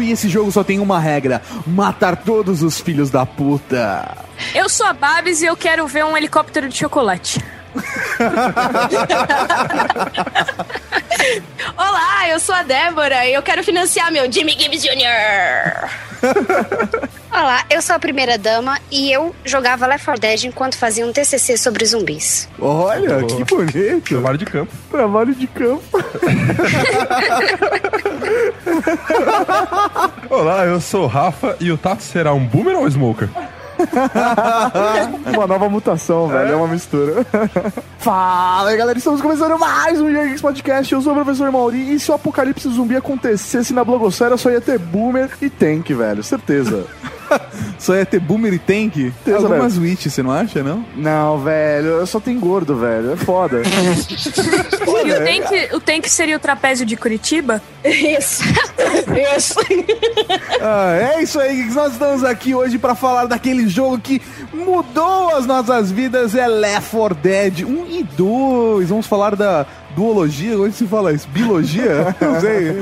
E esse jogo só tem uma regra: matar todos os filhos da puta. Eu sou a Babs e eu quero ver um helicóptero de chocolate. Olá, eu sou a Débora e eu quero financiar meu Jimmy Gibbs Jr. Olá, eu sou a primeira dama e eu jogava Left 4 Dead enquanto fazia um TCC sobre zumbis. Olha, que bonito. Trabalho de campo. Trabalho de campo. Olá, eu sou o Rafa e o Tato será um boomer ou um smoker? uma nova mutação, velho. É uma mistura. Fala aí, galera. Estamos começando mais um Geeks Podcast. Eu sou o professor Mauri. E se o apocalipse zumbi acontecesse na blogosfera, só ia ter boomer e tank, velho. Certeza. Só ia ter boomer e tank? Tem algumas witch, você não acha, não? Não, velho. Só tem gordo, velho. É foda. e o tank, o tank seria o trapézio de Curitiba? Isso. Isso. Ah, é isso aí. Nós estamos aqui hoje pra falar daquele jogo que mudou as nossas vidas. É Left 4 Dead 1 e 2. Vamos falar da duologia, como é se fala isso? Biologia? Não sei.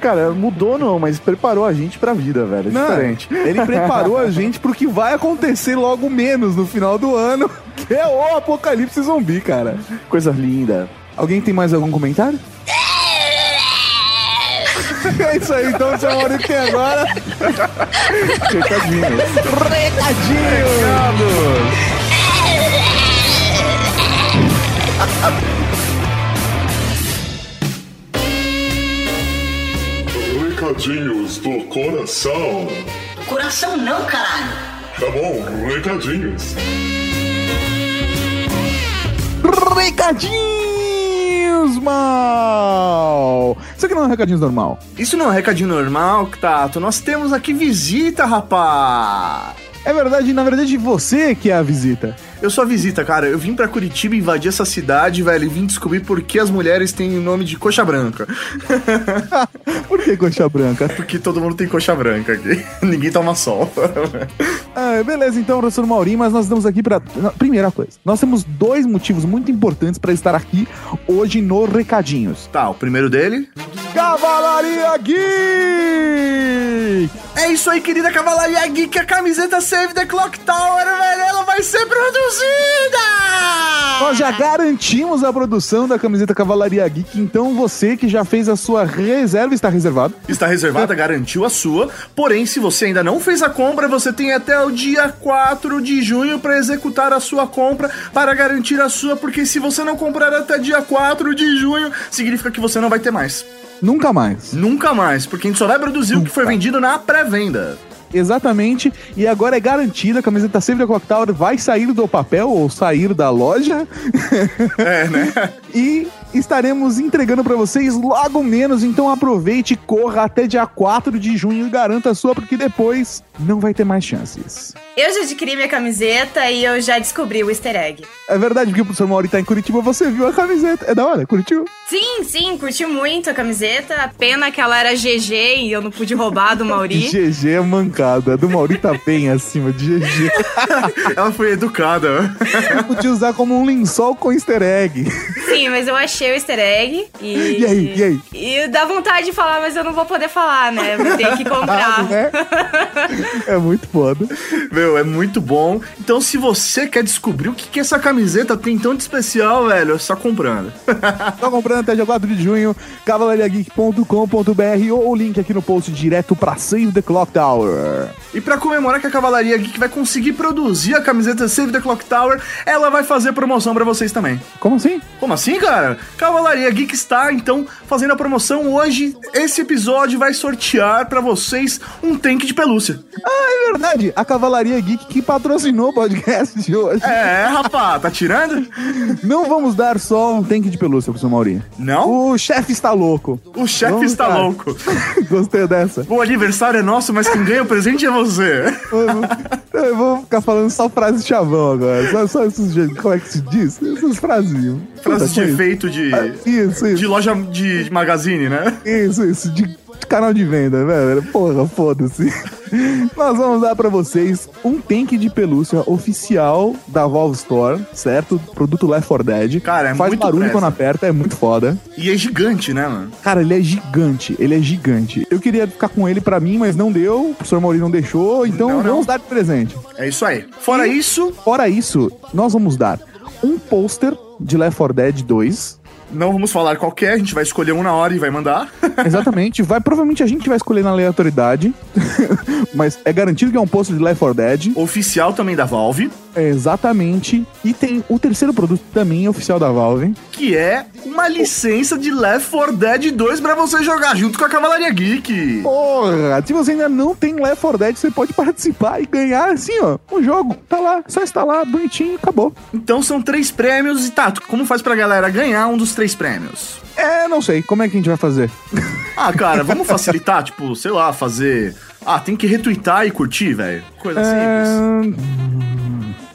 Cara, mudou não, mas preparou a gente pra vida, velho. É não, diferente. Ele preparou a gente pro que vai acontecer logo menos no final do ano, que é o apocalipse zumbi, cara. Coisa linda. Alguém tem mais algum comentário? É isso aí, então, seu Maurício tem agora. Recadinhos. Recadinhos. Recados. Recadinhos do coração. Coração não, caralho. Tá bom, recadinhos. Recadinhos, mal! Isso aqui não é um recadinho normal. Isso não é um recadinho normal, Tato. Nós temos aqui visita, rapaz. É verdade, na verdade, você que é a visita. Eu sou a visita, cara. Eu vim pra Curitiba invadir essa cidade, velho, e vim descobrir por que as mulheres têm o nome de coxa branca. por que coxa branca? Porque todo mundo tem coxa branca aqui. Ninguém toma sol. ah, beleza, então, professor Maurinho, mas nós estamos aqui pra. Primeira coisa, nós temos dois motivos muito importantes para estar aqui hoje no Recadinhos. Tá, o primeiro dele. Cavalaria Geek! É isso aí, querida Cavalaria Geek, a camiseta Save the Clock Tower, velho, ela vai ser produzida! Nós já garantimos a produção da camiseta Cavalaria Geek, então você que já fez a sua reserva está reservado. Está reservada, garantiu a sua. Porém, se você ainda não fez a compra, você tem até o dia 4 de junho para executar a sua compra para garantir a sua, porque se você não comprar até dia 4 de junho, significa que você não vai ter mais. Nunca mais. Nunca mais, porque a gente só vai produzir Nunca. o que foi vendido na pré-venda. Exatamente. E agora é garantida, a camiseta sempre da Clock Tower vai sair do papel ou sair da loja. É, né? e estaremos entregando para vocês logo menos, então aproveite, corra até dia 4 de junho e garanta a sua, porque depois não vai ter mais chances. Eu já adquiri minha camiseta e eu já descobri o easter egg. É verdade, porque o professor Mauri tá em Curitiba, você viu a camiseta. É da hora, curtiu? Sim, sim, curti muito a camiseta. Pena que ela era GG e eu não pude roubar do Mauri. GG é mancada. A do Mauri tá bem acima de GG. ela foi educada. Eu podia usar como um lençol com easter egg. Sim, mas eu achei o easter egg e... E aí, e aí? E dá vontade de falar, mas eu não vou poder falar, né? Vou ter que comprar. né? É muito foda. Meu, é muito bom. Então, se você quer descobrir o que, que essa camiseta tem tão de especial, velho, é só comprando. só comprando até dia 4 de junho, cavalariageek.com.br ou o link aqui no post direto pra Save the Clock Tower. E para comemorar que a Cavalaria Geek vai conseguir produzir a camiseta Save the Clock Tower, ela vai fazer promoção para vocês também. Como assim? Como assim, cara? Cavalaria Geek está, então, fazendo a promoção hoje. Esse episódio vai sortear para vocês um tanque de pelúcia. Ah, é verdade. A Cavalaria Geek que patrocinou o podcast de hoje. É, rapá, tá tirando? Não vamos dar só um tanque de pelúcia, professor Mauri. Não? O chefe está louco. O chefe está cara. louco. Gostei dessa. O aniversário é nosso, mas quem ganha o presente é você. Eu vou ficar falando só frases chavão agora. Só, só esses, como é que se diz? Essas frases. Frases de efeito de, ah, isso, isso. de loja de magazine, né? Isso, isso. De canal de venda, velho. Porra, foda-se. Nós vamos dar pra vocês um tank de pelúcia oficial da Valve Store, certo? Produto Left 4 Dead. Cara, é Faz muito barulho pressa. quando aperta, é muito foda. E é gigante, né, mano? Cara, ele é gigante, ele é gigante. Eu queria ficar com ele pra mim, mas não deu. O professor Maurício não deixou, então Não, não. vamos dar de presente. É isso aí. Fora isso, Fora isso, nós vamos dar um pôster de Left 4 Dead 2. Não vamos falar qual que é, a gente vai escolher um na hora e vai mandar. Exatamente, vai provavelmente a gente vai escolher na aleatoriedade, mas é garantido que é um pôster de Left 4 Dead. Oficial também da Valve, É, exatamente. E tem o terceiro produto também oficial da Valve. que é uma licença de Left 4 Dead 2 pra você jogar junto com a Cavalaria Geek. Porra, se você ainda não tem Left 4 Dead, você pode participar e ganhar assim, ó, o jogo. Tá lá, só instalar, bonitinho, acabou. Então são três prêmios e Tato, como faz pra galera ganhar um dos três prêmios? É, não sei, como é que a gente vai fazer? Ah, cara, vamos facilitar, tipo, sei lá, fazer. Ah, tem que retweetar e curtir, velho. Coisa simples.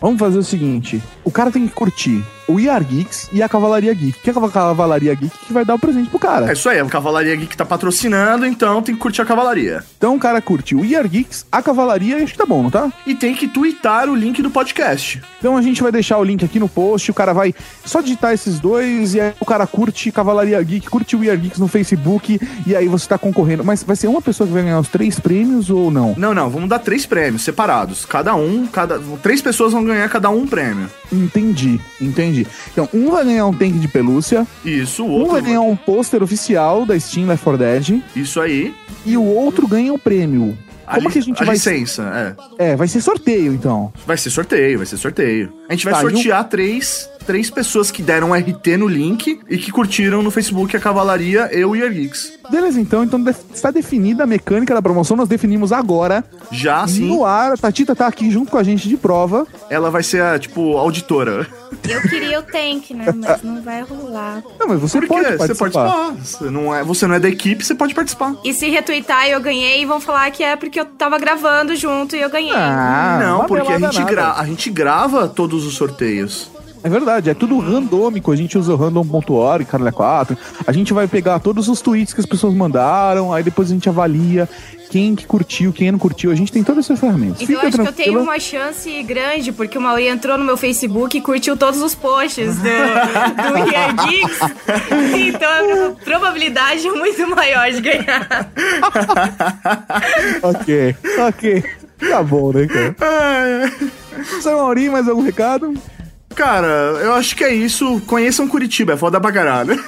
Vamos fazer o seguinte: o cara tem que curtir o IR Geeks e a Cavalaria Geek. Que é a Cavalaria Geek que vai dar o presente pro É cara. isso aí, a Cavalaria Geek tá patrocinando, então tem que curtir a Cavalaria. Então o cara curte o IR Geeks, a Cavalaria e acho que tá bom, não tá? E tem que twittar o link do podcast. Então a gente vai deixar o link aqui no post, o cara vai só digitar esses dois e aí o cara curte Cavalaria Geek, curte o Are Geeks no Facebook e aí você tá concorrendo. Mas vai ser uma pessoa que vai ganhar os três prêmios ou não? Não, não, vamos dar três prêmios separados. Cada um, cada. Três pessoas vão ganhar cada um prêmio. Entendi, entendi. Então um vai ganhar um tanque de pelúcia, Isso, o um outro. vai ganhar um pôster oficial da Steam Left 4 Dead Isso aí. e o outro ganha um prêmio. Como li- que a gente a vai... licença, é. É, vai ser sorteio então. Vai ser sorteio, vai ser sorteio. A gente vai Tá, e um- sortear três, três pessoas que deram RT no link e que curtiram no Facebook a Cavalaria, eu e a Geeks. Beleza, então, então está definida a mecânica da promoção, nós definimos agora. Já sim, No ar, a Tatita tá aqui junto com a gente de prova. ela vai ser a, tipo, auditora. Eu queria o tank, né? Mas não vai rolar. Não, mas você Por pode quê? Você pode participar. participar. Você não, é, você não é da equipe, você pode participar. E se retweetar e eu ganhei, vão falar que é porque eu tava gravando junto e eu ganhei. Ah, não, porque a gente, gra a gente grava todos os sorteios. É verdade, é tudo randômico. A gente usa o random.org, Carolina 4. A gente vai pegar todos os tweets que as pessoas mandaram, aí depois a gente avalia quem que curtiu, quem não curtiu. A gente tem todas essas ferramentas. Então eu acho que eu tenho tranquila. uma chance grande, porque o Mauri entrou no meu Facebook e curtiu todos os posts do, do Geeks. Então a probabilidade é muito maior de ganhar. Ok, ok. Tá bom, né, cara? Seu Mauri, mais algum recado? Cara, eu acho que é isso. Conheçam Curitiba, é foda pra caralho.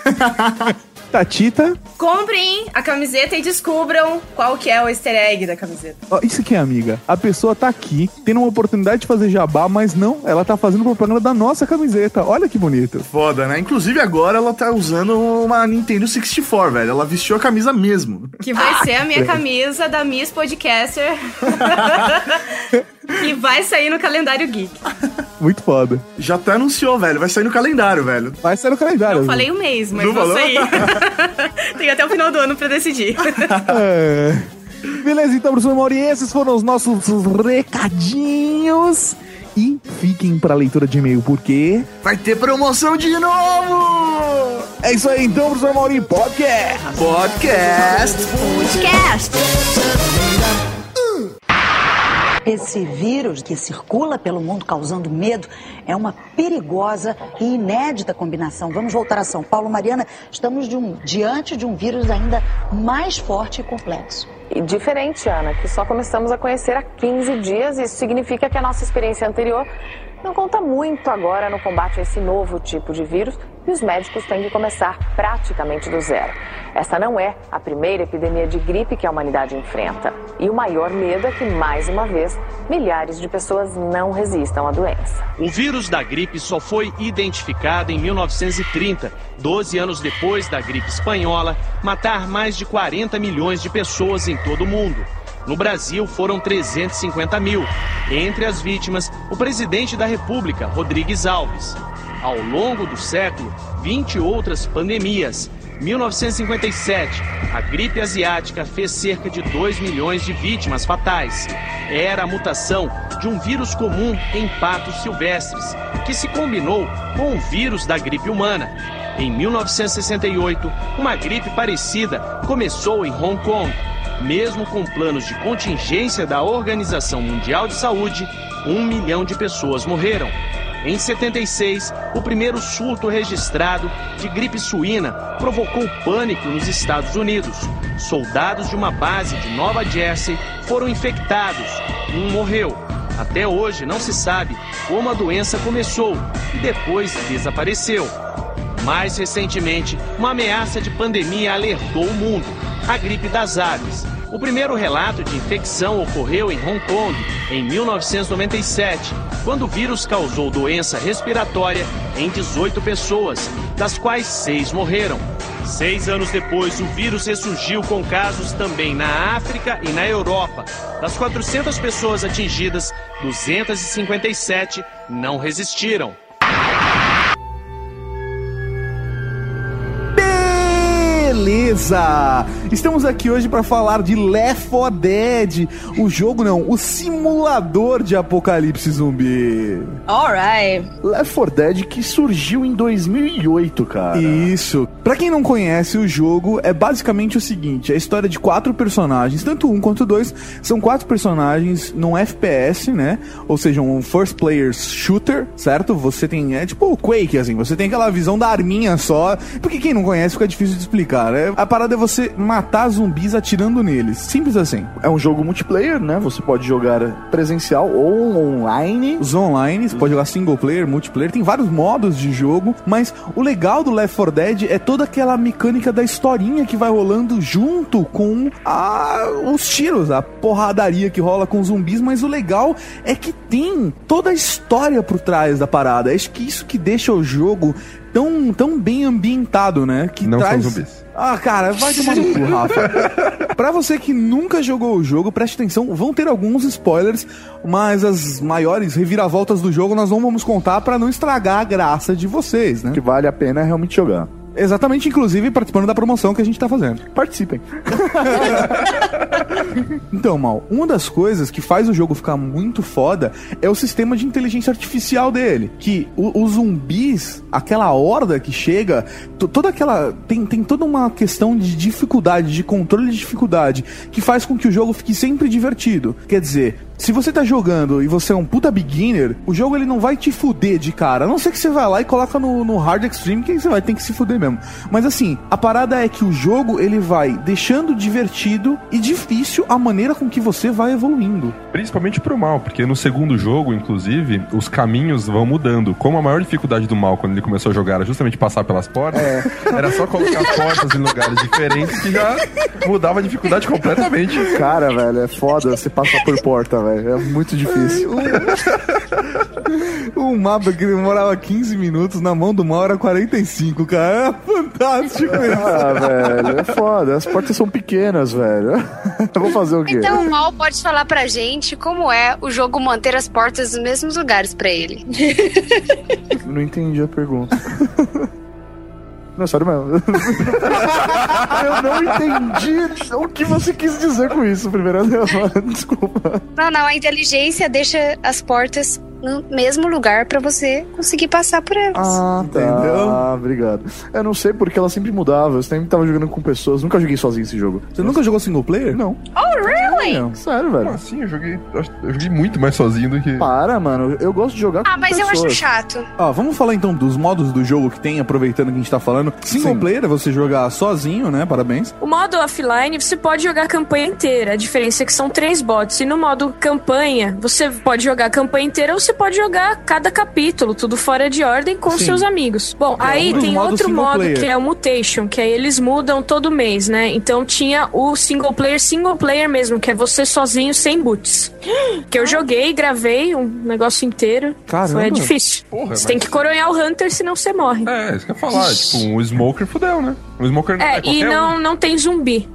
Tatita. Comprem a camiseta e descubram qual que é o easter egg da camiseta. Ó, isso aqui, amiga. A pessoa tá aqui, tendo uma oportunidade de fazer jabá, mas não, ela tá fazendo propaganda da nossa camiseta. Olha que bonito. Foda, né? Inclusive agora ela tá usando uma Nintendo 64, velho. Ela vestiu a camisa mesmo. Que vai ser a minha camisa da Miss Podcaster. que vai sair no calendário geek. Muito foda. Já até anunciou, velho. Vai sair no calendário, velho. Vai ser no calendário. Eu falei um mês, mas Não vou sair. Tem até o final do ano pra decidir. É. Beleza, então, professor Mauri, esses foram os nossos recadinhos. E fiquem pra leitura de e-mail, porque. Vai ter promoção de novo! É isso aí, então, professor Mauri, podcast! Podcast! Podcast! Esse vírus que circula pelo mundo causando medo é uma perigosa e inédita combinação. Vamos voltar a São Paulo. Mariana, estamos de um- diante de um vírus ainda mais forte e complexo. E diferente, Ana, que só começamos a conhecer há 15 dias. Isso significa que a nossa experiência anterior não conta muito agora no combate a esse novo tipo de vírus e os médicos têm que começar praticamente do zero. Essa não é a primeira epidemia de gripe que a humanidade enfrenta. E o maior medo é que, mais uma vez, milhares de pessoas não resistam à doença. O vírus da gripe só foi identificado em 1930, 12 anos depois da gripe espanhola matar mais de 40 milhões de pessoas em todo o mundo. No Brasil foram 350 mil. Entre as vítimas, o presidente da República, Rodrigues Alves. Ao longo do século, 20 outras pandemias. 1957, a gripe asiática fez cerca de 2 milhões de vítimas fatais. Era a mutação de um vírus comum em patos silvestres, que se combinou com o vírus da gripe humana. Em 1968, uma gripe parecida começou em Hong Kong. Mesmo com planos de contingência da Organização Mundial de Saúde, um milhão de pessoas morreram. Em 76, o primeiro surto registrado de gripe suína provocou pânico nos Estados Unidos. Soldados de uma base de Nova Jersey foram infectados. Um morreu. Até hoje não se sabe como a doença começou e depois desapareceu. Mais recentemente, uma ameaça de pandemia alertou o mundo: a gripe das aves. O primeiro relato de infecção ocorreu em Hong Kong em 1997, quando o vírus causou doença respiratória em 18 pessoas, das quais seis morreram. Seis anos depois, o vírus ressurgiu com casos também na África e na Europa. Das 400 pessoas atingidas, 257 não resistiram. Beleza! Estamos aqui hoje para falar de Left 4 Dead, o jogo não, o simulador de apocalipse zumbi. Alright. Left 4 Dead que surgiu em 2008, cara. Isso. Pra quem não conhece o jogo, é basicamente o seguinte: é a história de quatro personagens, tanto um quanto dois, são quatro personagens num FPS, né? Ou seja, um first player shooter, certo? Você tem, é tipo o Quake, assim, você tem aquela visão da arminha só, porque quem não conhece fica difícil de explicar, né? A parada é você matar zumbis atirando neles, simples assim. É um jogo multiplayer, né? Você pode jogar presencial ou online. Os online, você pode jogar single player, multiplayer, tem vários modos de jogo, mas o legal do Left 4 Dead é toda aquela mecânica da historinha que vai rolando junto com a, os tiros, a porradaria que rola com zumbis, mas o legal é que tem toda a história por trás da parada. Acho que isso que deixa o jogo tão, tão bem ambientado, né? Que Não traz... são zumbis. Ah, cara, vai tomar no cu, Rafa. pra você que nunca jogou o jogo, preste atenção, vão ter alguns spoilers, mas as maiores reviravoltas do jogo nós não vamos contar pra não estragar a graça de vocês, né? Que vale a pena realmente jogar. Exatamente, inclusive participando da promoção que a gente tá fazendo. Participem. Então, Mal, uma das coisas que faz o jogo ficar muito foda é o sistema de inteligência artificial dele. Que os zumbis, aquela horda que chega, to- toda aquela. Tem, tem toda uma questão de dificuldade, de controle de dificuldade, que faz com que o jogo fique sempre divertido. Quer dizer. Se você tá jogando e você é um puta beginner, o jogo ele não vai te fuder de cara. A não ser que você vai lá e coloca no, no hard extreme, que aí você vai ter que se fuder mesmo. Mas assim, a parada é que o jogo ele vai deixando divertido e difícil a maneira com que você vai evoluindo. Principalmente pro mal, porque no segundo jogo, inclusive, os caminhos vão mudando. Como a maior dificuldade do mal quando ele começou a jogar era justamente passar pelas portas, era só colocar portas em lugares diferentes que já mudava a dificuldade completamente. Cara, velho, é foda você passar por porta, velho. É muito difícil. Um mapa que demorava 15 minutos, na mão do mal era 45, cara. É fantástico isso. Ah, velho, é foda. As portas são pequenas, velho. Eu vou fazer o quê? Então o Mal pode falar pra gente como é o jogo manter as portas nos mesmos lugares pra ele. Não entendi a pergunta. Não, sério mesmo. Eu não entendi o que você quis dizer com isso, primeiro. Desculpa. Não, não, a inteligência deixa as portas no mesmo lugar pra você conseguir passar por elas. Ah, Entendeu? Ah, obrigado. Eu não sei porque ela sempre mudava. Eu sempre tava jogando com pessoas. Nunca joguei sozinho esse jogo. Você nunca jogou single player? Não. Oh, really? Não. Sério, Como velho. assim? Eu joguei, eu joguei muito mais sozinho do que. Para, mano. Eu gosto de jogar Ah, com mas eu acho chato. Ó, vamos falar então dos modos do jogo que tem, aproveitando que a gente tá falando. Single Sim. player é você jogar sozinho, né? Parabéns. O modo offline você pode jogar a campanha inteira. A diferença é que são três bots. E no modo campanha, você pode jogar a campanha inteira ou você pode jogar cada capítulo, tudo fora de ordem, com Sim. seus amigos. Bom, É, aí tem outro modo player. que é o Mutation, que aí eles mudam todo mês, né? Então tinha o single player, single player mesmo, que é você sozinho, sem boots. Que eu joguei, gravei um negócio inteiro. Caramba. Foi difícil. Porra, você mas- tem que coronhar o Hunter, senão você morre. É, isso que eu ia falar. tipo, um Smoker fudeu, né? Um Smoker não É, e qualquer não, um. não tem zumbi.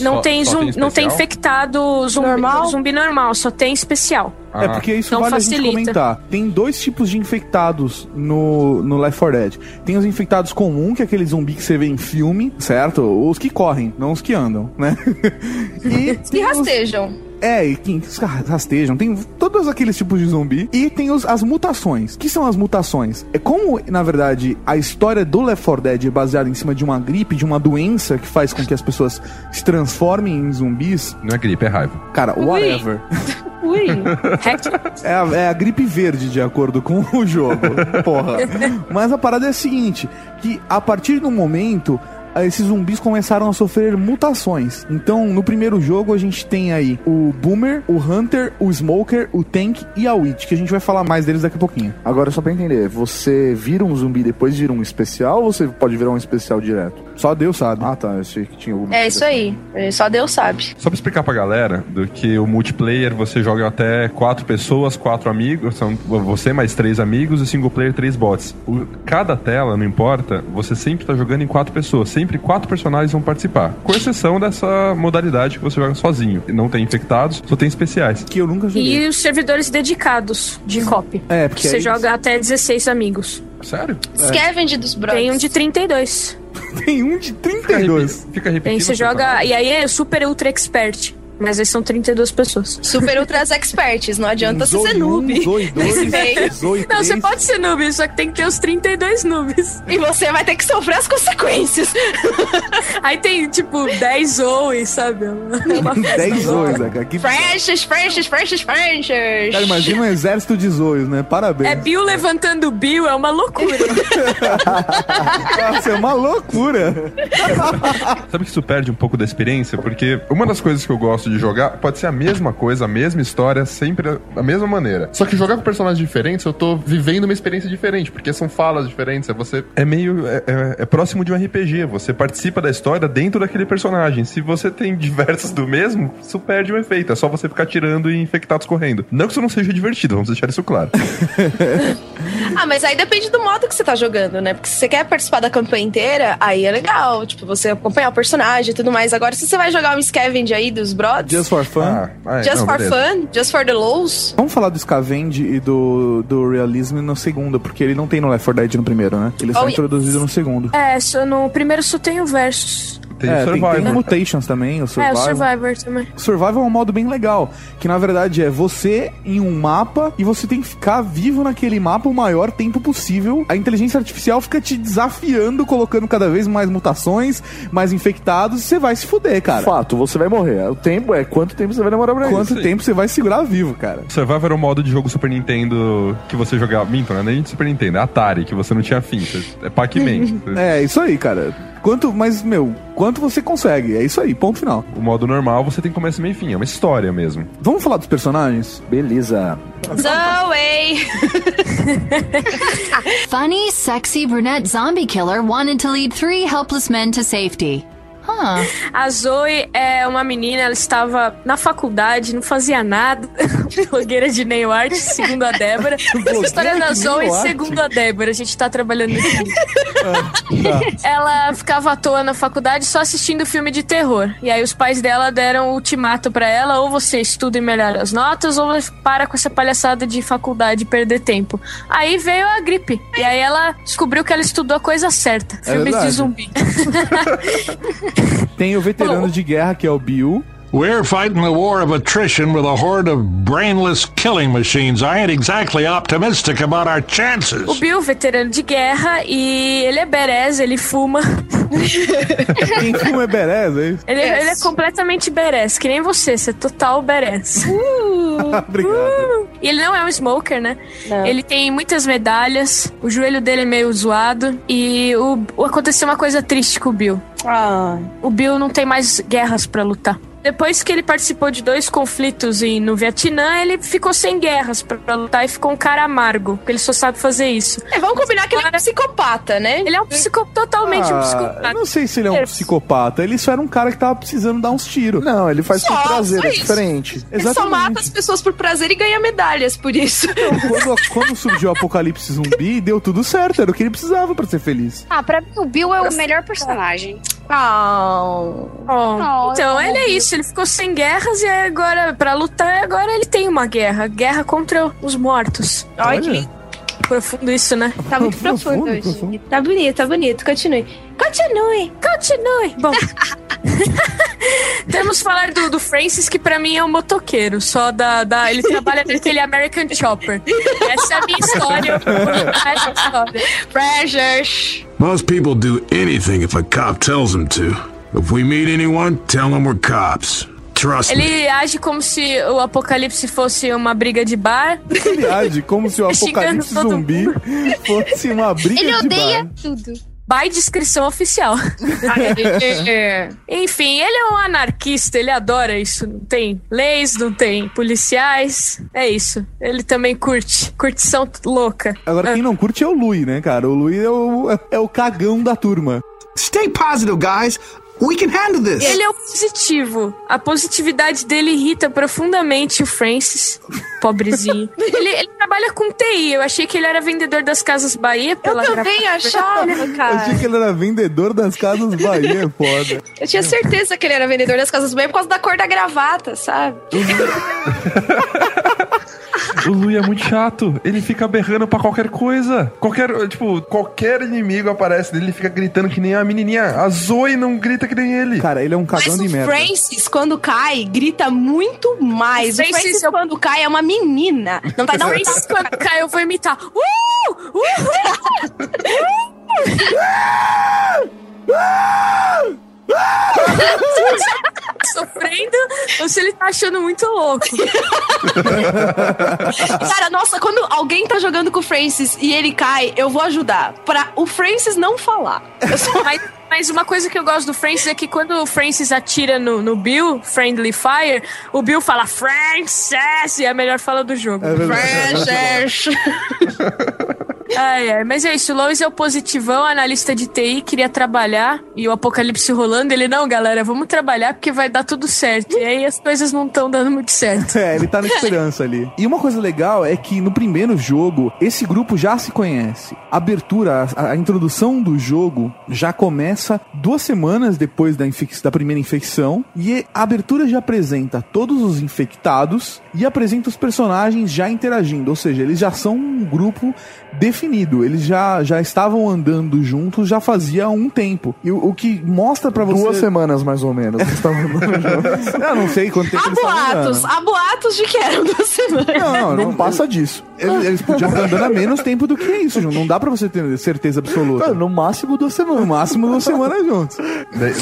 Não Só- tem só zumbi, não tem infectado zumbi Normal? zumbi normal, só tem especial. É porque isso Então vale a gente facilita. comentar. Tem dois tipos de infectados no, no Left 4 Dead. Tem os infectados comum, que é aquele zumbi que você vê em filme, certo? Os que correm, não os que andam, né? e E tem os- rastejam. É, e que rastejam, tem todos aqueles tipos de zumbi. E tem os, as mutações. O que são as mutações? É como, na verdade, a história do Left 4 Dead é baseada em cima de uma gripe, de uma doença que faz com que as pessoas se transformem em zumbis. Não é gripe, é raiva. Cara, whatever. Ui. É a, é a gripe verde, de acordo com o jogo. Porra. Mas a parada é a seguinte: que a partir do momento. Esses zumbis começaram a sofrer mutações. Então, no primeiro jogo, a gente tem aí o Boomer, o Hunter, o Smoker, o Tank e a Witch, que a gente vai falar mais deles daqui a pouquinho. Agora, só pra entender, você vira um zumbi e depois vira um especial ou você pode virar um especial direto? Só Deus sabe. Ah, tá. Eu achei que tinha alguma É isso aí. Só Deus sabe. Só pra explicar pra galera do que o multiplayer você joga até quatro pessoas, quatro amigos, são você mais três amigos e single player três bots. O- cada tela, não importa, você sempre tá jogando em quatro pessoas, sempre quatro personagens vão participar. Com exceção dessa modalidade que você joga sozinho. Não tem infectados, só tem especiais. Que eu nunca joguei. E os servidores dedicados de copy. É, Que porque você joga até 16 amigos. Sério? Scavenge dos brothers. Tem um de 32. Tem um de 32. Fica Tem, repetindo. você joga. E aí é super ultra expert. Mas aí são 32 pessoas. Super Ultras Experts. Não adianta você ser noob. um, dois, meio. Zoe Não, você pode ser noob, só que tem que ter os 32 noobs. E você vai ter que sofrer as consequências. Aí tem, tipo, 10 Zoe, sabe? Uma festa 10 louca. Zoes, cara? Que... Frenches, Frenches, Frenches, Frenches. Cara, imagina um exército de Zoes, né? Parabéns. É Bill levantando Bill, é uma loucura. Nossa, é uma loucura. Sabe que isso perde um pouco da experiência? Porque uma das coisas que eu gosto de jogar pode ser a mesma coisa, a mesma história, sempre a- a mesma maneira. Só que jogar com personagens diferentes, eu tô vivendo uma experiência diferente, porque são falas diferentes. É você. É meio. É, é- é próximo de um RPG. Você participa da história dentro daquele personagem. Se você tem diversos do mesmo, isso perde o efeito. É só você ficar tirando e infectados correndo. Não que isso não seja divertido, vamos deixar isso claro. Ah, mas aí depende do modo que você tá jogando, né? Porque se você quer participar da campanha inteira, aí é legal. Tipo, você acompanhar o personagem e tudo mais. Agora, se você vai jogar um scavenge aí dos brothers, Just for fun. Ah, é, just não, for beleza. fun, just for the lows, Vamos falar do Scavenge e do, do Realism no segundo, porque ele não tem no Left 4 Dead no primeiro, né? Ele só Oh, é yeah. introduzido no segundo. é, só no primeiro só tem o Versus. Tem é, tem, Survivor. tem Mutations também, o É, Survival. o Survivor também. Survival é um modo bem legal, que na verdade é você em um mapa e você tem que ficar vivo naquele mapa o maior tempo possível. A inteligência artificial fica te desafiando, colocando cada vez mais mutações, mais infectados, e você vai se fuder, cara. Fato, você vai morrer. O tempo é quanto tempo você vai demorar pra Quanto isso? tempo você vai segurar vivo, cara? Survivor é um modo de jogo Super Nintendo que você jogava. Minto, não é nem de Super Nintendo, é Atari, que você não tinha fim. É Pac-Man. É, isso aí, cara. Quanto, mas, meu, quanto você consegue? É isso aí, ponto final. o modo normal você tem começo, meio e fim. É uma história mesmo. Vamos falar dos personagens? Beleza. Zoe! Funny, sexy brunette zombie killer wanted to lead three helpless men to safety. Huh. A Zoe é uma menina, ela estava na faculdade, não fazia nada. Blogueira de nail art, segundo a Débora. Essa história da de Zoe, segundo a Débora. A gente tá trabalhando nisso. ela ficava à toa na faculdade só assistindo filme de terror. E aí os pais dela deram o ultimato pra ela: ou você estuda e melhora as notas, ou você para com essa palhaçada de faculdade e perder tempo. Aí veio a gripe. E aí ela descobriu que ela estudou a coisa certa: É filmes de verdade. zumbi. Tem o veterano de guerra, que é o Bill. We're fighting the war of attrition with a horde of brainless killing machines. I ain't exactly optimistic about our chances. O Bill, veterano de guerra, e ele é berez, ele fuma. Quem filma é Berez, é isso? Ele, ele é completamente berez, que nem você, você é total berez. Obrigado. E ele não é um smoker, né? Ele tem muitas medalhas, o joelho dele é meio zoado. E o, o- aconteceu uma coisa triste com o Bill. Ah, O Bill não tem mais guerras pra lutar. Depois que ele participou de dois conflitos em- no Vietnã, ele ficou sem guerras pra, lutar e ficou um cara amargo, porque ele só sabe fazer isso. é, vamos combinar que ele é um psicopata, né? Ele é um psicopata, totalmente um Ah, psicopata. eu não sei se ele é um É. psicopata. Ele só era um cara que tava precisando dar uns tiros. Não, ele faz por Só, prazer, só é isso. diferente. Ele só mata as pessoas por prazer e ganha medalhas por isso. Quando, quando surgiu o apocalipse zumbi, deu tudo certo. Era o que ele precisava pra ser feliz. Ah, pra mim o Bill é o melhor personagem. Oh. Oh, então, ele é isso. Ele ficou sem guerras e agora, pra lutar, agora ele tem uma guerra. Guerra contra os mortos. Ai, que lindo. Profundo isso, né? Tá muito profundo, hoje. Tá bonito, tá bonito. Continue. Continue, continue. Bom. Temos que falar do, do Francis, que pra mim é um motoqueiro. Só da. da ele trabalha naquele American Chopper. Essa é a minha história. Essa história. Precious. Most people do anything if a cop tells them to. If we meet anyone, tell them we're cops. Trust me. Ele age como se o apocalipse fosse uma briga de bar. Ele age como se o apocalipse zumbi fosse uma briga Ele de odeia bar. tudo. By descrição oficial. Enfim, ele é um anarquista, ele adora isso. Não tem leis, não tem policiais. É isso. Ele também curte. Curtição louca. Agora, quem não curte é o Lui, né, cara? O Lui é o, é o cagão da turma. Stay positive, guys. We can handle this. Ele é o positivo. A positividade dele irrita profundamente o Francis. Pobrezinho. ele, ele trabalha com TI. Eu achei que ele era vendedor das Casas Bahia pela Eu também achava, Eu cara. achei que ele era vendedor das casas Bahia, é foda. Eu tinha certeza que ele era vendedor das casas bem por causa da cor da gravata, sabe? O Lui é muito chato. Ele fica berrando pra qualquer coisa. Qualquer, tipo, qualquer inimigo aparece dele, ele fica gritando que nem a menininha. A Zoe não grita que nem ele. Cara, ele é um Mas o Francis, quando cai, grita muito mais. O Francis, Francis, eu- quando cai, é uma menina. Não vai dar um Francis, quando cai, eu vou imitar. Uh! Uh! Sofrendo ou se ele tá achando muito louco. Cara, nossa, quando alguém tá jogando com o Francis e ele cai, eu vou ajudar. Pra o Francis não falar. Mas, mas uma coisa que eu gosto do Francis é que quando o Francis atira no, no Bill, Friendly Fire, o Bill fala Francis e é a melhor fala do jogo. É. Francis. Ai, ai, mas é isso, o Lois é o positivão, analista de TI, queria trabalhar e o apocalipse rolando. Ele, não, galera, vamos trabalhar porque vai dar tudo certo. E aí as coisas não estão dando muito certo. É, ele tá na esperança ali. E uma coisa legal é que no primeiro jogo, esse grupo já se conhece. A abertura, a, a introdução do jogo já começa duas semanas depois da, infec- da primeira infecção. E a abertura já apresenta todos os infectados e apresenta os personagens já interagindo. Ou seja, eles já são um grupo definido. Eles já, já estavam andando juntos já fazia um tempo. E o, o que mostra pra você. Duas semanas, mais ou menos. Eles estavam andando juntos. Eu não sei quanto tempo Há eles boatos, há boatos de que eram duas semanas. Não, Não passa disso. Eles, eles podiam estar andando há menos tempo do que isso, João. Não dá pra você ter certeza absoluta. No máximo duas semanas. No máximo duas semanas juntos.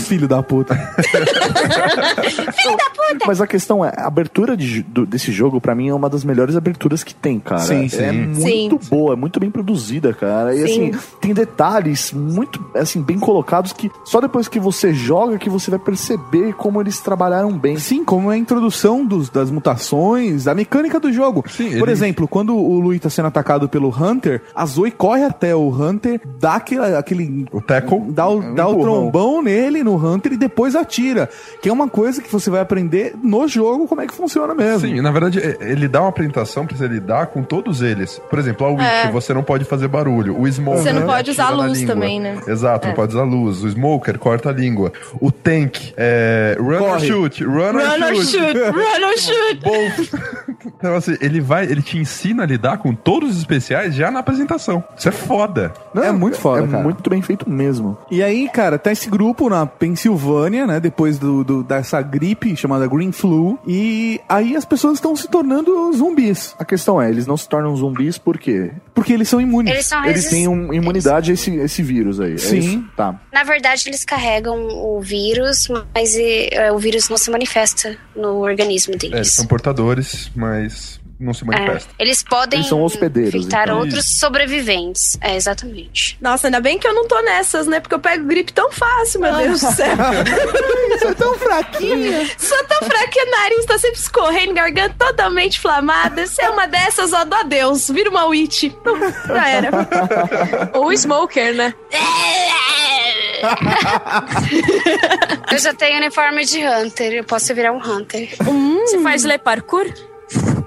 Filho da puta. Filho da puta! Mas a questão é, a abertura de do- desse jogo, pra mim, é uma das melhores aberturas que tem, cara. Sim, sim. É muito Sim. boa, é muito bem produzida, cara. E Sim. assim, tem detalhes muito, assim, bem colocados que só depois que você joga que você vai perceber como eles trabalharam bem. Sim, como é a introdução dos, das mutações, da mecânica do jogo. Sim, Por ele- exemplo, quando o Louis tá sendo atacado pelo Hunter, a Zoe corre até o Hunter, dá aquele. aquele O tackle. dá o, dá o trombão nele, no Hunter, e depois atira. Que é uma coisa que você vai aprender no jogo como é que funciona mesmo. Sim, na verdade, é- ele dá uma apresentação pra você lidar com todos eles. Por exemplo, a Witch, É. você não pode fazer barulho. O Smoker. Você não pode usar na luz também, né? Exato, É. não pode usar luz. O Smoker corta a língua. O Tank, é, run or Corre. shoot, run, Run or or shoot. shoot, run or shoot. Both. Então, assim, ele vai, ele te ensina a lidar com todos os especiais já na apresentação. Isso é foda. é muito foda, É cara. muito bem feito mesmo. E aí, cara, tá esse grupo na Pensilvânia, né? Depois do, do- dessa gripe chamada Green Flu. E aí as pessoas estão se tornando zumbis. A questão é, eles não se tornam zumbis por quê? Porque eles são imunes. Eles são Eles têm um, imunidade a esse, esse vírus aí. é Sim. isso? Tá. Na verdade, eles carregam o vírus, mas eh, o vírus não se manifesta no organismo É, eles deles. são portadores, mas não se É, manifestam. eles podem Eles são hospedeiros, infectar então. outros sobreviventes. É, exatamente. Nossa, ainda bem que eu não tô nessas, né? Porque eu pego gripe tão fácil, meu Deus do céu. É tão fraquinha. Sou tão fraquinha, nariz tá sempre escorrendo, garganta totalmente inflamada. Se é uma dessas, ó, do adeus. Vira uma witch. Já era. Ou o Smoker, né? Eu já tenho uniforme de Hunter, eu posso virar um Hunter. Você faz le parkour?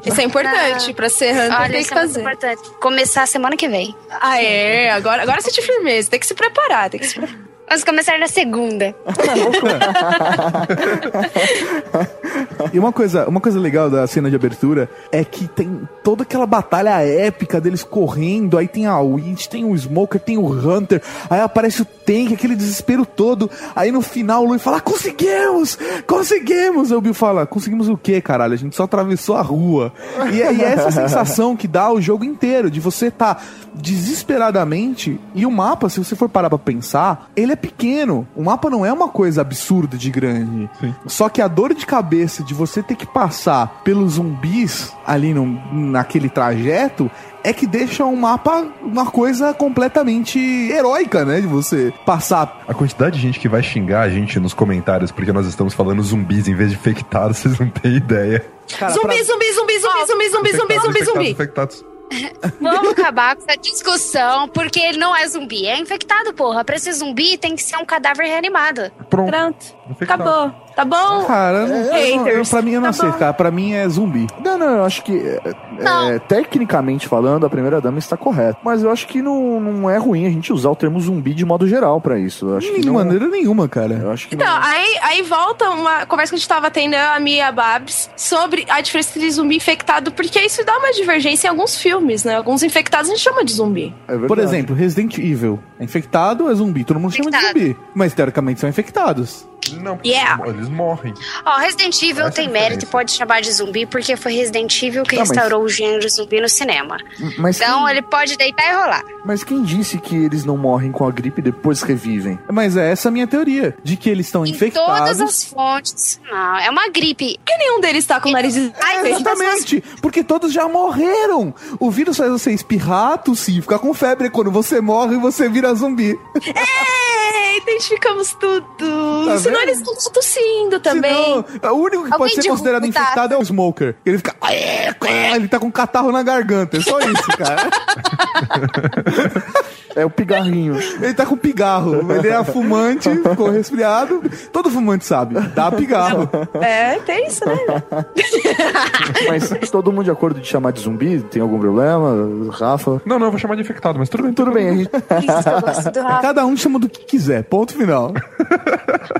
Isso é importante. Pra ser hunter, Olha, tem isso que é fazer. importante. Começar semana que vem. Ah, é. Agora, agora você te firmeza. Tem que se preparar, tem que se preparar. Vamos começar na segunda. E uma coisa, uma coisa legal da cena de abertura é que tem toda aquela batalha épica deles correndo, aí tem a Witch, tem o Smoker, tem o Hunter, aí aparece o Tank, aquele desespero todo, aí no final o Lui fala, conseguimos! Conseguimos! Aí o Bill fala, conseguimos o quê, caralho? A gente só atravessou a rua. E, é- é essa sensação que dá o jogo inteiro, de você tá desesperadamente, e o mapa, se você for parar pra pensar, ele é pequeno. O mapa não é uma coisa absurda de grande. Só que a dor de cabeça de você ter que passar pelos zumbis ali no, naquele trajeto é que deixa um mapa uma coisa completamente heróica, né? De você passar. A quantidade de gente que vai xingar a gente nos comentários porque nós estamos falando zumbis em vez de infectados, vocês não têm ideia. zumbi, zumbi, zumbi, zumbi, zumbi, zumbi, zumbi, zumbi, zumbi. Infectados. Vamos acabar com essa discussão, porque ele não é zumbi, é infectado, porra. Pra ser zumbi tem que ser um cadáver reanimado. Pronto. Acabou. Tá bom? Cara, não, não- Haters. pra mim eu não Tá sei, bom. cara. Pra mim é zumbi. Não, não, eu acho que é, é, tecnicamente falando, a primeira dama está correta. Mas eu acho que não, não é ruim a gente usar o termo zumbi de modo geral pra isso. Eu acho que De não, maneira nenhuma, cara. Eu acho que Então, aí, aí volta uma conversa que a gente tava tendo, eu, a Mia e a Babs, sobre a diferença entre zumbi e infectado, porque isso dá uma divergência em alguns filmes, né? Alguns infectados a gente chama de zumbi. Por exemplo, Resident Evil. É infectado ou é zumbi? Todo mundo chama de zumbi. Mas teoricamente são infectados. Não, Yeah. eles morrem. Ó, Resident Evil Essa é tem mérito e diferença. pode chamar de zumbi porque foi Resident Evil que Tá, mas- restaurou o gênero zumbi no cinema. Mas então quem- ele pode deitar e rolar. Mas quem disse que eles não morrem com a gripe e depois revivem? Mas é essa a minha teoria. De que eles estão Todas infectados. as fontes. Não, é uma gripe. Que nenhum deles tá com o nariz Ai, Exatamente, porque todos já morreram. O vírus faz você espirrar, tossir, ficar com febre. Quando você morre, você vira zumbi. É, identificamos tudo. Tá Senão vendo? eles estão tossindo também. Senão, o único que Alguém pode ser considerado infectado é o smoker. Ele fica. Ele tá com catarro na garganta. É só isso, cara. É o pigarrinho. Ele tá com pigarro. Ele é fumante, ficou resfriado. Todo fumante sabe. Dá pigarro. É, tem isso, né? Mas todo mundo de acordo de chamar de zumbi? Tem algum problema? Rafa? Não, não, eu vou chamar de infectado, mas tudo bem. Tudo bem, gente... Cada um chama do que quiser. Ponto final.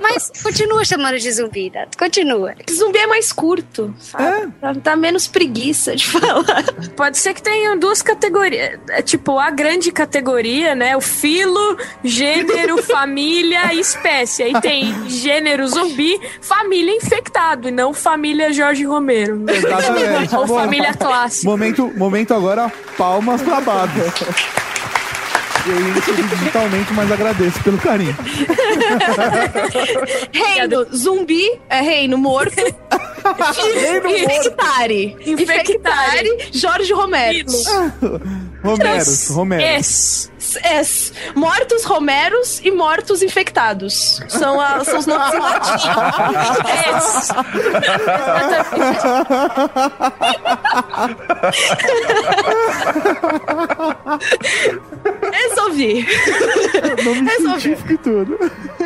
Mas continua chamando de zumbi, Dato. Continua. Zumbi é mais curto, sabe? Dá, dá menos preguiça de falar. Pode ser que tenham duas categorias. É, Tipo, a grande categoria, né? O filo, gênero, família e espécie. Aí tem gênero zumbi, família infectado, e não família Jorge Romero. Exatamente. Ou família clássica. Momento, momento agora, palmas pra Babs. Eu digitalmente, mas agradeço pelo carinho. Reino, zumbi é reino morto. Reino Infectare. Infectare. Jorge Romero. Romeros, Romeros. Es. Es. Mortos Romeros e mortos infectados. São, a- são os nomes em latim. Es. Resolvi. Nome Resolvi. e tudo.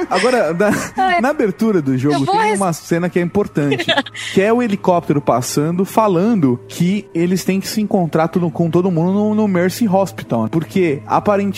Agora, na, na abertura do jogo tem res- uma cena que é importante, que é o helicóptero passando, falando que eles têm que se encontrar tudo, com todo mundo no, no Mercy Hospital. Porque, aparentemente,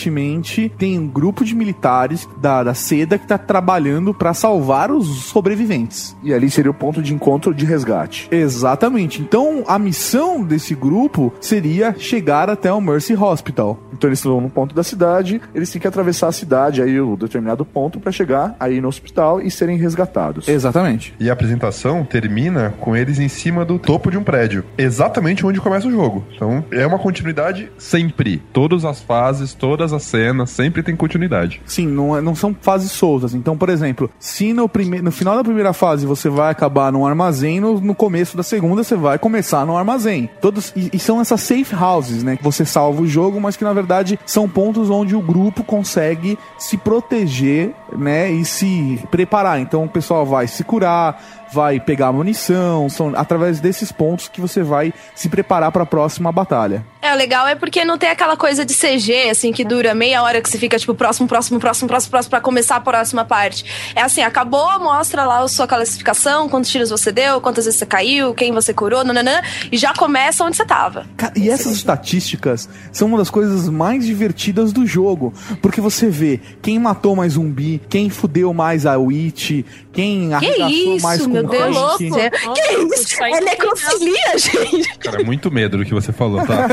tem um grupo de militares da, da seda que tá trabalhando pra salvar os sobreviventes. E ali seria o ponto de encontro de resgate. Exatamente. Então, a missão desse grupo seria chegar até o Mercy Hospital. Então eles estão no ponto da cidade, eles têm que atravessar a cidade, aí o determinado ponto, pra chegar aí no hospital e serem resgatados. Exatamente. E a apresentação termina com eles em cima do topo de um prédio. Exatamente onde começa o jogo. Então é uma continuidade sempre. Todas as fases, todas as cenas, sempre tem continuidade. Sim, não, é- não são fases soltas. Então, por exemplo, se no, prime no final da primeira fase você vai acabar num armazém, no, no começo da segunda você vai começar no armazém. Todos e, e são essas safe houses, né? Que você salva o jogo, mas que na verdade são pontos onde o grupo consegue se proteger, né? E se preparar. Então o pessoal vai se curar, vai pegar munição. São através desses pontos que você vai se preparar para a próxima batalha. É, é legal é porque não tem aquela coisa de CG, assim, que dura meia hora que você fica, tipo, próximo, próximo, próximo, próximo, próximo, pra começar a próxima parte. É assim, acabou, mostra lá a sua classificação, quantos tiros você deu, quantas vezes você caiu, quem você curou, nananã, e já começa onde você tava. Cara, e essas estatísticas são uma das coisas mais divertidas do jogo. Porque você vê quem matou mais zumbi, quem fudeu mais a Witch, quem arregaçou isso, mais com meu Deus. Que isso? É necrofilia, gente. Cara, é muito medo do que você falou, tá?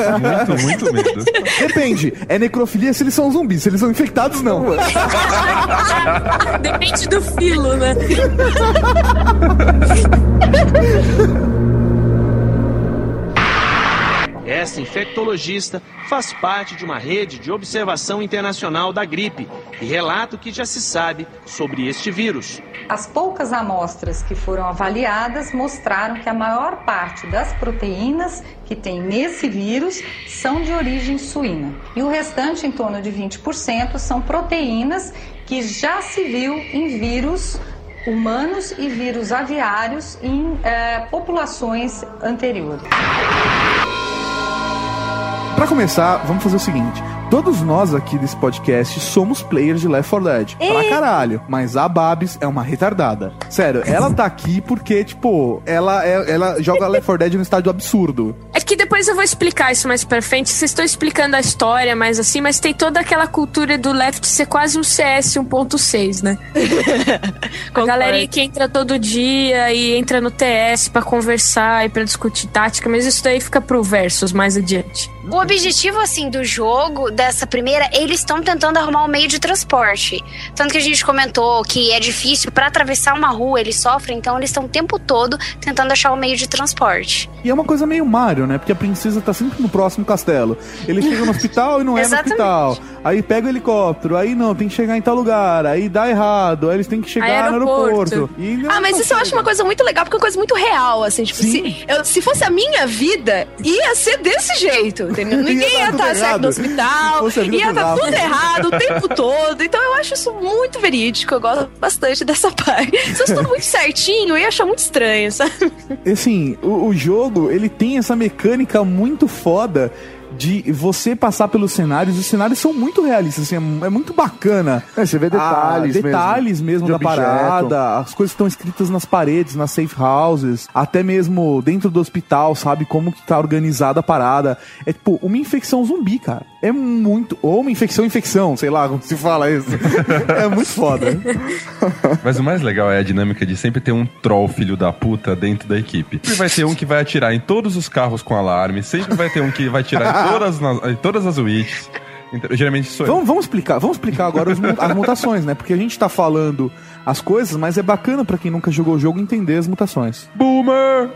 Muito, muito medo. Depende, é necrofilia se eles são zumbis, se eles são infectados, não. Depende do filo, né? Esta infectologista faz parte de uma rede de observação internacional da gripe e relata o que já se sabe sobre este vírus. As poucas amostras que foram avaliadas mostraram que a maior parte das proteínas que tem nesse vírus são de origem suína. E o restante, em torno de 20%, são proteínas que já se viu em vírus humanos e vírus aviários em eh, populações anteriores. Pra começar, vamos fazer o seguinte. Todos nós aqui desse podcast somos players de Left 4 Dead. Pra caralho. Mas a Babs é uma retardada. Sério, ela tá aqui porque, tipo, ela, é- ela joga Left 4 Dead num estádio absurdo. Que depois eu vou explicar isso mais pra frente. Vocês estão explicando a história mais assim, mas tem toda aquela cultura do Left ser quase um CS 1.6, né? a galerinha que entra todo dia e entra no TS pra conversar e pra discutir tática, mas isso daí fica pro Versus mais adiante. O objetivo, assim, do jogo, dessa primeira, eles estão tentando arrumar um meio de transporte. Tanto que a gente comentou que é difícil para atravessar uma rua, eles sofrem, então eles estão o tempo todo tentando achar um meio de transporte. E é uma coisa meio Mario, né? Porque a princesa tá sempre no próximo castelo. Ele chega no hospital e não é no hospital. Aí pega o helicóptero, aí não, tem que chegar em tal lugar, aí dá errado, aí eles têm que chegar no Aeroporto. aeroporto. E não Ah, mas isso eu acho uma coisa muito legal, porque é uma coisa muito real, assim. Tipo, se, eu- se fosse a minha vida, ia ser desse jeito, entendeu? Ninguém Ia estar certo errado. no hospital, ia estar tudo errado o tempo todo. Então eu acho isso muito verídico, eu gosto bastante dessa parte. Se fosse tudo muito certinho, eu ia achar muito estranho, sabe? assim, o, o jogo, ele tem essa mecânica muito foda de você passar pelos cenários. Os cenários são muito realistas, assim, é, é muito bacana. É, você vê detalhes Ah, detalhes mesmo, de da objeto. parada. As coisas estão escritas nas paredes, nas safe houses, até mesmo dentro do hospital, sabe como que tá organizada a parada. É tipo uma infecção zumbi, cara. É muito ou uma infecção infecção, sei lá como se fala isso. é muito foda. Mas o mais legal é a dinâmica de sempre ter um troll filho da puta dentro da equipe. Sempre vai ter um que vai atirar em todos os carros com alarme, sempre vai ter um que vai atirar em todas, nas- em todas as witches. Então, geralmente sou eu. Vamos, vamos explicar, vamos explicar agora as mutações, né? Porque a gente tá falando as coisas, mas é bacana pra quem nunca jogou o jogo entender as mutações. Boomer!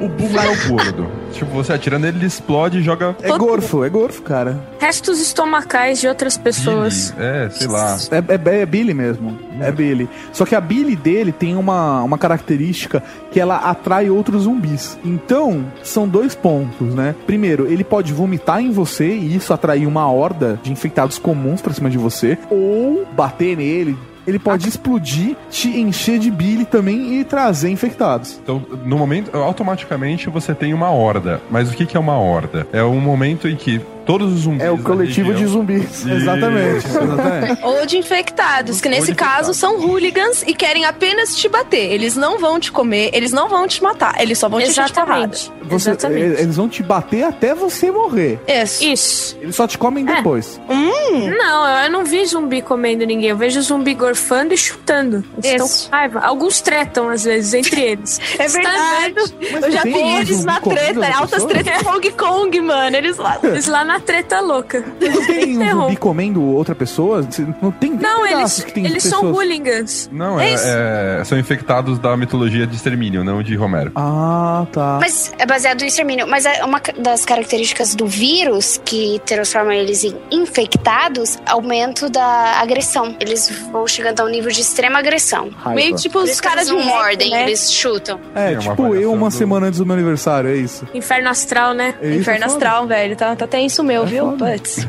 O Boomer é o gordo. Tipo, você atirando ele, ele explode e joga. É gorfo, é gorfo, cara. Restos estomacais de outras pessoas. É, sei lá. É, é, é Billy mesmo. É Billy. Só que a Billy dele tem uma, uma característica que ela atrai outros zumbis. Então, são dois pontos, né? Primeiro, ele pode vomitar em você e isso atrair uma horda de infectados comuns pra cima de você. Ou bater nele. Ele pode explodir, te encher de Billy também e trazer infectados. Então, no momento, automaticamente você tem uma horda. Mas o que, que é uma horda? É um momento em que todos os zumbis. É o coletivo de zumbis. Exatamente, exatamente. Ou de infectados, que nesse caso são hooligans e querem apenas te bater. Eles não vão te comer, eles não vão te matar, eles só vão te deixar. Você- Exatamente. Eles vão te bater até você morrer. Isso. Isso. Eles só te comem depois. Não, eu não vi zumbi comendo ninguém. Eu vejo zumbi gorfando e chutando. Eles estão Isso. com raiva. Alguns tretam, às vezes, entre eles. É tá verdade. Eu já vi eles na treta, as altas tretas Hong Kong, mano. Eles lá. Eles lá na treta louca. Não tem um zumbi comendo outra pessoa? Não tem, tem Não, eles, que tem eles são hooligans. Não, É é, é- são infectados da mitologia de extermínio, não de Romero. Ah, tá. Mas é baseado em extermínio. Mas é uma das características do vírus que transforma eles em infectados, aumento da agressão. Eles vão chegando a um nível de extrema agressão. Meio tipo os caras eles de mordem, né? eles chutam. É, É uma tipo eu uma do- semana antes do meu aniversário, é isso. Inferno astral, né? É isso Inferno é astral, velho. Tá, tá tenso meu, viu? Putz.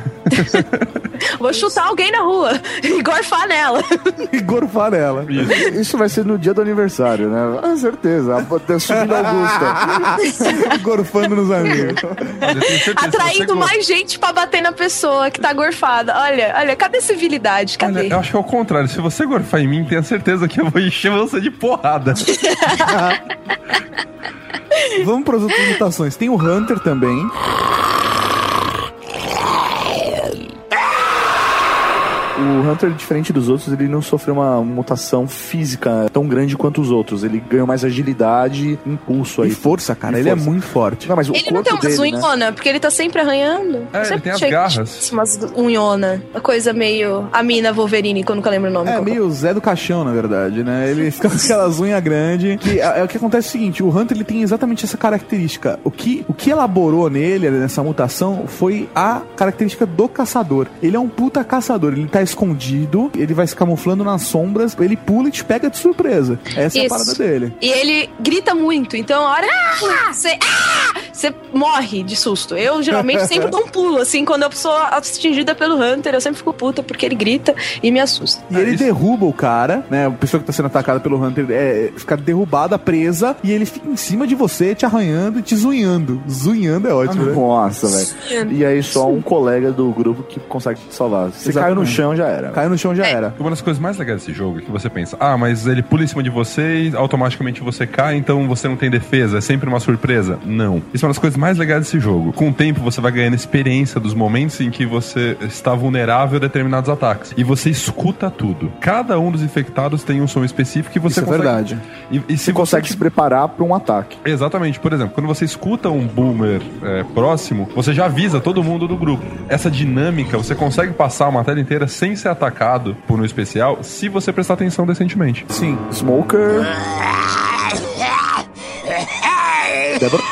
Vou chutar alguém na rua e gorfar nela. E gorfar nela. Isso vai ser no dia do aniversário, né? Ah, certeza. A- Subindo Augusta. Gorfando nos amigos. Atraindo mais gente pra bater na pessoa que tá gorfada. Olha, olha, cadê civilidade? Cadê? Olha, eu acho que é o contrário. Se você gorfar em mim, tenha certeza que eu vou encher você de porrada. Vamos para as outras mutações. Tem o Hunter também. O Hunter, diferente dos outros, ele não sofreu uma mutação física tão grande quanto os outros. Ele ganhou mais agilidade, impulso aí. E força, cara. E Ele é força. muito forte. Não, mas o Ele não tem umas dele, né? unhona, porque ele tá sempre arranhando. É, ele sempre tem as garras. Umas unhona. Uma coisa meio. A mina Wolverine, que eu nunca lembro o nome. É qual meio Zé do Caixão, na verdade, né? Ele fica com aquelas unhas grandes. Que, é, é o que acontece é o seguinte: o Hunter ele tem exatamente essa característica. O que, o que elaborou nele, nessa mutação, foi a característica do caçador. Ele é um puta caçador. Ele tá escondido, ele vai se camuflando nas sombras, ele pula e te pega de surpresa. Essa é a Isso. parada dele. E ele grita muito, então a hora ah, você ah, você morre de susto. Eu geralmente sempre dou um pulo, assim, quando eu sou atingida pelo Hunter, eu sempre fico puta porque ele grita e me assusta. E ele derruba o cara, né? A pessoa que tá sendo atacada pelo Hunter é, fica derrubada, presa, e ele fica em cima de você, te arranhando e te zunhando. Zunhando é ótimo, né? Nossa, velho. E aí só um colega do grupo que consegue te salvar. Se caiu no chão, já era. Caiu no chão, já era. Uma das coisas mais legais desse jogo é que você pensa, ah, mas ele pula em cima de você e automaticamente você cai, então você não tem defesa, é sempre uma surpresa. Não. Isso é uma das coisas mais legais desse jogo. Com o tempo você vai ganhando experiência dos momentos em que você está vulnerável a determinados ataques. E você escuta tudo. Cada um dos infectados tem um som específico que você Isso é consegue... verdade. E, e se Você consegue se preparar pra um ataque. Exatamente. Por exemplo, quando você escuta um boomer é, próximo, você já avisa todo mundo do grupo. Essa dinâmica, você consegue passar uma tela inteira sem ser atacado por um especial se você prestar atenção decentemente. Sim. Smoker. Débora.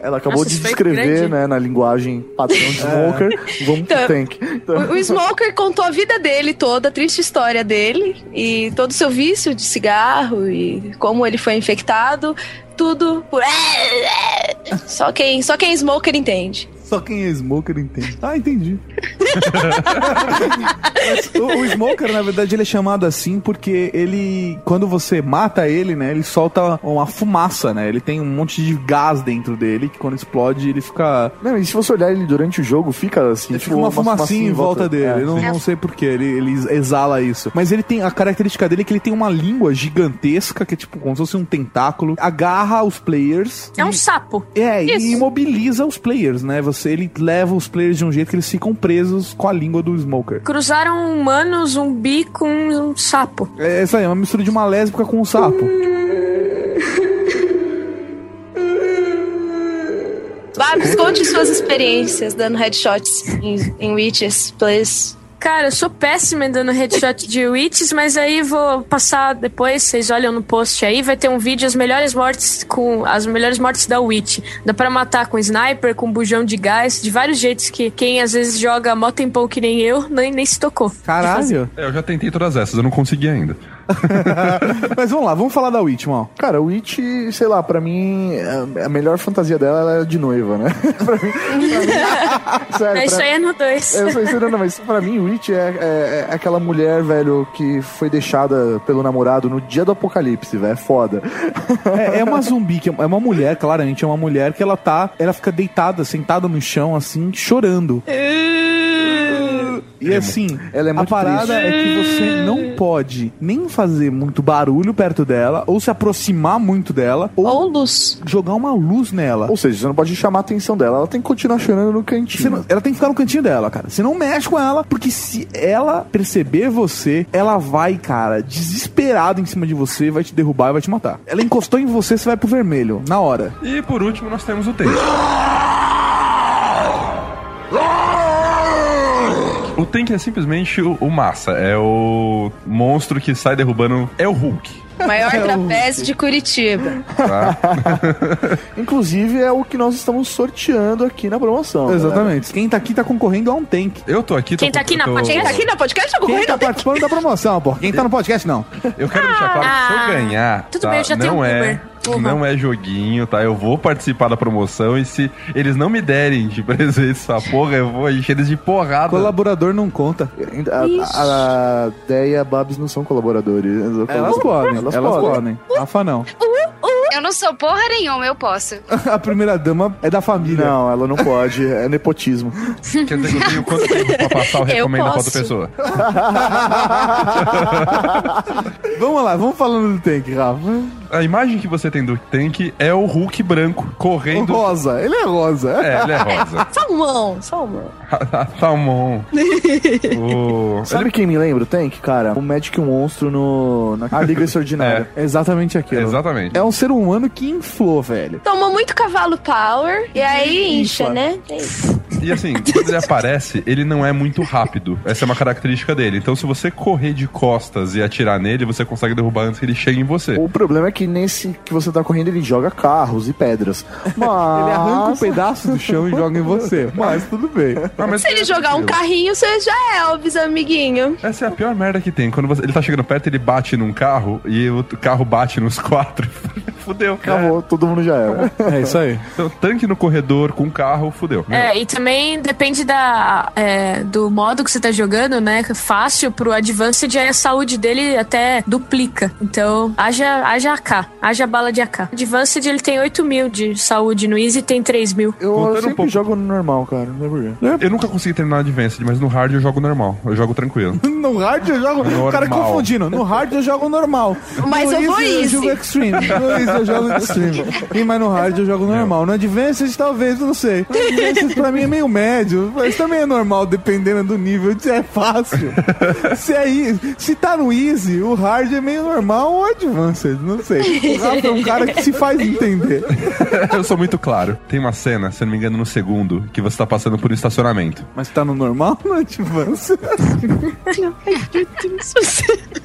Ela acabou Nossa, de descrever, né, na linguagem padrão de Smoker. Vamos pro Então, tank. Então- O, o Smoker contou a vida dele toda, a triste história dele, e todo o seu vício de cigarro, e como ele foi infectado, tudo por. Só quem, só quem Smoker entende. Só quem é Smoker entende. Ah, entendi. Mas o, o Smoker, na verdade, ele é chamado assim porque ele, quando você mata ele, né, ele solta uma fumaça, né? Ele tem um monte de gás dentro dele que quando explode ele fica. Não, e se você olhar ele durante o jogo, fica assim, Fica uma fumacinha em volta dele. É, eu não, não sei porquê, ele, ele exala isso. Mas ele tem a característica dele é que ele tem uma língua gigantesca, que é tipo como se fosse um tentáculo, agarra os players. É um sapo. É, Isso. e imobiliza os players, né? Você, ele leva os players de um jeito que eles ficam presos com a língua do Smoker. Cruzaram um humano, zumbi com um sapo. É isso aí, é uma mistura de uma lésbica com um sapo. Babs, conte suas experiências dando headshots em, em Witches, please. Cara, eu sou péssima em dando headshot de Witches, mas aí vou passar depois, vocês olham no post aí, vai ter um vídeo as melhores mortes com as melhores mortes da Witch. Dá pra matar com sniper, com bujão de gás, de vários jeitos que quem às vezes joga mó tempão que nem eu, nem, nem se tocou. Caralho. É, eu já tentei todas essas, eu não consegui ainda. Mas vamos lá, vamos falar da Witch, mal. Cara, o Witch, sei lá, pra mim, a- a melhor fantasia dela ela é de noiva, né? pra mim, pra mim- sério, É, isso pra- aí é no 2. Eu sou mas pra mim, Witch é, é- é aquela mulher, velho, que foi deixada pelo namorado no dia do apocalipse, velho. É foda. É, é uma zumbi, que é uma mulher, claramente, é uma mulher que ela tá. Ela fica deitada, sentada no chão, assim, chorando. E assim, Ela é a muito parada triste. é que você não pode nem fazer muito barulho perto dela, ou se aproximar muito dela, ou, luz. jogar uma luz nela. Ou seja, você não pode chamar a atenção dela, ela tem que continuar chorando no cantinho. Não- ela tem que ficar no cantinho dela, cara. Você não mexe com ela, porque se ela perceber você, ela vai, cara, desesperada em cima de você, vai te derrubar e vai te matar. Ela encostou em você, você vai pro vermelho, na hora. E por último, nós temos o tank. O tank é simplesmente o, o massa, é o monstro que sai derrubando. É o Hulk. Maior trapézio de Curitiba. Tá? Inclusive, é o que nós estamos sorteando aqui na promoção. galera. Exatamente. Quem tá aqui tá concorrendo a um tank. Eu tô aqui. Quem tá aqui na tô- podcast? Quem tá aqui na podcast tá Quem concorrendo tá participando da promoção, pô? Quem tá no podcast, não. Eu quero deixar claro que se eu ganhar. Tudo tá, bem, eu já tenho não um é, Uber. Não é joguinho, tá? Eu vou participar da promoção e se eles não me derem de presente essa porra, eu vou encher eles de porrada. Colaborador não conta. A, a, a Dé e a Babs não são colaboradores. Elas podem, elas, podem. Rafa não. Eu não sou porra nenhuma, eu posso. A primeira dama é da família. Não, ela não pode. É nepotismo. Quer dizer que eu tenho quanto tempo pra passar o Eu recomenda pra outra posso. pessoa? vamos lá, vamos falando do tank, Rafa. A imagem que você tem do tanque é o Hulk branco correndo. Rosa, ele é rosa. É, ele é rosa. Salmão, salmão. bom. O- Sabe quem me lembra o Tank, cara? O Magic Monstro no, na a Liga Extraordinária. É exatamente aquilo. Exatamente. É um ser humano que inflou, velho. Tomou muito cavalo power e aí incha, né? É isso. E assim, quando ele aparece, ele não é muito rápido. Essa é uma característica dele. Então, se você correr de costas e atirar nele, você consegue derrubar antes que ele chegue em você. O problema é que nesse que você tá correndo, ele joga carros e pedras. Mas... Ele arranca um pedaço do chão e joga em você. Mas tudo bem. Se ele jogar um carrinho, você já é Elvis, amiguinho. Essa é a pior merda que tem. Quando você- ele tá chegando perto, ele bate num carro e o carro bate nos quatro. fudeu, cara. Acabou, todo mundo já era. É isso aí. Então, tanque no corredor com carro, fudeu. É, e também depende da, é, do modo que você tá jogando, né? Fácil pro Advanced, aí a saúde dele até duplica. Então, haja, haja AK, haja bala de AK. Advanced, ele tem 8 mil de saúde, no Easy tem 3 mil. Eu Contando um sempre pouco- jogo no normal, cara. Não sei por. Eu nunca consegui terminar Advanced, mas no hard eu jogo normal. Eu jogo tranquilo. No hard eu jogo. O cara Normal. confundindo. No hard eu jogo normal. Mas no eu vou Eu easy. jogo extreme. No easy eu jogo extreme. E mas no hard eu jogo normal. No advanced talvez, eu não sei. No advanced pra mim é meio médio. Mas também é normal, dependendo do nível. Se é fácil. Se, é, se tá no easy, o hard é meio normal ou advanced. Não sei. O Rafa é um cara que se faz entender. eu sou muito claro. Tem uma cena, se eu não me engano, no segundo, que você tá passando por um estacionamento. Mas tá no normal ou no advanced?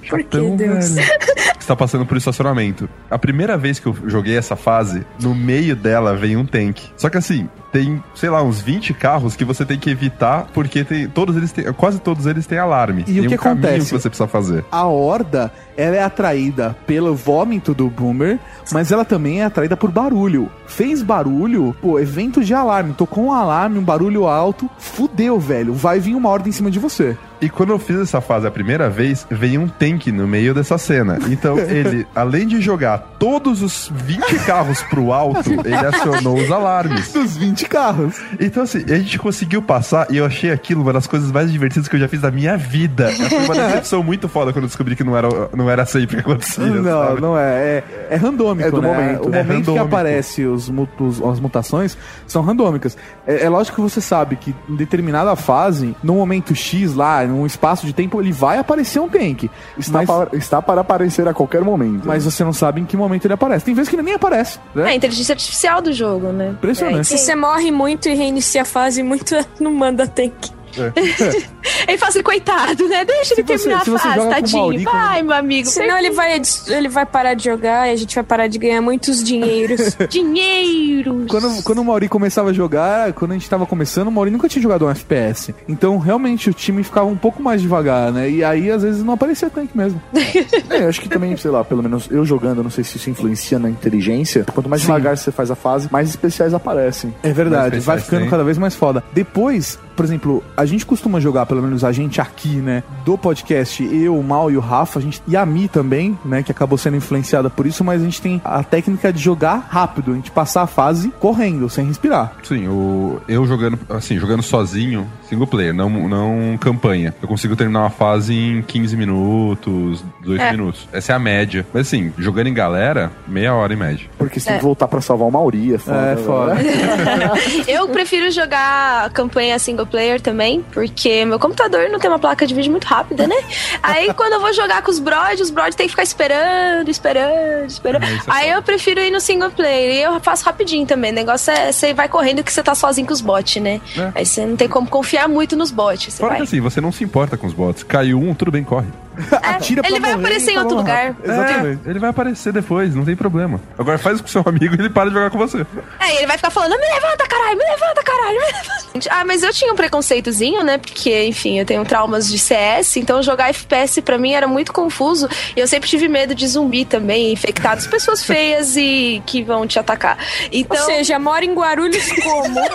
Por que, Deus? Você tá passando por um estacionamento. A primeira vez que eu joguei essa fase, no meio dela vem um tanque. Só que assim, tem, sei lá, uns 20 carros que você tem que evitar, porque tem, todos eles têm, quase todos eles têm alarme. E o Tem que um acontece? que você precisa fazer. A horda, ela é atraída pelo vômito do boomer, mas ela também é atraída por barulho. Fez barulho, pô, evento de alarme. Tocou um alarme, um barulho alto, fudeu, velho. Vai vir uma horda em cima de você. E quando eu fiz essa fase a primeira vez, veio um tanque no meio dessa cena. Então ele, além de jogar todos os 20 carros pro alto, ele acionou os alarmes. Dos 20 carros. Então assim, a gente conseguiu passar e eu achei aquilo uma das coisas mais divertidas que eu já fiz da minha vida. Foi uma decepção muito foda quando eu descobri que não era, não era sempre que acontecia. Não, sabe? não é. É, é randômico, É do né? momento. O É momento que aparece os, os- as mutações são randômicas. É, é lógico que você sabe que em determinada fase, no momento X lá, num espaço de tempo, ele vai aparecer um tank. Está, Mas, para, está para aparecer a qualquer momento. mas você não sabe em que momento ele aparece. Tem vezes que ele nem aparece. É a Né? inteligência artificial do jogo, né? Impressionante. Se você morre muito e reinicia a fase muito, não manda tank. Ele fala assim, coitado, né? Deixa ele Se você- terminar a fase, tadinho. Mauri, Vai, meu amigo. Senão ele vai, ele vai parar de jogar e a gente vai parar de ganhar muitos dinheiros. Dinheiro. Quando, quando o Mauri começava a jogar, quando a gente tava começando, o Mauri nunca tinha jogado um FPS. Então, realmente, o time ficava um pouco mais devagar, né? E aí, às vezes, não aparecia tanque mesmo. É, eu acho que também, sei lá, pelo menos eu jogando, eu não sei se isso influencia na inteligência. Quanto mais Sim. devagar você faz a fase, mais especiais aparecem. É verdade, vai ficando tem. cada vez mais foda. Depois, por exemplo, a gente costuma jogar, pelo menos a gente aqui, né, do podcast, eu, o Mal e o Rafa, a gente, e a Mi também, né, que acabou sendo influenciada por isso, mas a gente tem a técnica de jogar rápido, a gente passar a fase correndo, sem respirar. Sim, o, eu jogando, assim, jogando sozinho, single player, não, não campanha. Eu consigo terminar uma fase em 15 minutos, 18 É. minutos. Essa é a média. Mas assim, jogando em galera, meia hora em média. Porque você tem É. que voltar pra salvar o Mauri, é foda. É, foda. né? Eu prefiro jogar a campanha single player também, porque meu computador não tem uma placa de vídeo muito rápida, né? Aí quando eu vou jogar com os brods, os brods tem que ficar esperando, esperando, esperando. É, é Aí eu prefiro ir no single player. E eu faço rapidinho também. O negócio é você vai correndo que você tá sozinho com os bots, né? É. Aí você não tem como confiar muito nos bots. Você Fora vai. que assim, você não se importa com os bots. Caiu um, tudo bem, corre. Atira pra ele vai aparecer em outro lugar. rápido. Exatamente. É, ele vai aparecer depois, não tem problema. Agora faz com seu amigo e ele para de jogar com você. É, ele vai ficar falando, me levanta, caralho, me levanta, caralho, me levanta. Ah, mas eu tinha preconceitozinho, né? Porque, enfim, eu tenho traumas de CS, então jogar FPS pra mim era muito confuso. E eu sempre tive medo de zumbi também, infectados, pessoas feias e que vão te atacar. Então... Ou seja, mora em Guarulhos como?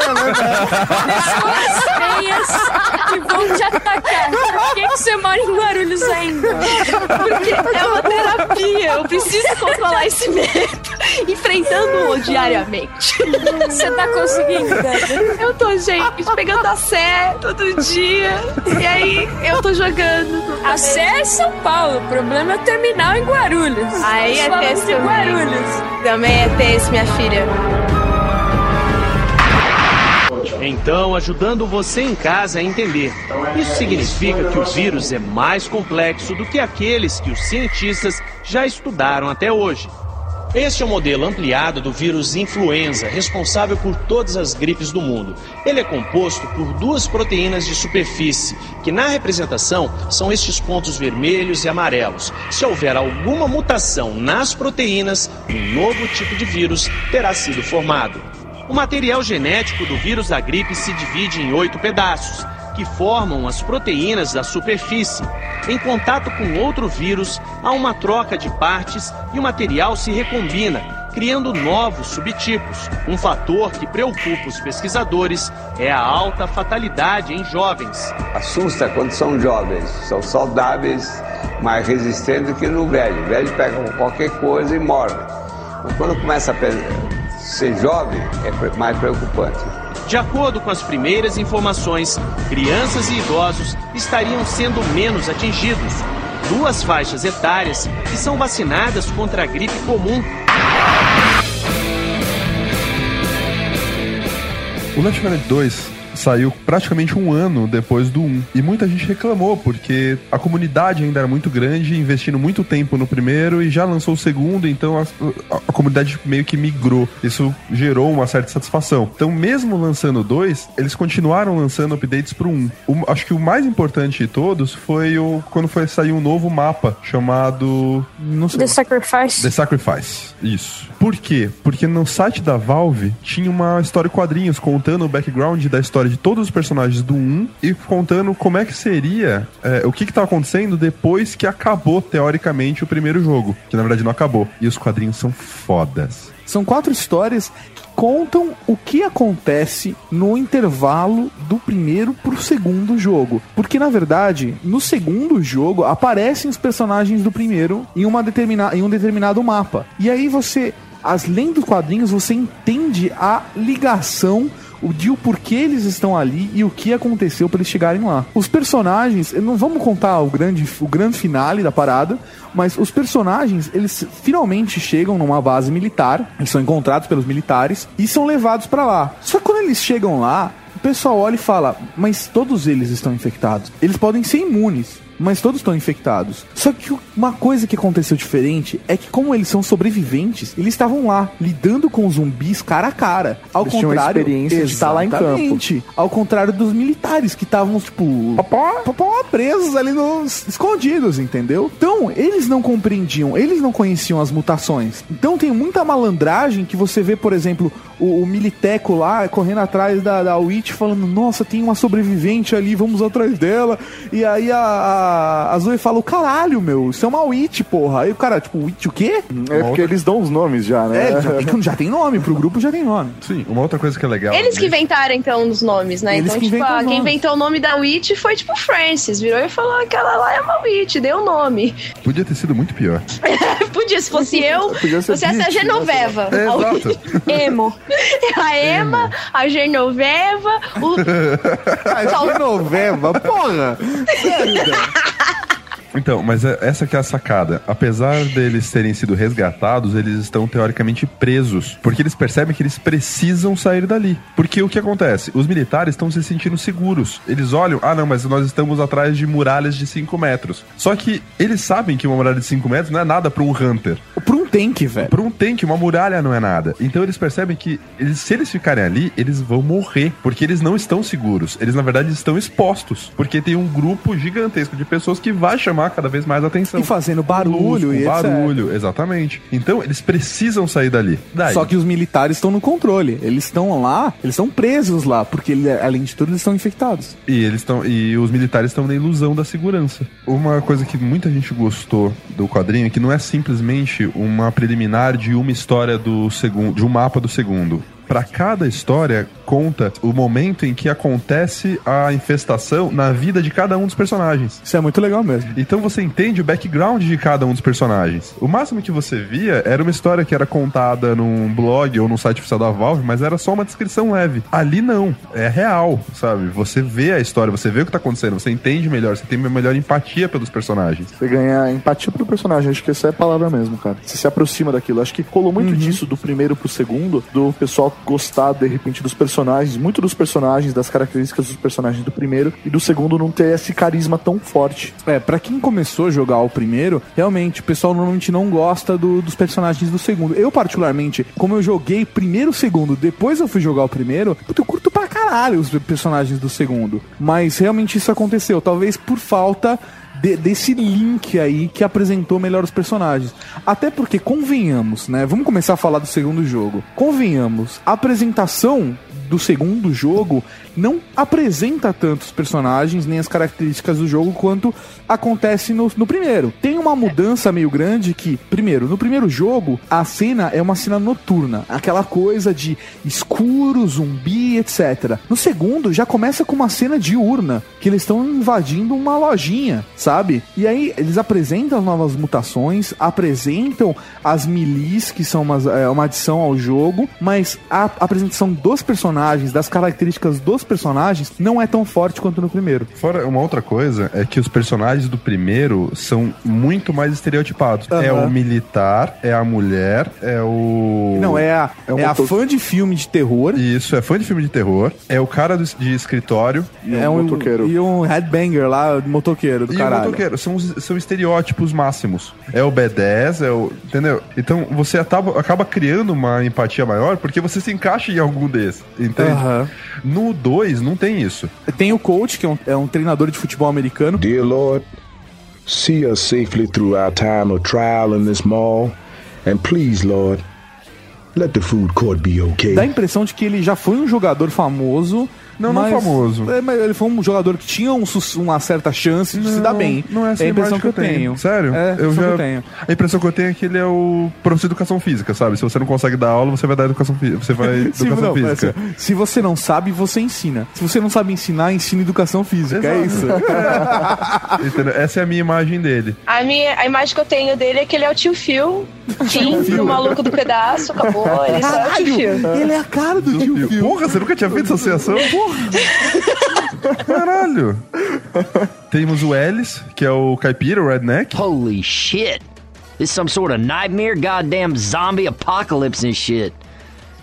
Pessoas feias que vão te atacar. Por que, que você mora em Guarulhos ainda? Porque é uma terapia. Eu preciso controlar esse medo. Enfrentando-o diariamente. Você tá conseguindo, Débora? Eu tô, gente, pegando a sé todo dia. E aí, eu tô jogando. A Sé é São Paulo. O problema é o terminal em Guarulhos. Aí é de também. Guarulhos. Também é tenso, minha filha. Então, ajudando você em casa a entender. Isso significa que o vírus é mais complexo do que aqueles que os cientistas já estudaram até hoje. Este é o modelo ampliado do vírus influenza, responsável por todas as gripes do mundo. Ele é composto por duas proteínas de superfície, que na representação são estes pontos vermelhos e amarelos. Se houver alguma mutação nas proteínas, um novo tipo de vírus terá sido formado. O material genético do vírus da gripe se divide em oito pedaços, que formam as proteínas da superfície. Em contato com outro vírus, há uma troca de partes e o material se recombina, criando novos subtipos. Um fator que preocupa os pesquisadores é a alta fatalidade em jovens. Assusta quando são jovens, são saudáveis, mais resistentes que no velho. O velho pega qualquer coisa e morre. Mas quando começa a ser jovem, é mais preocupante. De acordo com as primeiras informações, crianças e idosos estariam sendo menos atingidos. Duas faixas etárias que são vacinadas contra a gripe comum. O Left 4 Dead 2 saiu praticamente um ano depois do 1. E muita gente reclamou, porque a comunidade ainda era muito grande, investindo muito tempo no primeiro e já lançou o segundo, então a, a- a comunidade meio que migrou. Isso gerou uma certa satisfação. Então, mesmo lançando o 2, eles continuaram lançando updates pro 1. O- acho que o mais importante de todos foi o quando foi sair um novo mapa chamado. Não sei. The Sacrifice. The Sacrifice. Isso. Por quê? Porque no site da Valve tinha uma história em quadrinhos contando o background da história de todos os personagens do 1 e contando como é que seria, é, o que que tava acontecendo depois que acabou, teoricamente, o primeiro jogo. Que na verdade não acabou. E os quadrinhos são fodas. São quatro histórias que contam o que acontece no intervalo do primeiro pro segundo jogo. Porque, na verdade, no segundo jogo aparecem os personagens do primeiro em, uma determina em um determinado mapa. E aí você, as lendo os quadrinhos, você entende a ligação o de o porquê eles estão ali e o que aconteceu para eles chegarem lá. Os personagens, não vamos contar o grande, o grande finale da parada, mas os personagens, eles finalmente chegam numa base militar, eles são encontrados pelos militares e são levados para lá. Só que quando eles chegam lá, o pessoal olha e fala: "Mas todos eles estão infectados. Eles podem ser imunes, mas todos estão infectados. Só que uma coisa que aconteceu diferente é que, como eles são sobreviventes, eles estavam lá, lidando com zumbis cara a cara. Ao Eles contrário. experiência de estar lá em campo. Ao contrário dos militares, que estavam, tipo, popó, presos ali nos. escondidos, entendeu? Então, eles não compreendiam, eles não conheciam as mutações. Então tem muita malandragem que você vê, por exemplo, o, o Militeco lá correndo atrás da, da Witch falando, nossa, tem uma sobrevivente ali, vamos atrás dela. E aí a, a, a Zoe fala, caralho, meu, isso é uma Witch, porra. Aí o cara, tipo, Witch o quê? É porque eles dão os nomes já, né? É, já tem, já tem nome, pro grupo já tem nome. Sim, uma outra coisa que é legal. Eles que inventaram, então, os nomes, né? Eles então, que tipo, inventam ah, quem inventou o nome da Witch foi, tipo, Francis. Virou e falou, aquela lá é uma Witch, deu o nome. Podia ter sido muito pior. Podia, se fosse eu, Podia ser você ia ser a Genoveva. É, exato. Emo. A Ema, a Genoveva, o... A Genoveva, porra! Então, mas é- essa que é a sacada. Apesar deles terem sido resgatados, eles estão teoricamente presos. Porque eles percebem que eles precisam sair dali. Porque o que acontece? Os militares estão se sentindo seguros. Eles olham, ah não, mas nós estamos atrás de muralhas de 5 metros. Só que eles sabem que uma muralha de 5 metros não é nada para um Hunter. Pra um tanque, velho. Pra um tanque, uma muralha não é nada. Então eles percebem que eles, se eles ficarem ali, eles vão morrer. Porque eles não estão seguros. Eles, na verdade, estão expostos. Porque tem um grupo gigantesco de pessoas que vai chamar cada vez mais atenção. E fazendo barulho Luz, e com etc. barulho, exatamente. Então eles precisam sair dali. Daí, Só que os militares estão no controle. Eles estão lá, eles estão presos lá, porque além de tudo eles estão infectados. E eles estão e os militares estão na ilusão da segurança. Uma coisa que muita gente gostou do quadrinho é que não é simplesmente uma preliminar de uma história do segundo, de um mapa do segundo. Pra cada história conta o momento em que acontece a infestação na vida de cada um dos personagens. Isso é muito legal mesmo. Então você entende o background de cada um dos personagens. O máximo que você via era uma história que era contada num blog ou no site oficial da Valve, mas era só uma descrição leve. Ali não, é real, sabe? Você vê a história, você vê o que tá acontecendo, você entende melhor, você tem uma melhor empatia pelos personagens. Você ganha empatia pelo personagem, acho que essa é a palavra mesmo, cara. Você se aproxima daquilo. Acho que rolou muito disso do primeiro pro segundo, do pessoal gostar, de repente, dos personagens, muito dos personagens, das características dos personagens do primeiro, e do segundo não ter esse carisma tão forte. É, pra quem começou a jogar o primeiro, realmente o pessoal normalmente não gosta do- dos personagens do segundo. Eu, particularmente, como eu joguei primeiro o segundo, depois eu fui jogar o primeiro, eu curto pra caralho os personagens do segundo. Mas realmente isso aconteceu, talvez por falta de- desse link aí que apresentou melhor os personagens. Até porque, convenhamos, né? Vamos começar a falar do segundo jogo. Convenhamos, a apresentação do segundo jogo não apresenta tantos personagens nem as características do jogo quanto acontece no, no primeiro. Tem uma mudança meio grande que, primeiro, no primeiro jogo, a cena é uma cena noturna, aquela coisa de escuro, zumbi, etc. No segundo, já começa com uma cena diurna, que eles estão invadindo uma lojinha, sabe? E aí eles apresentam as novas mutações, apresentam as milis, que são umas- é, uma adição ao jogo, mas a apresentação dos personagens, das características dos personagens, não é tão forte quanto no primeiro. Fora uma outra coisa é que os personagens do primeiro são muito mais estereotipados. É Aham. o militar, é a mulher, é o. Não, é a, É um é a fã de filme de terror. Isso, é fã de filme de terror. É o cara do- de escritório. é um, E um headbanger lá, motoqueiro do E o caralho. motoqueiro, são, os- são estereótipos máximos. É o B10, é o. Entendeu? Então você acaba, acaba criando uma empatia maior porque você se encaixa em algum desses. Entende? Aham. No 2 não tem isso. Tem o coach, que é um, é um treinador de futebol americano. Dear Lord, see us safely through our time of trial in this mall. And please, Lord, let the food court be okay. Dá a impressão de que ele já foi um jogador famoso. Não, não mas, famoso. É, mas ele foi um jogador que tinha um uma certa chance de se dar bem. Não é essa é a impressão imagem que eu tenho. Sério? É, eu já... que eu tenho. A impressão que eu tenho é que ele é o professor de educação física, sabe? Se você não consegue dar aula, você vai dar educação física. Você vai Se, educação não, física. assim, se você não sabe, você ensina. Se você não sabe ensinar, ensina educação física. É isso. Entendeu? Essa é a minha imagem dele. A, minha, a imagem que eu tenho dele é que ele é o tio Phil. Tim, Phil. o maluco do pedaço, acabou. Ele só é o tio Phil. Ele é a cara do tio Phil. Porra, você nunca tinha feito associação? Caralho. Temos o Ellis, que é o caipira, o redneck. Holy shit. This some sort of nightmare, goddamn zombie apocalypse and shit.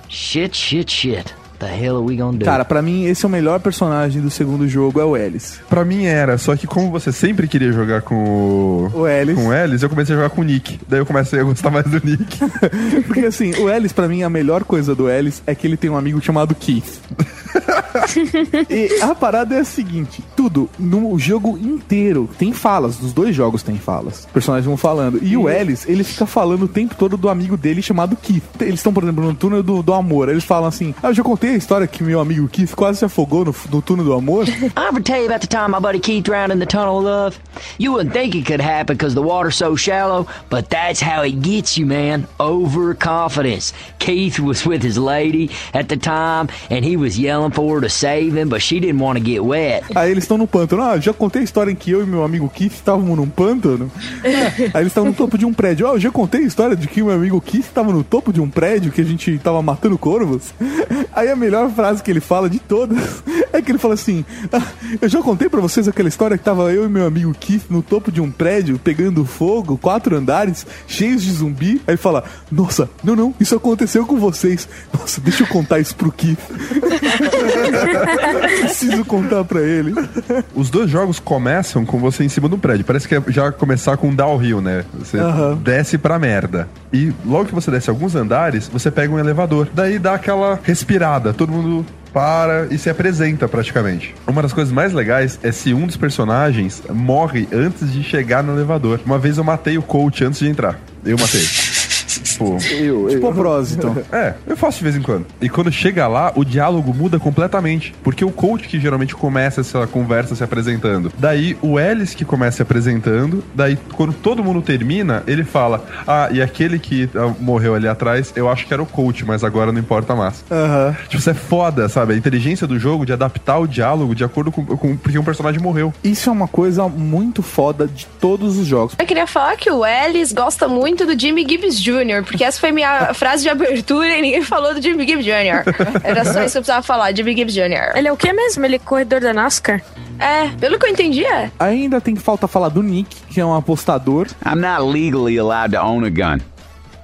Shit, shit, shit. The hell are we gonna do? Cara, pra mim, esse é o melhor personagem do segundo jogo, é o Ellis. Pra mim era, só que como você sempre queria jogar com o, o Ellis. com o Ellis, eu comecei a jogar com o Nick. Daí eu comecei a gostar mais do Nick. Porque assim, o Ellis, pra mim, a melhor coisa do Ellis é que ele tem um amigo chamado Keith. e a parada é a seguinte: tudo, no jogo inteiro, tem falas. Nos dois jogos tem falas. Os personagens vão falando. E o Ellis, ele fica falando o tempo todo do amigo dele chamado Keith. Eles estão, por exemplo, no túnel do, do amor. Eles falam assim: Ah, eu já contei a história que meu amigo Keith quase se afogou no, no túnel do amor. I ever tell you about the time my buddy Keith drowned in the tunnel of love? You wouldn't think it could happen because the water's so shallow, but that's how he gets you, man. Overconfidence. Keith was with his lady at the time, and he was yelling for her to save him, but she didn't want to get wet. Aí eles estão no pântano. Ah, já contei a história em que eu e meu amigo Keith estávamos num pântano. Aí eles estavam no topo de um prédio. Ah, eu já contei a história de que o meu amigo Keith estava no topo de um prédio que a gente estava matando corvos. Aí a melhor frase que ele fala de todas é que ele fala assim: "Ah, Eu já contei pra vocês aquela história que tava eu e meu amigo Keith no topo de um prédio pegando fogo, quatro andares, cheios de zumbi. Aí ele fala: Nossa, não, não, isso aconteceu com vocês. Nossa, deixa eu contar isso pro Keith. Preciso contar pra ele. Os dois jogos começam com você em cima do prédio. Parece que é já começar com um downhill, né? Você desce pra merda. E logo que você desce alguns andares, você pega um elevador. Daí dá aquela respirada. Todo mundo para e se apresenta praticamente. Uma das coisas mais legais é se um dos personagens morre antes de chegar no elevador. Uma vez eu matei o coach antes de entrar. Eu matei. Tipo, tipo a prose, então. É, eu faço de vez em quando. E quando chega lá, o diálogo muda completamente. Porque o coach que geralmente começa essa conversa se apresentando. Daí o Ellis que começa se apresentando. Daí quando todo mundo termina, ele fala: Ah, e aquele que ah, morreu ali atrás, eu acho que era o coach, mas agora não importa mais. Aham. Tipo, isso é foda, sabe? A inteligência do jogo de adaptar o diálogo de acordo com, com porque um personagem morreu. Isso é uma coisa muito foda de todos os jogos. Eu queria falar que o Ellis gosta muito do Jimmy Gibbs Jr., porque essa foi minha frase de abertura e ninguém falou do Jimmy Gibbs Jr. Era só isso que eu precisava falar, Jimmy Gibbs Jr. Ele é o que mesmo? Ele é corredor da NASCAR? É, pelo que eu entendi, é. Ainda tem que falta falar do Nick, que é um apostador. I'm not legally allowed to own a gun.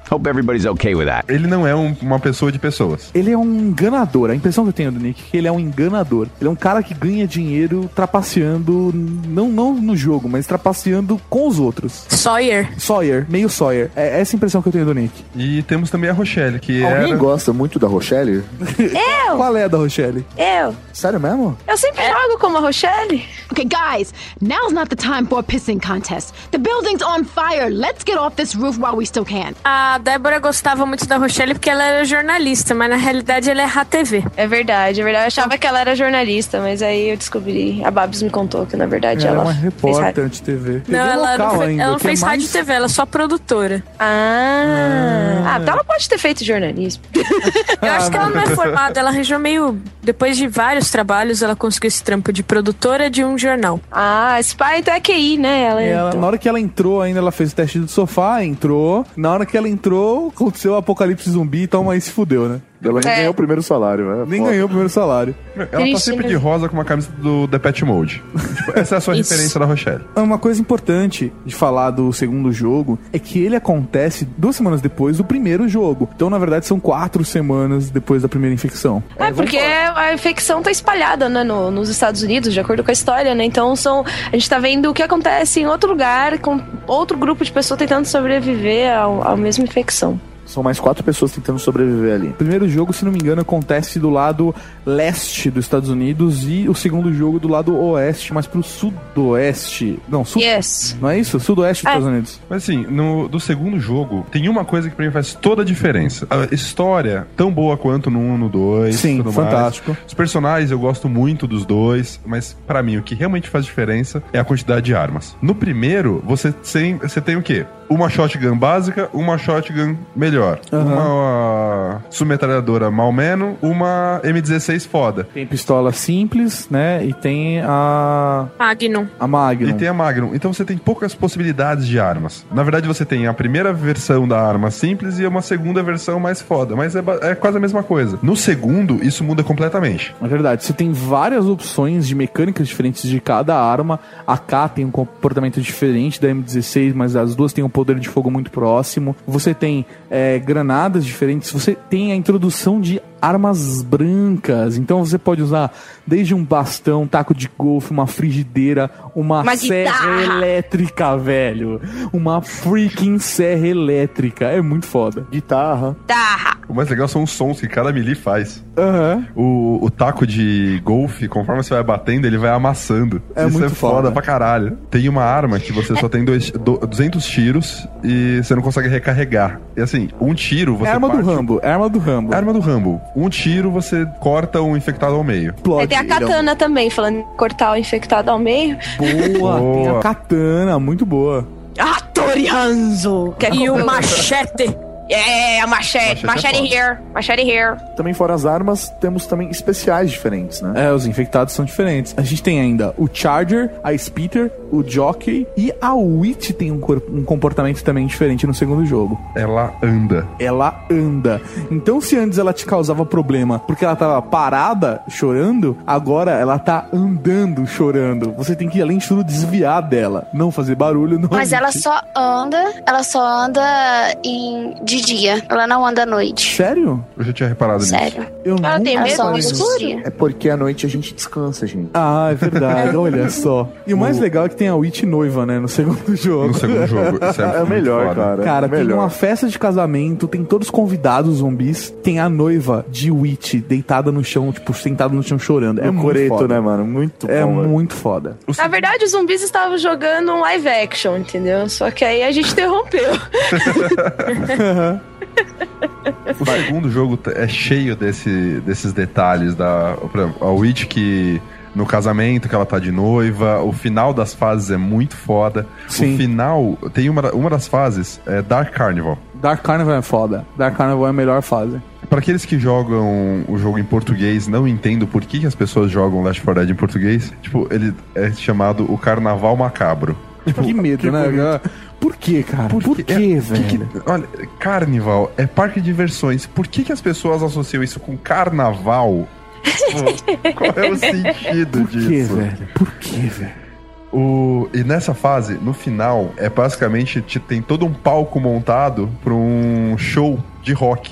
Hope everybody's okay with that. Ele não é um- uma pessoa de pessoas. Ele é um enganador. A impressão que eu tenho do Nick é que ele é um enganador. Ele é um cara que ganha dinheiro trapaceando, não, não no jogo, mas trapaceando com os outros. Sawyer. Sawyer, meio Sawyer. É essa a impressão que eu tenho do Nick. E temos também a Rochelle, que Alguém era... gosta muito da Rochelle? Eu! Qual é a da Rochelle? Eu! Sério mesmo? Eu sempre jogo como a Rochelle. Okay, guys, now's not the time for a pissing contest. The building's on fire. Let's get off this roof while we still can. A Débora gostava muito da Rochelle porque ela era jornalista, mas na realidade ela é RATV. É verdade, é verdade. Eu achava que ela era jornalista, mas aí eu descobri. A Babs me contou que na verdade Ela ela, é uma fez repórter de TV. Não, ela não, local fe- ainda, ela não é fez mais- rádio e TV, ela é só produtora. Ah. ah, então ela pode ter feito jornalismo. Eu acho que ela não é formada, ela arranjou meio. Depois de vários trabalhos, ela conseguiu esse trampo de produtora de um jornal. Ah, esse pai então é QI, né? Ela, ela- na hora que ela entrou ainda, ela fez o teste do sofá, entrou. Na hora que ela entrou, aconteceu o apocalipse zumbi, então aí se fudeu, né? Ela nem É. ganhou o primeiro salário, né? Nem Foda. ganhou o primeiro salário. Ela tá sempre de rosa com uma camisa do The Pet Mode. Tipo, essa é a sua Isso. referência da Rochelle. Uma coisa importante de falar do segundo jogo é que ele acontece duas semanas depois do primeiro jogo. Então, na verdade, são quatro semanas depois da primeira infecção. É, porque a infecção tá espalhada, né, no- nos Estados Unidos, de acordo com a história, né? Então são. A gente tá vendo o que acontece em outro lugar, com outro grupo de pessoas tentando sobreviver à mesma infecção. São mais quatro pessoas tentando sobreviver ali. O primeiro jogo, se não me engano, acontece do lado leste dos Estados Unidos e o segundo jogo do lado oeste, mas pro sudoeste. Não, sul... Yes. não é isso? Sudoeste dos É. Estados Unidos. Mas assim, no, do segundo jogo, tem uma coisa que pra mim faz toda a diferença. A história, tão boa quanto no 1, no 2. Sim, tudo mais. fantástico. Os personagens eu gosto muito dos dois, mas pra mim o que realmente faz diferença é a quantidade de armas. No primeiro, você tem, você tem o quê? Uma shotgun básica, uma shotgun melhor. Uma submetralhadora mal menos, uma M16 foda. Tem pistola simples, né? E tem a. Magnum. A Magnum. E tem a Magnum. Então você tem poucas possibilidades de armas. Na verdade, você tem a primeira versão da arma simples e uma segunda versão mais foda. Mas é, é quase a mesma coisa. No segundo, isso muda completamente. É verdade, você tem várias opções de mecânicas diferentes de cada arma. A K tem um comportamento diferente da M16, mas as duas têm um poder de fogo muito próximo. Você tem é, granadas diferentes. Você tem a introdução de armas brancas. Então você pode usar desde um bastão, um taco de golfe, uma frigideira, uma, Uma serra guitarra. elétrica, velho. Uma freaking serra elétrica. É muito foda. Guitarra. Tá. O mais legal são os sons que cada melee faz. Aham. O, o taco de golfe, conforme você vai batendo, ele vai amassando. É Isso muito é foda foda. pra caralho. Tem uma arma que você só tem dois, do- 200 tiros e você não consegue recarregar. E assim, um tiro você É arma do parte- Rambo, é arma do Rambo. Arma do Rambo. Um tiro você corta um infectado ao meio. Aí tem a katana também, falando em cortar o infectado ao meio. Boa, tem Boa. a katana, muito boa. Ah, Tori Hanzo! Que é E o machete. É, machete, Machete é machete foda. here, machete here. Também fora as armas, temos também especiais diferentes, né? É, os infectados são diferentes. A gente tem ainda o Charger, a Spitter, o Jockey e a Witch tem um, um comportamento também diferente no segundo jogo. Ela anda. Ela anda. Então, se antes ela te causava problema porque ela tava parada chorando, agora ela tá andando chorando. Você tem que, além de tudo, desviar dela. Não fazer barulho, não Mas ela só anda, ela só anda em, de dia. Ela não anda à noite. Sério? Eu já tinha reparado Sério. Eu Ela tem nunca medo nisso. escuro? É porque à noite a gente descansa, gente. Ah, é verdade, olha só. E o mais legal é que tem a Witch noiva, né, no segundo jogo. No segundo jogo. Isso é, É melhor, foda. cara. Cara, é tem melhor. uma festa de casamento, tem todos os convidados zumbis, tem a noiva de Witch deitada no chão, tipo, sentada no chão chorando. É É muito coreto, foda. né, mano? Muito É bom, velho. muito foda. Na verdade, os zumbis estavam jogando um live action, entendeu? Só que aí a gente interrompeu. O segundo jogo é cheio desse, desses detalhes da por exemplo, a Witch que no casamento que ela tá de noiva, o final das fases é muito foda. Sim. O final tem uma, uma das fases é Dark Carnival. Dark Carnival é foda. Dark Carnival é a melhor fase. Pra aqueles que jogam o jogo em português, não entendo por que, que as pessoas jogam Left 4 Dead em português. Tipo, ele é chamado o Carnaval Macabro. que medo, né? Por que, cara? Por, que, é, velho? que olha, Carnival é parque de diversões. Por que, que as pessoas associam isso com carnaval? Tipo, Qual é o sentido Por disso? que, velho? Por que, velho? O, e nessa fase, no final, é basicamente te- tem todo um palco montado para um show de rock.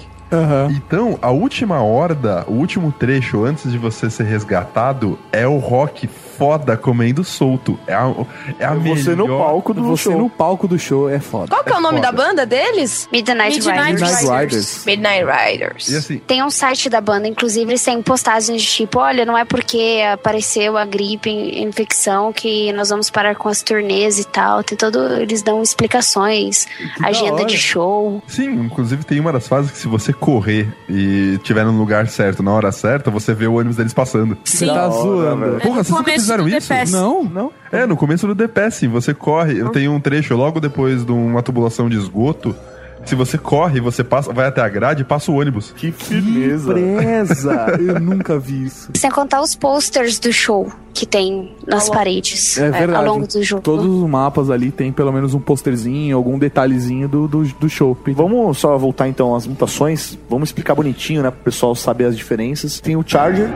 Então, a última horda, o último trecho antes de você ser resgatado é o rock foda comendo solto. É a, é a Você no melhor- palco do Você no palco do show é foda. Qual que é, o nome foda. da banda deles? Midnight, Midnight Riders. Midnight Riders. Midnight Riders. E assim, Tem um site da banda, inclusive, eles têm postagens de tipo, olha, não é porque apareceu a gripe, in- infecção, que nós vamos parar com as turnês e tal. Tem todo. Eles dão explicações, da agenda de show. Sim, inclusive tem uma das fases que se você correr e estiver no lugar certo, na hora certa, você vê o ônibus deles passando. Você tá zoando. Porra, vocês nunca começo fizeram isso? Não, não. É, no começo do Pass, você corre, eu tenho um trecho logo depois de uma tubulação de esgoto. Se você corre, você passa, vai até a grade e passa o ônibus. Que firmeza. Presa. Eu nunca vi isso. Sem contar os posters do show que tem nas paredes É é, verdade. ao longo do jogo. Todos os mapas ali tem pelo menos um posterzinho, algum detalhezinho do, do, do show. Vamos só voltar então às mutações. Vamos explicar bonitinho, né? Pro pessoal saber as diferenças. Tem o Charger.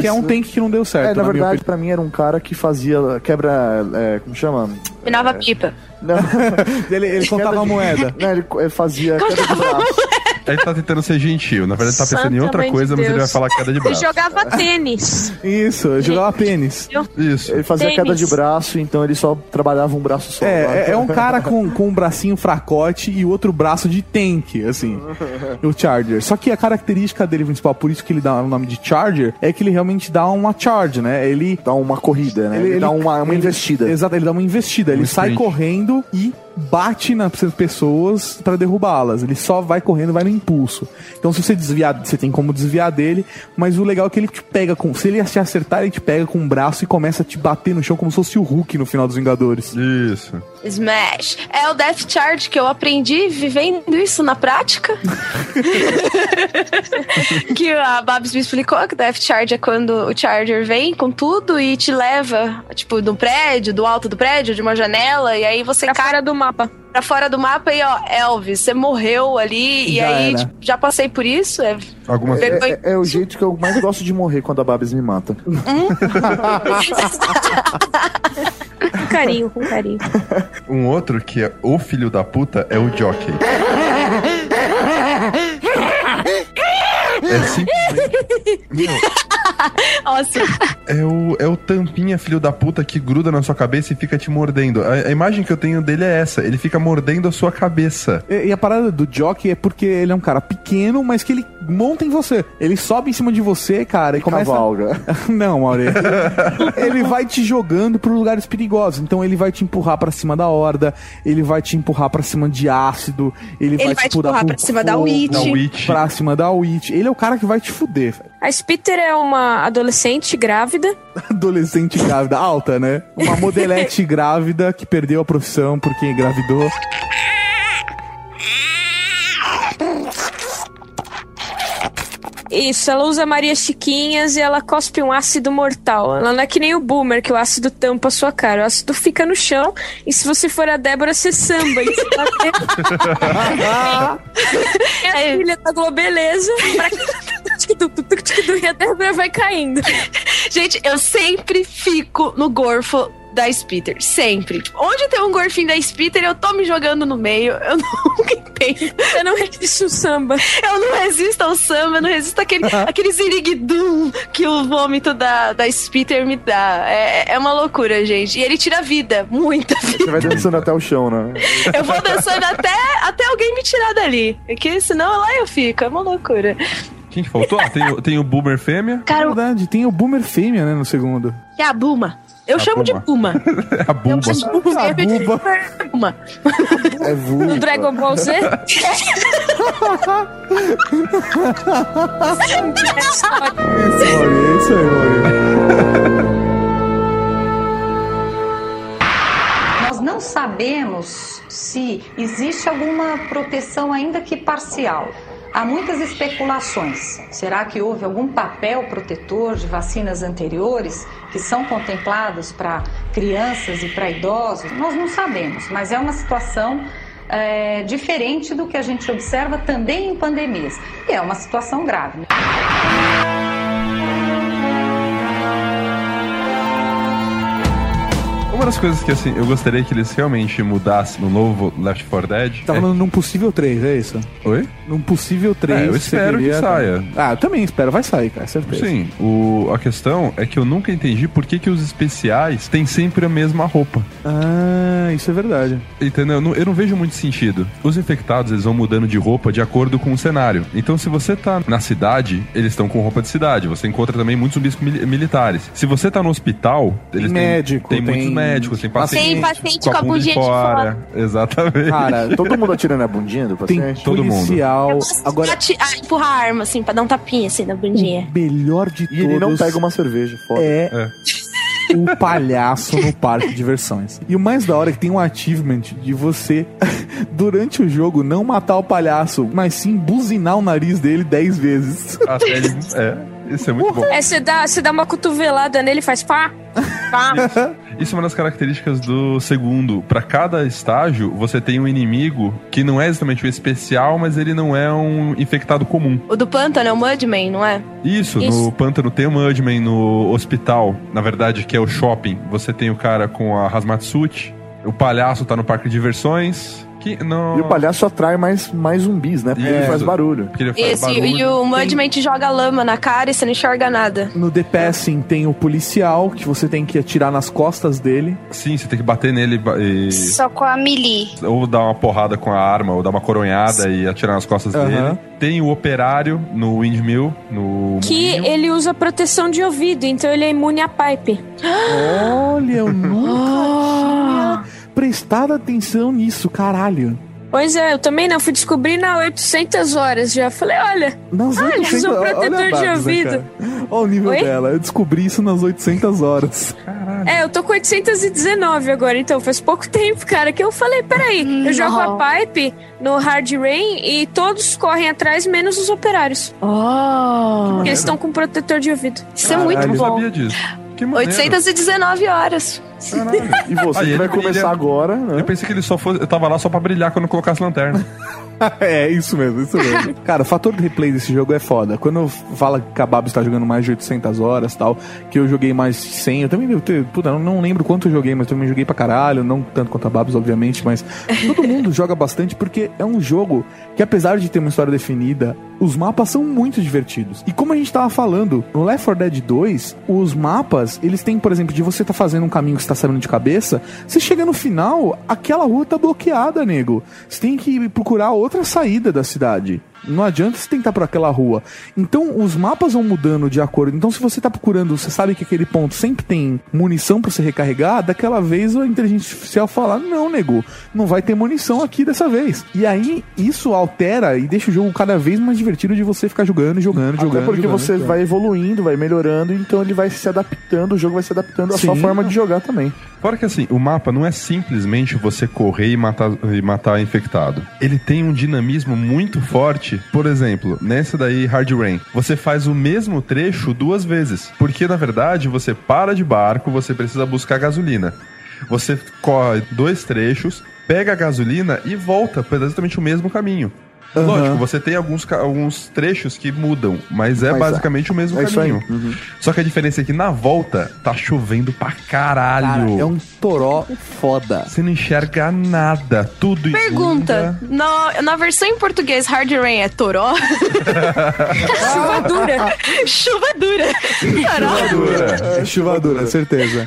Que é um tank que não deu certo. É, na minha verdade, pra mim era um cara que fazia quebra. É, como chama? Minava pipa. Não. ele, ele contava moeda. Não, ele ele fazia queda de braço. Ele tá tentando ser gentil, na verdade ele tá pensando em outra Santa coisa, de mas ele vai falar queda de Ele braço. jogava tênis. Isso, eu jogava pênis. Isso. Ele fazia Tênis. queda de braço, então ele só trabalhava um braço só. É, é, é um cara com, com um bracinho fracote e outro braço de tank, assim. O Charger. Só que a característica dele principal, por isso que ele dá o nome de Charger, é que ele realmente dá uma charge, né? Ele dá uma corrida, né? Ele, dá uma, uma ele- investida. Exato, ele dá uma investida. Ele Um sai sprint. correndo e bate nas pessoas pra derrubá-las. Ele só vai correndo, vai no impulso. Então, se você desviar, você tem como desviar dele, mas o legal é que ele te pega com. Se ele te acertar, ele te pega com um braço e começa a te bater no chão como se fosse o Hulk no final dos Vingadores. Isso. Smash. É o Death Charge que eu aprendi vivendo isso na prática. que a Babs me explicou que o Death Charge é quando o Charger vem com tudo e te leva, tipo, do prédio, do alto do prédio, de uma janela, e aí você Pra cai fora do mapa. pra fora do mapa e, ó, Elvis, você morreu ali, e Já aí, era. tipo, já passei por isso. É... Algumas É, é- é o jeito que eu mais gosto de morrer quando a Babs me mata. Com carinho, com carinho. Um outro que é o filho da puta é o Jockey. É simplesmente. Nossa, é o, é o tampinha filho da puta que gruda na sua cabeça e fica te mordendo. A, a imagem que eu tenho dele é essa: ele fica mordendo a sua cabeça. E, e a parada do Jockey é porque ele é um cara pequeno, mas que ele monta em você. Ele sobe em cima de você, cara, e começa. Cavalga. Não, Maurê. ele vai te jogando por lugares perigosos. Então ele vai te empurrar pra cima da horda, ele vai te empurrar pra cima de ácido, ele, Ele vai te empurrar pra cima da fogo, Witch. Da Witch. Pra cima da Witch. Ele é o cara que vai te fuder. A Spitter é uma adolescente grávida. adolescente grávida, alta, né? Uma modelete grávida que perdeu a profissão porque engravidou. Isso, ela usa Maria Chiquinhas e ela cospe um ácido mortal. Ela não é que nem o Boomer, que o ácido tampa a sua cara. O ácido fica no chão e se você for a Débora, você samba. E você tá é a filha da Globeleza. Pra... E a Débora vai caindo. Gente, eu sempre fico no gorfo da Spitter. Sempre. Tipo, onde tem um gorfinho da Spitter, eu tô me jogando no meio. Eu nunca entendo. Eu não resisto ao samba. Eu não resisto ao samba, eu não resisto àquele, àquele ziriguidum que o vômito da, da Spitter me dá. É, é uma loucura, gente. E ele tira vida, muita vida. Você vai dançando até o chão, né? Eu vou dançando até, até alguém me tirar dali. Porque senão lá eu fico. É uma loucura. Quem que faltou? Ah, tem, o- tem o Boomer fêmea. É verdade, tem o Boomer fêmea, né, no segundo. É a Buma. Eu A chamo Buma. de Puma. A Bumba. A Buba. Puma. É vulva. No Dragon Ball Z? Isso, Mori, é isso aí. Nós não sabemos se existe alguma proteção, ainda que parcial. Há muitas especulações. Será que houve algum papel protetor de vacinas anteriores que são contemplados para crianças e para idosos? Nós não sabemos, mas é uma situação é, diferente do que a gente observa também em pandemias. E é uma situação grave. né? Uma das coisas que, assim, eu gostaria que eles realmente mudassem no novo Left 4 Dead. Tá falando num possível 3, é isso? Oi? Num possível 3. É, eu espero que saia. Ah, eu também espero, vai sair, cara, certeza. Sim, o, a questão é que eu nunca entendi por que, que os especiais têm sempre a mesma roupa. Ah, isso é verdade. Entendeu? Eu não, eu não vejo muito sentido. Os infectados, eles vão mudando de roupa de acordo com o cenário. Então, se você tá na cidade, eles estão com roupa de cidade. Você encontra também muitos zumbis mili- militares. Se você tá no hospital, eles têm, médico, tem, tem- muitos médicos, tem pacientes. Tem paciente com a bunda bundinha de fora. Exatamente. Cara, todo mundo atirando a bundinha do Tem paciente? Todo mundo. Policial. Agora, ah, empurrar a arma, assim, pra dar um tapinha, assim, na bundinha. melhor de E todos. ele não pega uma cerveja, foda. É É. o palhaço no parque de diversões. E o mais da hora é que tem um achievement de você, durante o jogo, não matar o palhaço, mas sim buzinar o nariz dele 10 vezes. Até ele- é, isso é muito bom. É, você dá, você dá uma cotovelada nele e faz pá, pá. Isso é uma das características do segundo. Pra cada estágio, você tem um inimigo que não é exatamente um especial, mas ele não é um infectado comum. O do pântano é o Mudman, não é? Isso, Isso. no pântano tem o Mudman, no hospital, na verdade, que é o shopping. Você tem o cara com a hazmat suit, o palhaço tá no parque de diversões. Que não... E o palhaço atrai mais, mais zumbis, né? Porque ele faz barulho. Porque ele faz Isso, e- barulho. e o Mudman te joga lama na cara e você não enxerga nada. No The Passing tem o policial, que você tem que atirar nas costas dele. Sim, você tem que bater nele e... Só com a melee. Ou dar uma porrada com a arma, ou dar uma coronhada e atirar nas costas Aham. dele. Tem o operário no Windmill, no... Que moinho. ele usa proteção de ouvido, então ele é imune a pipe. Olha, eu nunca tinha prestado atenção nisso, caralho. Pois é, eu também não. Fui descobrir na 800 horas já. Falei, olha, Nas ele 800 usa um olha a protetor de ouvido. cara? Olha o nível Oi? dela. Eu descobri isso nas 800 horas. É, eu tô com 819 agora, então faz pouco tempo, cara, que eu falei, peraí, eu jogo a pipe no Hard Rain e todos correm atrás, menos os operários. Oh. Porque eles estão com protetor de ouvido. Isso é muito Eu não bom. sabia disso. Que maneiro. 819 horas. E você Aí que ele vai brilha. começar agora, né? Eu pensei que ele só fosse. Eu tava lá só pra brilhar quando eu colocasse lanterna. é, isso mesmo, isso mesmo. Cara, o fator de replay desse jogo é foda. Quando fala que a Babs tá jogando mais de 800 horas e tal, que eu joguei mais de 100, eu também devo ter. Puta, não, não lembro quanto eu joguei, mas também joguei pra caralho. Não tanto quanto a Babs, obviamente, mas todo mundo joga bastante porque é um jogo que, apesar de ter uma história definida, os mapas são muito divertidos. E como a gente tava falando, no Left 4 Dead 2, os mapas, eles têm, por exemplo, de você tá fazendo um caminho que você tá sabendo de cabeça, você chega no final, aquela rua tá bloqueada, nego. Você tem que procurar outra saída da cidade. Não adianta você tentar por aquela rua. Então os mapas vão mudando de acordo. Então se você tá procurando, você sabe que aquele ponto sempre tem munição pra você recarregar, daquela vez a inteligência artificial fala: "Não, nego, não vai ter munição aqui dessa vez". E aí isso altera e deixa o jogo cada vez mais divertido de você ficar jogando, jogando, Até jogando. porque jogando, você jogando. vai evoluindo, vai melhorando, então ele vai se adaptando, o jogo vai se adaptando à sua Sim. forma de jogar também. Fora que assim, o mapa não é simplesmente você correr e matar, e matar infectado. Ele tem um dinamismo muito forte. Por exemplo, nessa daí, Hard Rain, você faz o mesmo trecho duas vezes. Porque na verdade você para de barco, você precisa buscar gasolina. Você corre dois trechos, pega a gasolina e volta por exatamente o mesmo caminho. Aham. Lógico, você tem alguns, alguns trechos que mudam, mas é Mas basicamente o mesmo é isso aí. caminho. Só que a diferença é que na volta tá chovendo pra caralho. Cara, é um toró foda. Você não enxerga nada, tudo Pergunta: na, na versão em português, Hard Rain é toró? Chuva dura. Chuva dura. Caralho. É chuva dura, certeza.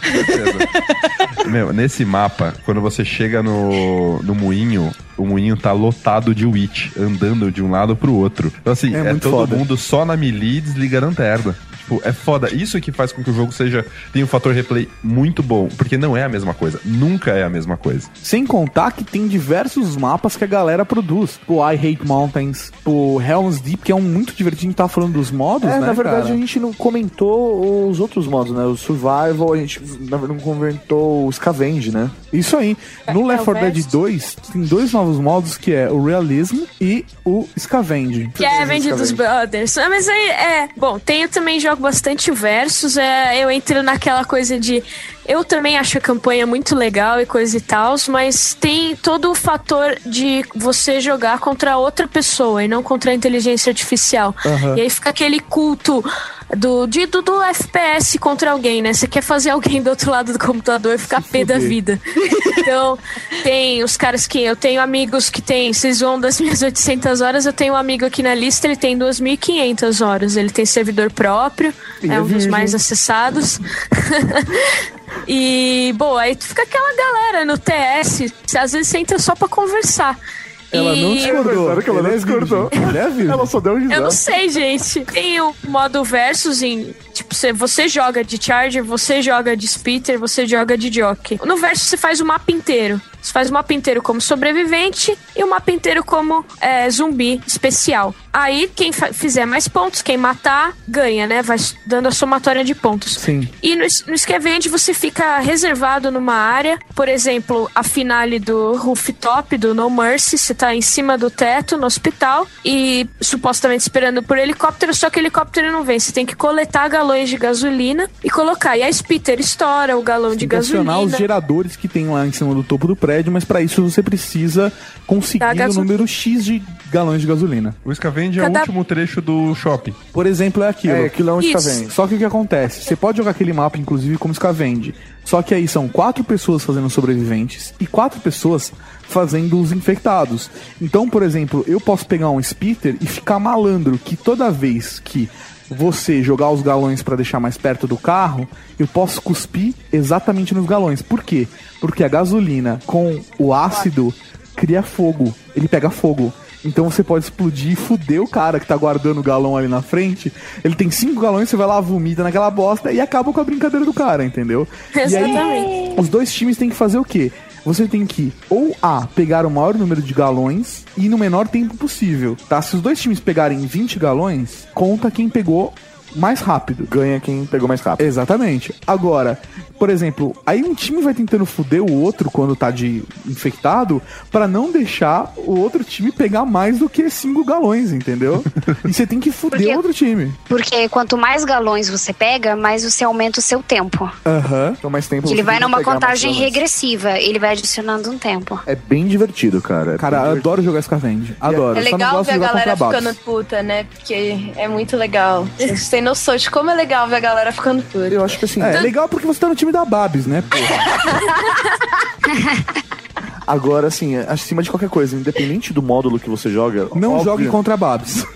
Meu, nesse mapa, quando você chega no, no moinho, o moinho tá lotado de witch, andando de um lado pro outro. Então, assim, É é, todo foda. mundo só na melee desligando a lanterna. Tipo, é foda. Isso que faz com que o jogo seja. tenha um fator replay muito bom. Porque não é a mesma coisa. Nunca é a mesma coisa. Sem contar que tem diversos mapas que a galera produz. Tipo, I Hate Mountains, tipo, Helm's Deep, que é um muito divertido. A gente tá falando dos modos, É, né, na verdade cara? a gente não comentou os outros modos, né? O Survival, a gente não comentou o Scavenge, né? Isso aí. No Left 4 Dead 2, tem dois novos modos, que é o Realism e o Scavenge. Que é Avenged dos Brothers. Ah, Mas aí, é. Bom, tenho também jogo bastante versus. É, eu entro naquela coisa de. Eu também acho a campanha muito legal e coisa e tal, mas tem todo o fator de você jogar contra outra pessoa e não contra a inteligência artificial. Aham. E aí fica aquele culto do, de, do, do FPS contra alguém, né? Você quer fazer alguém do outro lado do computador ficar pé da vida. Então, tem os caras que. Eu tenho amigos que tem. Vocês vão das minhas 800 horas, eu tenho um amigo aqui na lista, ele tem 2.500 horas. Ele tem servidor próprio, E é é um dos mais acessados. e, bom, aí fica aquela galera no TS. Às vezes você entra só pra conversar. Ela não discordou. Claro que ela não é discordou. Ela só deu um risada. Eu não sei, gente. Tem o modo versus em. Tipo, você, você joga de Charger, você joga de Spitter, você joga de Jockey. No versus você faz o mapa inteiro. Você faz o mapa inteiro como sobrevivente e o mapa inteiro como é, zumbi especial. Aí, quem fizer mais pontos, quem matar, ganha, né? Vai dando a somatória de pontos. Sim. E no, no Scavenge você fica reservado numa área, por exemplo, a finale do rooftop do No Mercy, você tá em cima do teto no hospital e supostamente esperando por helicóptero, só que o helicóptero não vem, você tem que coletar galões de gasolina e colocar. E a Spitter estoura o galão de gasolina. os geradores que tem lá em cima do topo do prédio, mas pra isso você precisa conseguir o número X de galões de gasolina. O Scavenge é o Cada- último trecho do shopping. Por exemplo, é aquilo. É, aquilo é um. Scavenge. Só que o que acontece? Você pode jogar aquele mapa, inclusive, como Scavenge. Só que aí são quatro pessoas fazendo sobreviventes e quatro pessoas fazendo os infectados. Então, por exemplo, eu posso pegar um spitter e ficar malandro que toda vez que você jogar os galões pra deixar mais perto do carro, eu posso cuspir exatamente nos galões. Por quê? Porque a gasolina com o ácido cria fogo. Ele pega fogo. Então você pode explodir e fuder o cara que tá guardando o galão ali na frente. Ele tem cinco galões, você vai lá, vomita naquela bosta e acaba com a brincadeira do cara, entendeu? E aí, Exatamente. os dois times têm que fazer o quê? Você tem que, ou A, pegar o maior número de galões e no menor tempo possível, tá? Se os dois times pegarem 20 galões, conta quem pegou mais rápido. Ganha quem pegou mais rápido. Exatamente. Agora, por exemplo, aí um time vai tentando foder o outro quando tá de infectado pra não deixar o outro time pegar mais do que cinco galões, entendeu? e você tem que foder o outro time. Porque quanto mais galões você pega, mais você aumenta o seu tempo. Aham. Então mais tempo ele você vai numa contagem regressiva. Ele vai adicionando um tempo. É bem divertido, cara. É Cara, eu divertido. adoro jogar Scavenge. Adoro. É Só não legal ver a galera ficando puta, né? Porque é muito legal. Vocês têm noção de como é legal ver a galera ficando puta. Eu acho que assim. É, é legal porque você tá no time da Babs, né? pô? Agora, assim, acima de qualquer coisa, independente do módulo que você joga. Não óbvio- jogue contra Babs.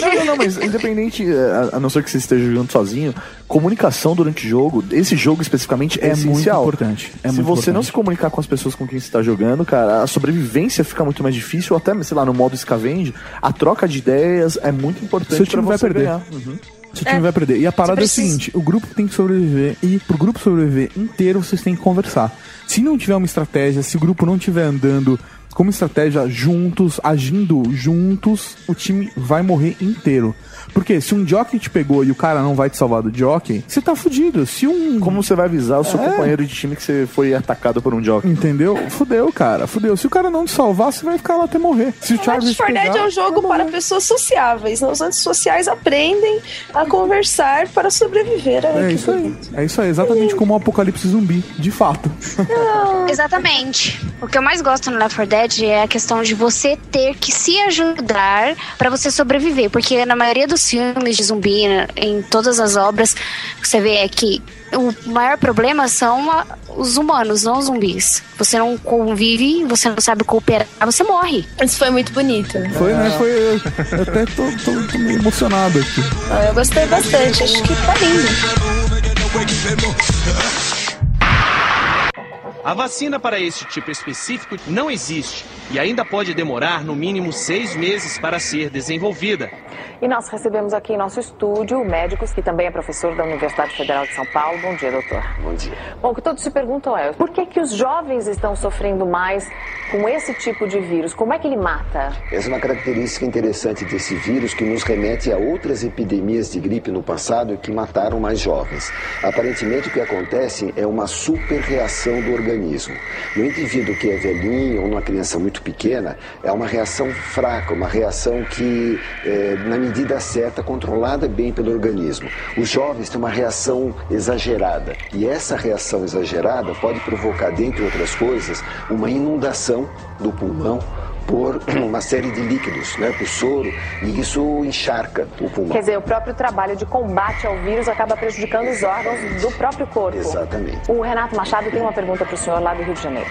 Não, não, não, mas independente, é, a, a não ser que você esteja jogando sozinho, comunicação durante o jogo, esse jogo especificamente, é, É muito essencial. importante. É se muito você não importante. se comunicar com as pessoas com quem você está jogando, cara, a sobrevivência fica muito mais difícil, ou até, sei lá, no modo scavenge, a troca de ideias é muito importante Seu time pra vai você perder. ganhar. Uhum. Seu time vai perder. E a parada é o precisa- seguinte: o grupo tem que sobreviver. E pro grupo sobreviver inteiro, vocês têm que conversar. Se não tiver uma estratégia, se o grupo não estiver andando como estratégia, juntos, agindo juntos, o time vai morrer inteiro. Porque se um jockey te pegou e o cara não vai te salvar do jockey, você tá fudido. Se um. Como você vai avisar o seu É. companheiro de time que você foi atacado por um jockey? Entendeu? Fudeu, cara. Fudeu. Se o cara não te salvar, você vai ficar lá até morrer. Se o Left 4 Dead pegar, é um jogo para pessoas sociáveis. Os antissociais aprendem a conversar para sobreviver. Ai, É isso aí. É isso aí, exatamente como o apocalipse zumbi, de fato. Exatamente. O que eu mais gosto no Left 4 Dead é a questão de você ter que se ajudar pra você sobreviver. Porque na maioria dos filmes de zumbi, né, em todas as obras, você vê é que o maior problema são a- os humanos, não os zumbis. Você não convive, você não sabe cooperar, você morre. Isso foi muito bonito. Foi, né? Foi. Eu, eu até tô, tô- tô meio emocionado aqui. Ah, eu gostei bastante. Acho que tá lindo. A vacina para este tipo específico não existe e ainda pode demorar no mínimo seis meses para ser desenvolvida. E nós recebemos aqui em nosso estúdio o médico que também é professor da Universidade Federal de São Paulo. Bom dia, doutor. Bom dia. Bom, o que todos se perguntam é por que, que os jovens estão sofrendo mais com esse tipo de vírus? Como é que ele mata? Essa é uma característica interessante desse vírus que nos remete a outras epidemias de gripe no passado que mataram mais jovens. Aparentemente, o que acontece é uma superreação do organismo. No indivíduo que é velhinho ou numa criança muito pequena, é uma reação fraca, uma reação que, é, na medida certa, controlada bem pelo organismo. Os jovens têm uma reação exagerada e essa reação exagerada pode provocar, dentre outras coisas, uma inundação do pulmão por uma série de líquidos, né, por soro, e isso encharca o pulmão. Quer dizer, o próprio trabalho de combate ao vírus acaba prejudicando os órgãos do próprio corpo. Exatamente. O Renato Machado tem uma pergunta para o senhor lá do Rio de Janeiro.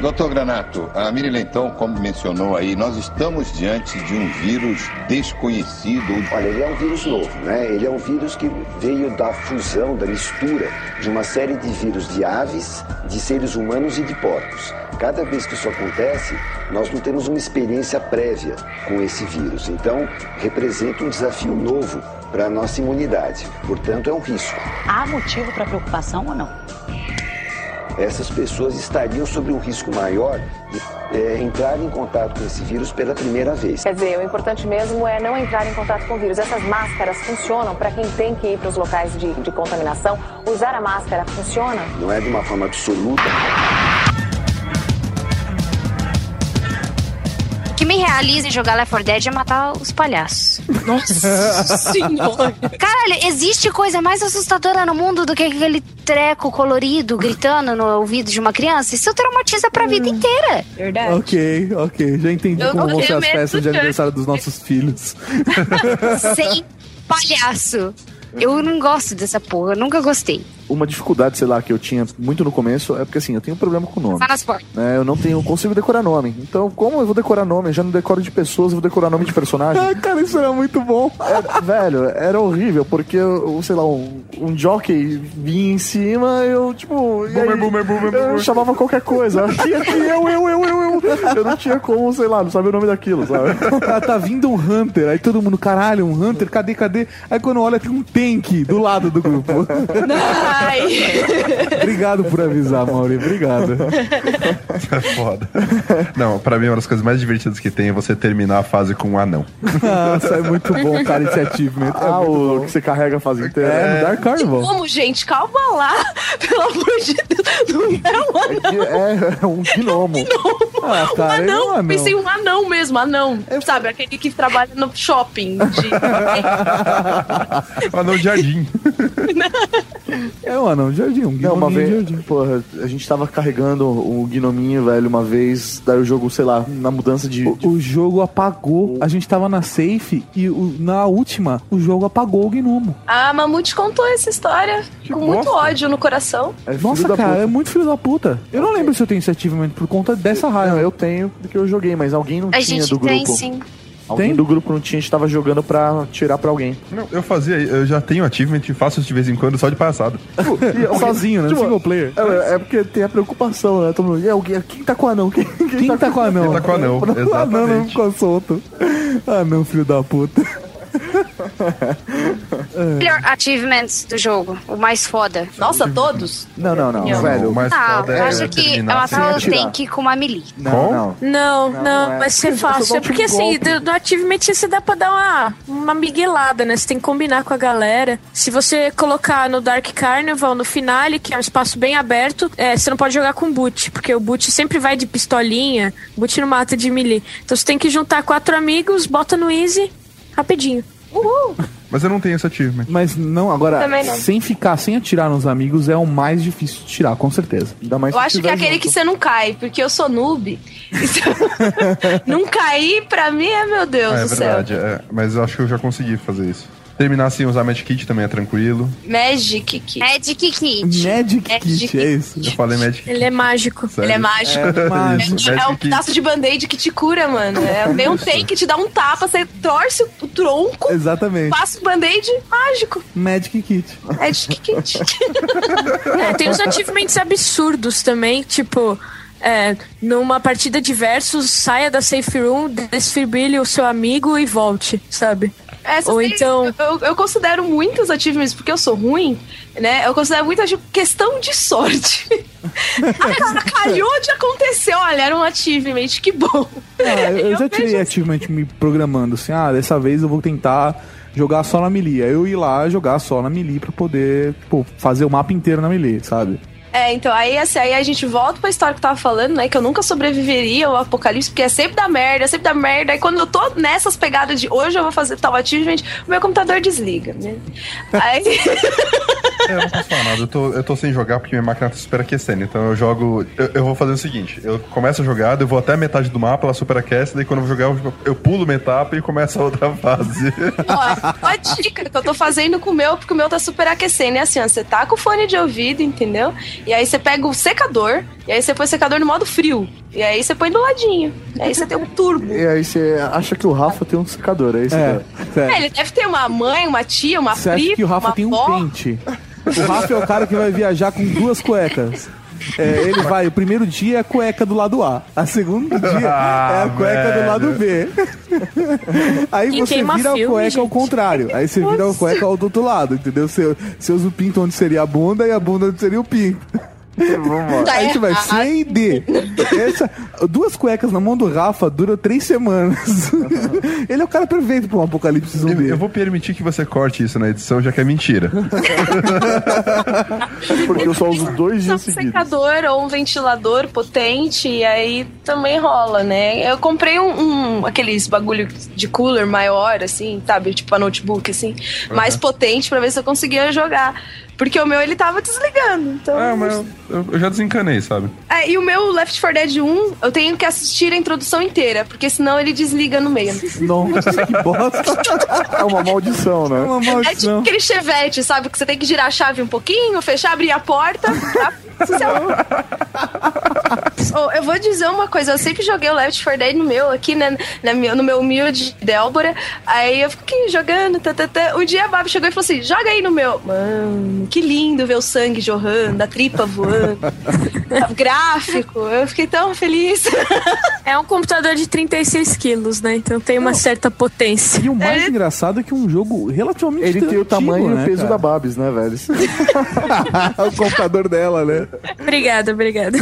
Doutor Granato, a Miri Leitão, como mencionou aí, nós estamos diante de um vírus desconhecido. Olha, ele é um vírus novo, né? Ele é um vírus que veio da fusão, da mistura de uma série de vírus de aves, de seres humanos e de porcos. Cada vez que isso acontece, nós não temos uma experiência prévia com esse vírus. Então, representa um desafio novo para a nossa imunidade. Portanto, é um risco. Há motivo para preocupação ou não? essas pessoas estariam sob um risco maior de é, entrar em contato com esse vírus pela primeira vez. Quer dizer, o importante mesmo é não entrar em contato com o vírus. Essas máscaras funcionam para quem tem que ir para os locais de, de contaminação? Usar a máscara funciona? Não é de uma forma absoluta. Realiza em jogar Left 4 Dead é matar os palhaços. Nossa senhora. Caralho, existe coisa mais assustadora no mundo do que aquele treco colorido gritando no ouvido de uma criança? Isso traumatiza pra vida inteira. Verdade. Ok, ok. Já entendi Eu como vão ser as festas de aniversário dos nossos filhos. Sem palhaço. Eu não gosto dessa porra, eu nunca gostei. Uma dificuldade, sei lá, que eu tinha muito no começo é porque assim, eu tenho um problema com nome. Né? Eu não tenho, consigo decorar nome. Então, como eu vou decorar nome? Eu já não decoro de pessoas, eu vou decorar nome de personagem. Ah, cara, isso era muito bom. É, velho, era horrível, porque, eu, sei lá, um, um jockey vinha em cima, eu, tipo. e aí, boomer, boomer, Eu boomer. chamava qualquer coisa. Aqui, aqui, eu, eu, eu, eu, eu. Eu não tinha como, sei lá, não sabia o nome daquilo, sabe? Ah, tá vindo um Hunter, aí todo mundo, caralho, um Hunter, cadê, cadê? Aí quando olha, tem um tank do lado do grupo. Ai. Obrigado por avisar, Mauri, obrigado. É foda. Não, pra mim, uma das coisas mais divertidas que tem é você terminar a fase com um anão. Nossa, é muito bom, cara, esse achievement. É ah, muito o bom. que você carrega a fase inteira. É, no Dark Carnival. Como, gente? Calma lá. Pelo amor de Deus. Não é um anão. É, é um gnomo. Ah, Um cara, ele é um anão, anão. pensei em um anão mesmo, anão. Sabe, aquele que trabalha no shopping. de- anão de jardim. É um anão de jardim, um Não, uma de vez, jardim. porra, a gente tava carregando o gnominho, velho, uma vez, daí o jogo, sei lá, na mudança de. O, o jogo apagou. A gente tava na safe e o- na última, o jogo apagou o gnomo. A Mamute contou essa história com muito ódio no coração. É Nossa, cara, puta. é muito filho da puta. Eu não lembro se eu tenho esse achievement por conta dessa raiva. Não, eu tenho, porque eu joguei, mas alguém não A tinha gente do grupo. tem sim. Alguém Tem? do grupo não tinha, a gente tava jogando pra tirar pra alguém. Não, eu fazia, eu já tenho achievement e faço isso de vez em quando só de palhaçada. Sozinho, né? Tipo, Single player. É, é porque tem a preocupação, né? Todo mundo, e alguém, quem tá com o anão? Quem, Quem tá com o anão? Quem tá com o anão, O anão não exatamente. ficou solto. Ah, não, filho da puta. Melhor achievements do jogo, o mais foda. Nossa, todos? Não, não, não, Não. velho. O mais Ah, foda eu é acho que ela fala atirar. tem que ir com uma melee. Não, não. Não, não, não é. vai ser fácil. É porque assim, do, do Achievement você dá pra dar uma, uma miguelada, né? Você tem que combinar com a galera. Se você colocar no Dark Carnival, no finale, que é um espaço bem aberto, é, você não pode jogar com boot, porque o boot sempre vai de pistolinha, o boot não mata de melee. Então você tem que juntar quatro amigos, bota no easy, rapidinho. Uhul! Mas eu não tenho esse achievement. Mas não, agora, não. sem ficar, sem atirar nos amigos é o mais difícil de tirar, com certeza. Ainda mais Eu acho que é aquele junto. que você não cai, porque eu sou noob. Então, não cair, pra mim, é meu Deus Ah, é do verdade, céu. é. mas eu acho que eu já consegui fazer isso. Terminar sem usar Magic Kit também é tranquilo. Magic Kit. Magic Kit. Magic Kit, é isso. Eu falei Magic Ele é mágico. Sério? Ele é mágico. É mágico. É, é um Magic Kit. pedaço de band-aid que te cura, mano. É bem um take que te dá um tapa, você torce o tronco, Exatamente. passa o band-aid, mágico. Magic Kit. Magic Kit. É, tem uns achievements absurdos também, tipo. É, numa partida de versus, saia da safe room, desfibrile o seu amigo e volte, sabe? Essas Ou então- Eu, eu considero muitos achievements, porque eu sou ruim, né? Eu considero tipo, questão de sorte. Calhou de acontecer, olha, era um achievement, que bom. Ah, eu, eu já tirei vejo achievement me programando assim, ah, dessa vez eu vou tentar jogar só na melee. Eu ir lá jogar só na melee pra poder, tipo, fazer o mapa inteiro na melee, sabe? É, então, aí, assim, aí a gente volta pra história que eu tava falando, né? Que eu nunca sobreviveria ao apocalipse, porque é sempre da merda, é sempre da merda. Aí quando eu tô nessas pegadas de hoje eu vou fazer tal achievement, o meu computador desliga, né? Aí. É, eu não posso falar nada. Eu tô, eu tô sem jogar porque minha máquina tá superaquecendo. Então eu jogo. Eu, eu vou fazer o seguinte: eu começo a jogar, eu vou até a metade do mapa, ela superaquece, daí quando eu vou jogar, eu, eu pulo uma etapa e começa a outra fase. Ó, uma dica que eu tô fazendo com o meu, porque o meu tá super aquecendo. É assim, ó, você tá com o fone de ouvido, entendeu? E aí você pega o secador, e aí você põe o secador no modo frio. E aí você põe do ladinho. E aí você tem um turbo. E aí você acha que o Rafa tem um secador, é isso? É, É. É, ele deve ter uma mãe, uma tia, uma Você prima, acha que o Rafa tem um pente? O Rafa é o cara que vai viajar com duas cuecas. É, ele vai, o primeiro dia é a cueca do lado A, a segundo dia é a Ah, cueca do lado B. Aí Que você vira a filme, cueca ao gente. contrário. Aí você vira a cueca ao do outro lado, entendeu? Você, você usa o pinto onde seria a bunda e a bunda onde seria o pinto. Tá Aí a gente vai e D. Essa, duas cuecas na mão do Rafa duram três semanas. Ele é o cara perfeito pra um apocalipse Eu, zumbi. eu vou permitir que você corte isso na edição, já que é mentira. Porque eu só uso dois um dias seguidos. secador ou um ventilador potente, e aí também rola, né? Eu comprei um, um- aqueles bagulho de cooler maior, assim, sabe? Tipo a notebook, assim, mais potente pra ver se eu conseguia jogar. Porque o meu ele tava desligando. Então. É, mas eu, eu- já desencanei, sabe? É, e o meu Left 4 Dead 1, eu tenho que assistir a introdução inteira, porque senão ele desliga no meio. Nossa, que bosta. É uma maldição, né? É uma É tipo aquele chevette, sabe? Que você tem que girar a chave um pouquinho, fechar, abrir a porta. Tá? Oh, eu vou dizer uma coisa, eu sempre joguei o Left 4 Dead no meu, aqui né, na meu- no meu humilde Délbora. Aí eu fiquei jogando, tá, tá, tá. Um dia a Babi chegou e falou assim: joga aí no meu. Mano, que lindo ver o sangue jorrando, a tripa voando. o gráfico, eu fiquei tão feliz. É um computador de 36 quilos, né? Então tem uma certa potência. E o mais engraçado é que é um jogo relativamente Ele tem o tamanho e o né, peso cara? da Babs, né, velho? o computador dela, né? Obrigada, obrigada.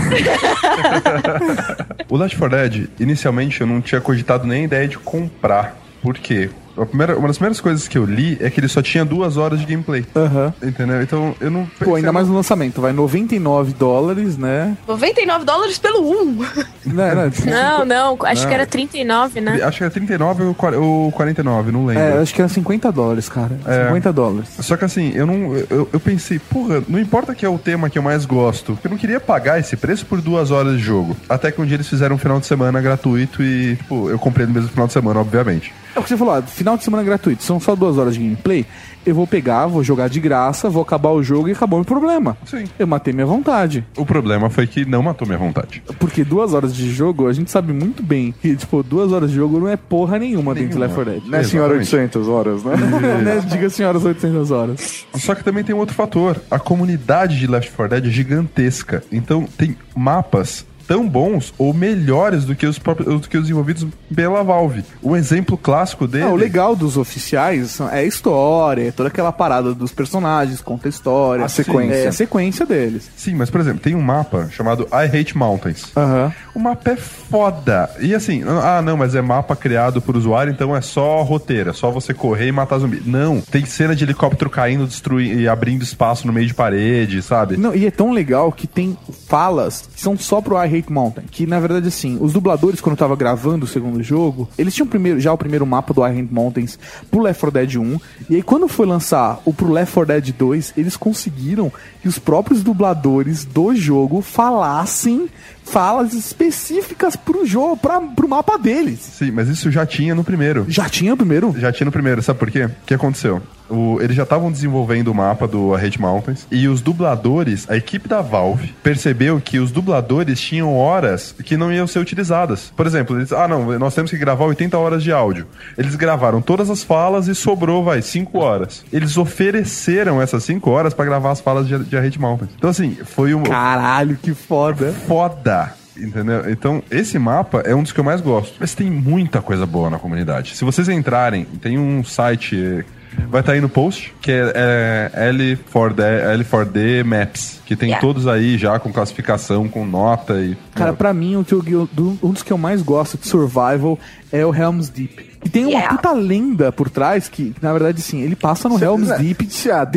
O Left 4 Dead, inicialmente eu não tinha cogitado nem a ideia de comprar. Por quê? A primeira, uma das primeiras coisas que eu li é que ele só tinha duas horas de gameplay. Aham. Entendeu? Então eu não. Pô, ainda mais no lançamento. Vai 99 dólares, né? 99 dólares pelo 1. Né, né? Não, não, acho Não. que era 39, né? Acho que era 39 ou quar- ou 49, não lembro. É, acho que era 50 dólares, cara. É. 50 dólares. Só que assim, eu não. Eu, eu pensei, porra, não importa que é o tema que eu mais gosto. Eu não queria pagar esse preço por duas horas de jogo. Até que um dia eles fizeram um final de semana gratuito e, tipo, eu comprei no mesmo final de semana, obviamente. É o que você falou, ah, final de semana gratuito, são só duas horas de gameplay. Eu vou pegar, vou jogar de graça, vou acabar o jogo e acabou o problema. Sim. Eu matei minha vontade. O problema foi que não matou minha vontade. Porque duas horas de jogo, a gente sabe muito bem que, tipo, duas horas de jogo não é porra nenhuma, dentro do Left 4 Dead. Né, senhora 800 horas, né? né? Diga senhoras 800 horas. Só que também tem um outro fator. A comunidade de Left 4 Dead é gigantesca. Então tem mapas tão bons ou melhores do que os, próprios, do que os desenvolvidos pela Valve. Um exemplo clássico dele. Não, o legal dos oficiais é a história, é toda aquela parada dos personagens, conta a história. A sequência. É a sequência deles. Sim, mas por exemplo, tem um mapa chamado I Hate Mountains. Aham. O mapa é foda. E assim, ah, não, mas é mapa criado por usuário, então é só roteiro, é só você correr e matar zumbi. Não, tem cena de helicóptero caindo, destruindo e abrindo espaço no meio de parede, sabe? Não, e é tão legal que tem falas que são só pro I Hate Mountain. Que na verdade, assim, os dubladores, quando tava gravando o segundo jogo, eles tinham primeiro, já o primeiro mapa do I Hate Mountains pro Left 4 Dead 1. E aí, quando foi lançar o pro Left 4 Dead 2, eles conseguiram que os próprios dubladores do jogo falassem falas específicas pro jogo, pra, pro mapa deles. Sim, mas isso já tinha no primeiro. Já tinha no primeiro? Já tinha no primeiro, sabe por quê? O que aconteceu? O- eles já estavam desenvolvendo o mapa do Hate Mountains e os dubladores, a equipe da Valve, percebeu que os dubladores tinham horas que não iam ser utilizadas. Por exemplo, eles, ah não, nós temos que gravar 80 horas de áudio. Eles gravaram todas as falas e sobrou, vai, 5 horas. Eles ofereceram essas 5 horas pra gravar as falas de, de Hate Mountains. Então assim, foi um... Caralho, que foda. Foda. Entendeu? Então, esse mapa é um dos que eu mais gosto. Mas tem muita coisa boa na comunidade. Se vocês entrarem, tem um site. Vai estar aí no post, que é, é L4D, L4D Maps, que tem Yeah. todos aí já com classificação, com nota e. Cara, pra mim, o que eu, um dos que eu mais gosto de survival é o Helm's Deep. E tem uma Yeah. puta lenda por trás que, na verdade, sim, ele passa no Helm's Deep de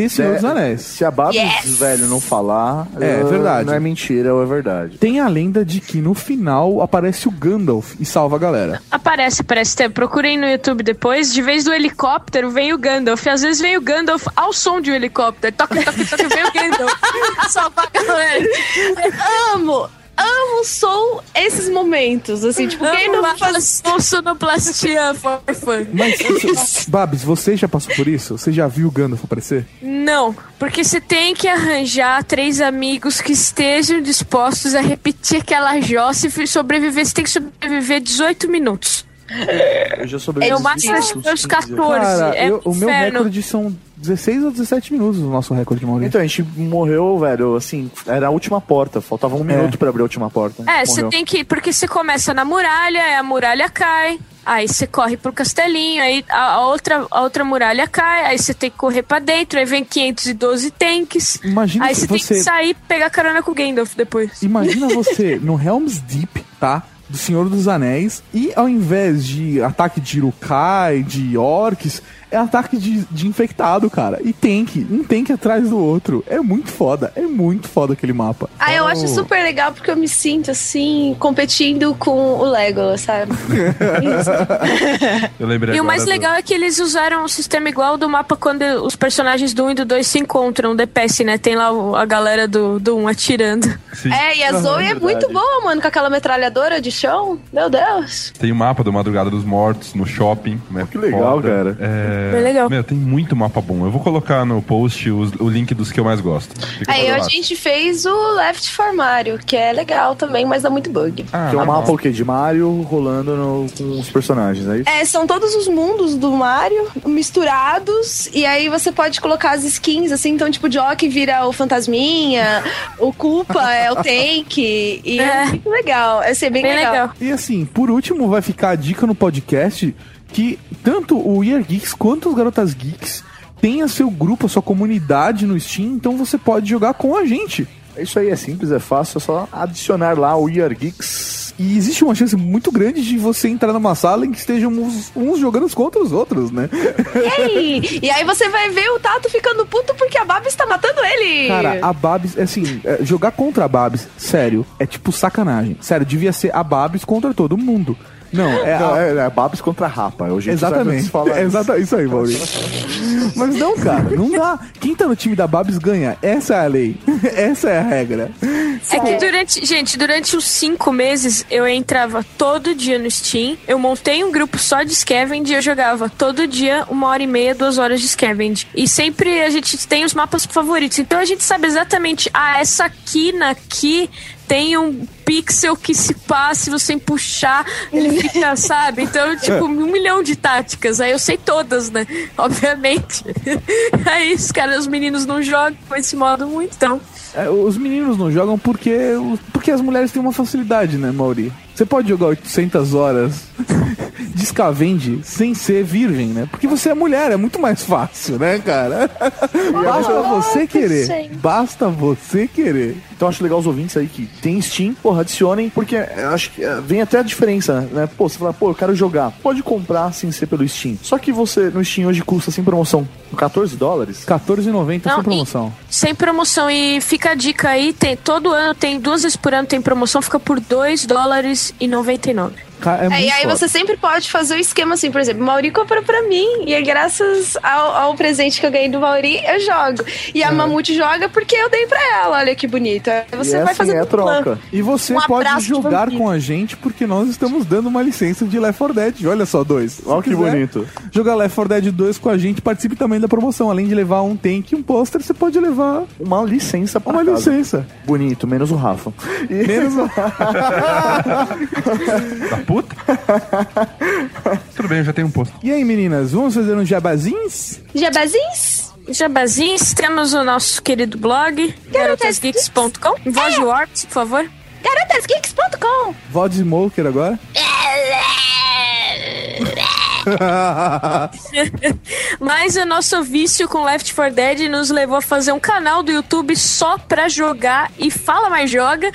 Senhor dos Anéis. Se a Babs, Yes! velho, não falar, É, é verdade. Não é mentira, é verdade. Tem a lenda de que no final aparece o Gandalf e salva a galera. Aparece, aparece. Tem- Procurem no YouTube depois. De vez do helicóptero vem o Gandalf. E às vezes vem o Gandalf ao som de um helicóptero. Toca, toca, toca, vem o Gandalf. Salvar a galera. Amo! Amo som esses momentos, assim, tipo, quem não faz sonoplastia fofa? Mas, isso- Babs, você já passou por isso? Você já viu o Gandalf aparecer? Não, porque você tem que arranjar três amigos que estejam dispostos a repetir aquela jossa e sobreviver. Você tem que sobreviver 18 minutos. Eu já Eu mato acho que uns 14. Cara, é eu- o meu recorde são 16 ou 17 minutos o nosso recorde, Maurício. Então, a gente morreu, velho, assim, era a última porta. Faltava um minuto pra abrir a última porta. É, você tem que. Porque você começa na muralha, aí a muralha cai. Aí você corre pro castelinho, aí a, a outra, a outra muralha cai, aí você tem que correr pra dentro, aí vem 512 tanques. Imagina aí você tem que sair e pegar carona com o Gandalf depois. Imagina você no Helm's Deep, tá? Do Senhor dos Anéis, e ao invés de ataque de Urukai, de orcs, é ataque de, de infectado, cara. E tank, um tank atrás do outro. É muito foda, é muito foda aquele mapa. Ah, eu acho super legal porque eu me sinto assim, competindo com o Lego, sabe? Eu lembrei E o mais do- legal é que eles usaram um sistema igual do mapa quando os personagens do 1 e do 2 se encontram, o DPS, né? Tem lá a galera do, do 1 atirando. É, e a Zoe é muito boa, mano, com aquela metralhadora de chão. Meu Deus. Tem o mapa do Madrugada dos Mortos no shopping. Né? Que legal, cara. É... Bem legal. Meu, tem muito mapa bom. Eu vou colocar no post os- o link dos que eu mais gosto. Fica Aí a gente fez o Left 4 Mario, que é legal também, mas dá muito bug. Ah, que é um tá mapa o quê? De Mario rolando no- com os personagens, é isso? É, são todos os mundos do Mario misturados, e aí você pode colocar as skins, assim, então, tipo, o Jock vira o Fantasminha, o Koopa é o Tank, e é, muito legal, é ser bem, legal. E assim, por último, vai ficar a dica no podcast que tanto o Year Geeks quanto os Garotas Geeks tenha seu grupo, a sua comunidade no Steam, então você pode jogar com a gente. É Isso aí é simples, é fácil, é só adicionar lá o Year Geeks. E existe uma chance muito grande de você entrar numa sala em que estejam uns, uns jogando contra os outros, né? E aí? E aí você vai ver o Tato ficando puto porque a Babs tá matando ele. Cara, a Babs, assim, é, jogar contra a Babs, sério, é tipo sacanagem. Sério, devia ser a Babs contra todo mundo. Não, é, Não, a- é, é Babs contra Rapa. É o jeito certo de Exatamente. falar É exata- isso aí, Maurício. Mas não, cara, não dá. Quem tá no time da Babs ganha. Essa é a lei. Essa é a regra. É que durante, gente, durante os cinco meses eu entrava todo dia no Steam, eu montei um grupo só de Scavenge e eu jogava todo dia uma hora e meia, duas horas de Scavenge. E sempre a gente tem os mapas favoritos, então a gente sabe exatamente, ah, essa quina aqui tem um pixel que se passa, se você puxar, ele fica, sabe? Então, tipo, um milhão de táticas. Aí eu sei todas, né? Obviamente. Aí os caras, os meninos não jogam com esse modo muito, então. É, os meninos não jogam porque, porque as mulheres têm uma facilidade, né, Mauri? Você pode jogar 800 horas de Scavenge sem ser virgem, né? Porque você é mulher, é muito mais fácil, né, cara? Basta você querer. Basta você querer. Então acho legal os ouvintes aí que tem Steam, porra, adicionem, porque eu acho que é, vem até a diferença, né? Pô, você fala, pô, eu quero jogar. Pode comprar sem ser pelo Steam. Só que você no Steam hoje custa sem promoção 14 dólares? 14,90 Não, sem promoção. Sem promoção. E fica a dica aí, tem, todo ano tem, duas vezes por ano tem promoção, fica por 2 dólares e 99. Ca- É, É, muito e aí foda. você sempre pode fazer o esquema assim, por exemplo, Mauri comprou pra mim, e é graças ao, ao presente que eu ganhei do Mauri, eu jogo. E a Mamute joga porque eu dei pra ela, olha que bonito. Aí você E vai assim fazer é troca. E você Um pode jogar com a gente porque nós estamos dando uma licença de Left 4 Dead. Olha só, dois. Olha que quiser bonito. Jogar Left 4 Dead 2 com a gente, participe também da promoção. Além de levar um tank e um pôster, você pode levar Uma licença pra uma casa. licença. Bonito, menos o Rafa. E- Menos o... Da puta? Tudo bem, eu já tenho um posto. E aí, meninas, vamos fazer uns jabazins? Jabazins? Jabazins, temos o nosso querido blog, garotasgeeks.com. Voz de Words, por favor. Garotasgeeks.com Vod Smoker agora? Mas o nosso vício com Left 4 Dead nos levou a fazer um canal do YouTube só pra jogar e fala mais joga.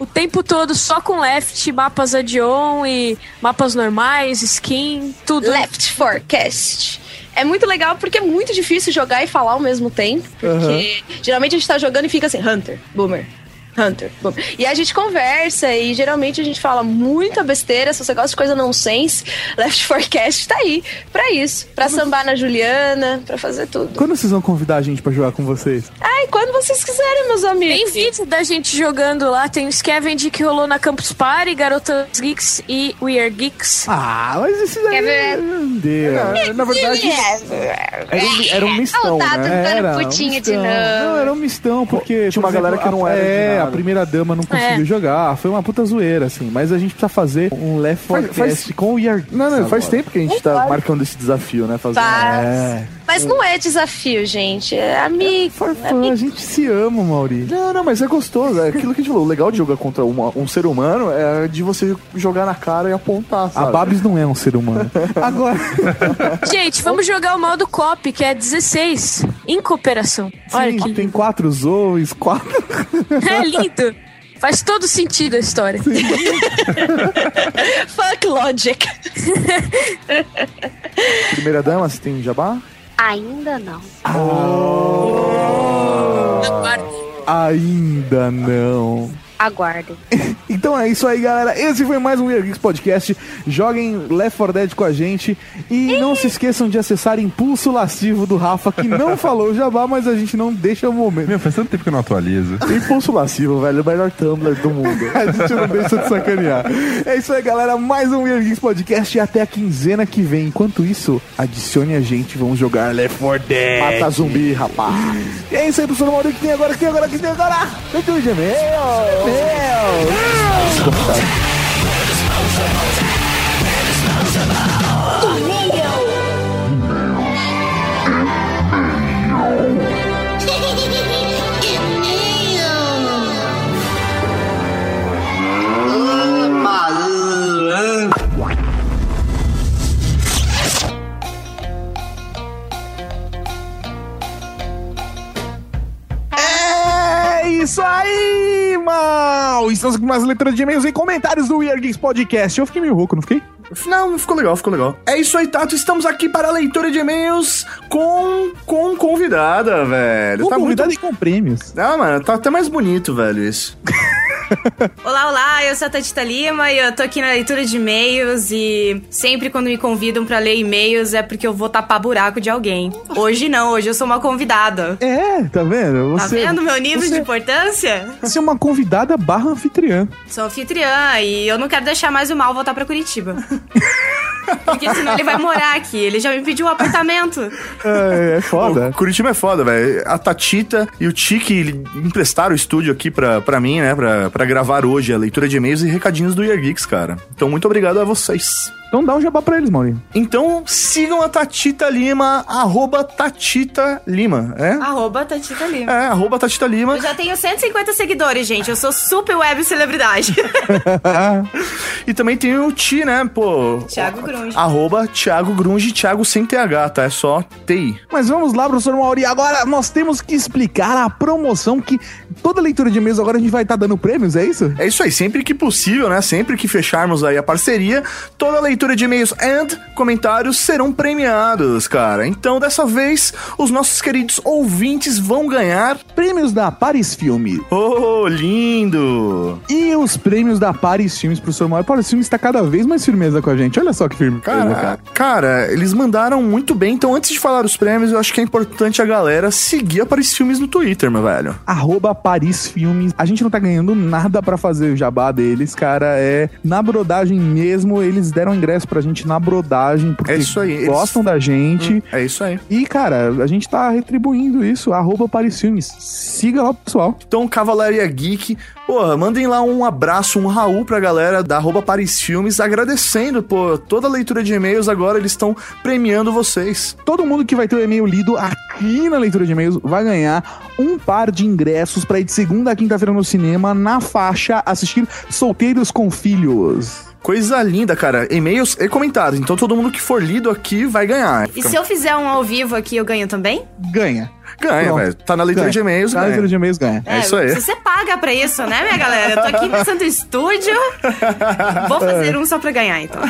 O tempo todo só com Left, mapas add-on e mapas normais, skin, tudo. Left Forecast. É muito legal porque é muito difícil jogar e falar ao mesmo tempo. Porque geralmente a gente tá jogando e fica assim, Hunter, Boomer. Hunter, Boomer. E a gente conversa e geralmente a gente fala muita besteira. Se você gosta de coisa nonsense, Left Forecast tá aí pra isso. Pra sambar na Juliana, pra fazer tudo. Quando vocês vão convidar a gente pra jogar com vocês? Ai, quando vocês quiserem, meus Tem amigos. vídeo da gente jogando lá, tem o Scavenge que rolou na Campus Party, Garotas Geeks e We Are Geeks. Ah, mas esse daí... Quer ver? Meu. É, na verdade, era um, era um mistão, Ah, né? Era um putinho de mistão. Não, novo. era um mistão, porque. Tinha uma galera que não era É, primeira dama não conseguiu É. jogar. Foi uma puta zoeira, assim. Mas a gente precisa fazer um Left 4 Faz- faz- com o Yar. Não, não, faz agora. tempo que a gente tá marcando esse desafio, né? Fazendo. Faz. É. Mas não é desafio, gente. É amigo. For fun, a gente se ama, Mauri. Não, não, mas é gostoso. É aquilo que a gente falou. O legal de jogar contra uma- um ser humano é de você jogar na cara e apontar, A sabe? Babs não é um ser humano. Agora. Gente, vamos jogar o modo cop, que é 16, em cooperação. Olha Sim, que tem quatro Zoes, quatro. É lindo. Faz todo sentido a história. Fuck logic. Primeira dama, você tem jabá? Ainda não. Ainda não. Aguardem. Então é isso aí, galera. Esse foi mais um Weird Geeks Podcast. Joguem Left 4 Dead com a gente. E não se esqueçam de acessar Impulso Lascivo do Rafa, que não falou jabá, mas a gente não deixa o momento. Meu, faz tanto tempo que eu não atualizo. Impulso lascivo, velho. O melhor Tumblr do mundo. A gente não deixa de sacanear. É isso aí, galera. Mais um Weird Geeks Podcast e até a quinzena que vem. Enquanto isso, adicione a gente. Vamos jogar Left 4 Dead. Mata zumbi, rapaz. E é isso aí, professor Mauro. que tem agora, que tem agora, que tem agora. Leitura de e-mail. É isso aí, mal! Estamos com mais leitura de e-mails e comentários do Weird Geeks Podcast. Eu fiquei meio rouco, não fiquei? Não, ficou legal, ficou legal. É isso aí, Tato. Estamos aqui para a leitura de e-mails com, com convidada, velho. Com tá convidado muito... e com prêmios. Ah, mano, tá até mais bonito, velho, isso. Olá, olá, eu sou a Tatita Lima e eu tô aqui na leitura de e-mails e sempre quando me convidam pra ler e-mails é porque eu vou tapar buraco de alguém. Hoje não, hoje eu sou uma convidada. É, tá vendo? Tá Você, vendo meu nível você- de importância? Você é uma convidada barra anfitriã. Sou anfitriã e eu não quero deixar mais o mal voltar pra Curitiba. Porque senão ele vai morar aqui. Ele já me pediu um apartamento. É, é foda. O Curitiba é foda, velho. A Tatita e o Tiki emprestaram o estúdio aqui pra, pra mim, né? Pra, pra gravar hoje a leitura de e-mails e recadinhos do Year Geeks, cara. Então, muito obrigado a vocês. Então dá um jabá pra eles, Maurinho. Então, sigam a Tatita Lima, arroba Tatita Lima, é? Arroba Tatita Lima. É, arroba Tatita Lima. Eu já tenho 150 seguidores, gente. Eu sou super web celebridade. e também tem o Ti, né, pô? Thiago Grunge. Arroba Thiago Grunge, Thiago sem TH, tá? É só TI. Mas vamos lá, professor Mauri. Agora nós temos que explicar a promoção que toda leitura de e-mails agora a gente vai estar dando prêmios, é isso? É isso aí, sempre que possível, né? Sempre que fecharmos aí a parceria, toda leitura de e-mails e comentários serão premiados, cara. Então, dessa vez, os nossos queridos ouvintes vão ganhar prêmios da Paris Filme. Oh, lindo! E os prêmios da Paris Filmes, professor Mauri. Paris Filmes está cada vez mais firmeza com a gente. Olha só que firme. Cara, cara, cara, eles mandaram muito bem. Então, antes de falar os prêmios, eu acho que é importante a galera seguir a Paris Filmes no Twitter, meu velho. Arroba Paris Filmes. A gente não tá ganhando nada para fazer o jabá deles, cara. É na brodagem mesmo. Eles deram ingresso pra gente na brodagem, porque é isso aí. gostam eles... da gente. Hum, é isso aí. E, cara, a gente tá retribuindo isso. Arroba Paris Filmes. Siga lá, pessoal. Então, Cavalaria Geek, porra, mandem lá um abraço, um Raul pra galera da arroba Paris Filmes, agradecendo, pô, toda a leitura de e-mails agora eles estão premiando vocês. Todo mundo que vai ter o e-mail lido aqui na leitura de e-mails vai ganhar um par de ingressos para ir de segunda a quinta-feira no cinema na faixa assistir Solteiros com Filhos. Coisa linda, cara. E-mails e comentários. Então todo mundo que for lido aqui vai ganhar. E se eu fizer um ao vivo aqui, eu ganho também? Ganha. Ganha, velho. Tá na leitura ganha. de e-mails, tá na leitura de e-mails, ganha. É, é isso aí. Você paga pra isso, né, minha galera? Eu tô aqui no Santo Estúdio. Vou fazer um só pra ganhar, então.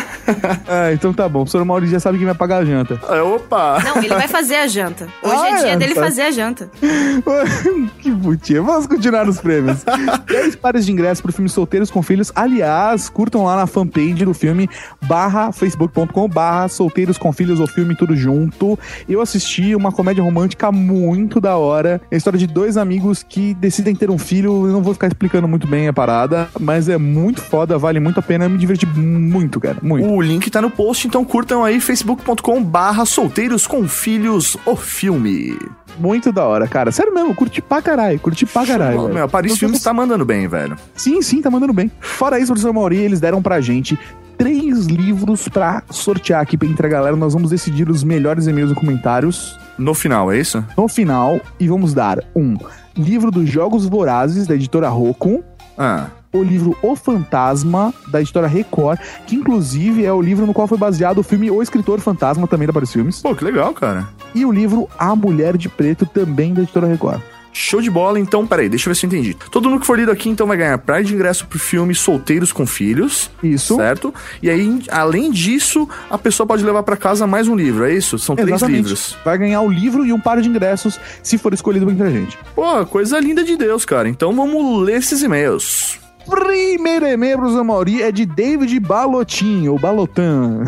Ah, então tá bom. O professor Mauri já sabe quem vai pagar a janta. É, opa! Não, ele vai fazer a janta. Hoje Ah, é dia é? dele Tá. fazer a janta. que putinha. Vamos continuar nos prêmios. 10 pares de ingressos pro filme Solteiros com Filhos. Aliás, curtam lá na fanpage do filme barra facebook.com barra Solteiros com Filhos, o filme tudo junto. Eu assisti uma comédia romântica muito da hora. É a história de dois amigos que decidem ter um filho. Eu não vou ficar explicando muito bem a parada, mas é muito foda, vale muito a pena. Eu me diverti muito, cara. Muito. O link tá no post, então curtam aí facebook.com barra solteiros com filhos o filme. Muito da hora, cara. Sério mesmo, curti pra caralho. Curti pra caralho. Meu, Paris Filmes tá mandando bem, velho. Sim, sim, tá mandando bem. Fora isso, professor Mauri, eles deram pra gente três livros pra sortear aqui entre a galera. Nós vamos decidir os melhores e-mails e comentários No final, é isso? no final e vamos dar um livro dos Jogos Vorazes, da editora Rocco. Ah. O livro O Fantasma, da editora Record, que inclusive é o livro no qual foi baseado o filme O Escritor Fantasma, também da Paris Filmes. Pô, que legal, cara. E o livro A Mulher de Preto, também da editora Record. Show de bola, então, peraí, deixa eu ver se eu entendi. Todo mundo que for lido aqui, então, vai ganhar praia de ingresso pro filme Solteiros com Filhos. Isso. Certo? E aí, além disso, a pessoa pode levar pra casa mais um livro, é isso? São três Exatamente. livros. Vai ganhar o livro e um par de ingressos se for escolhido entre a gente. Pô, coisa linda de Deus, cara. Então vamos ler esses e-mails. Primeiro e-mail, professor Mauri, é de David Balotin, ou Balotan.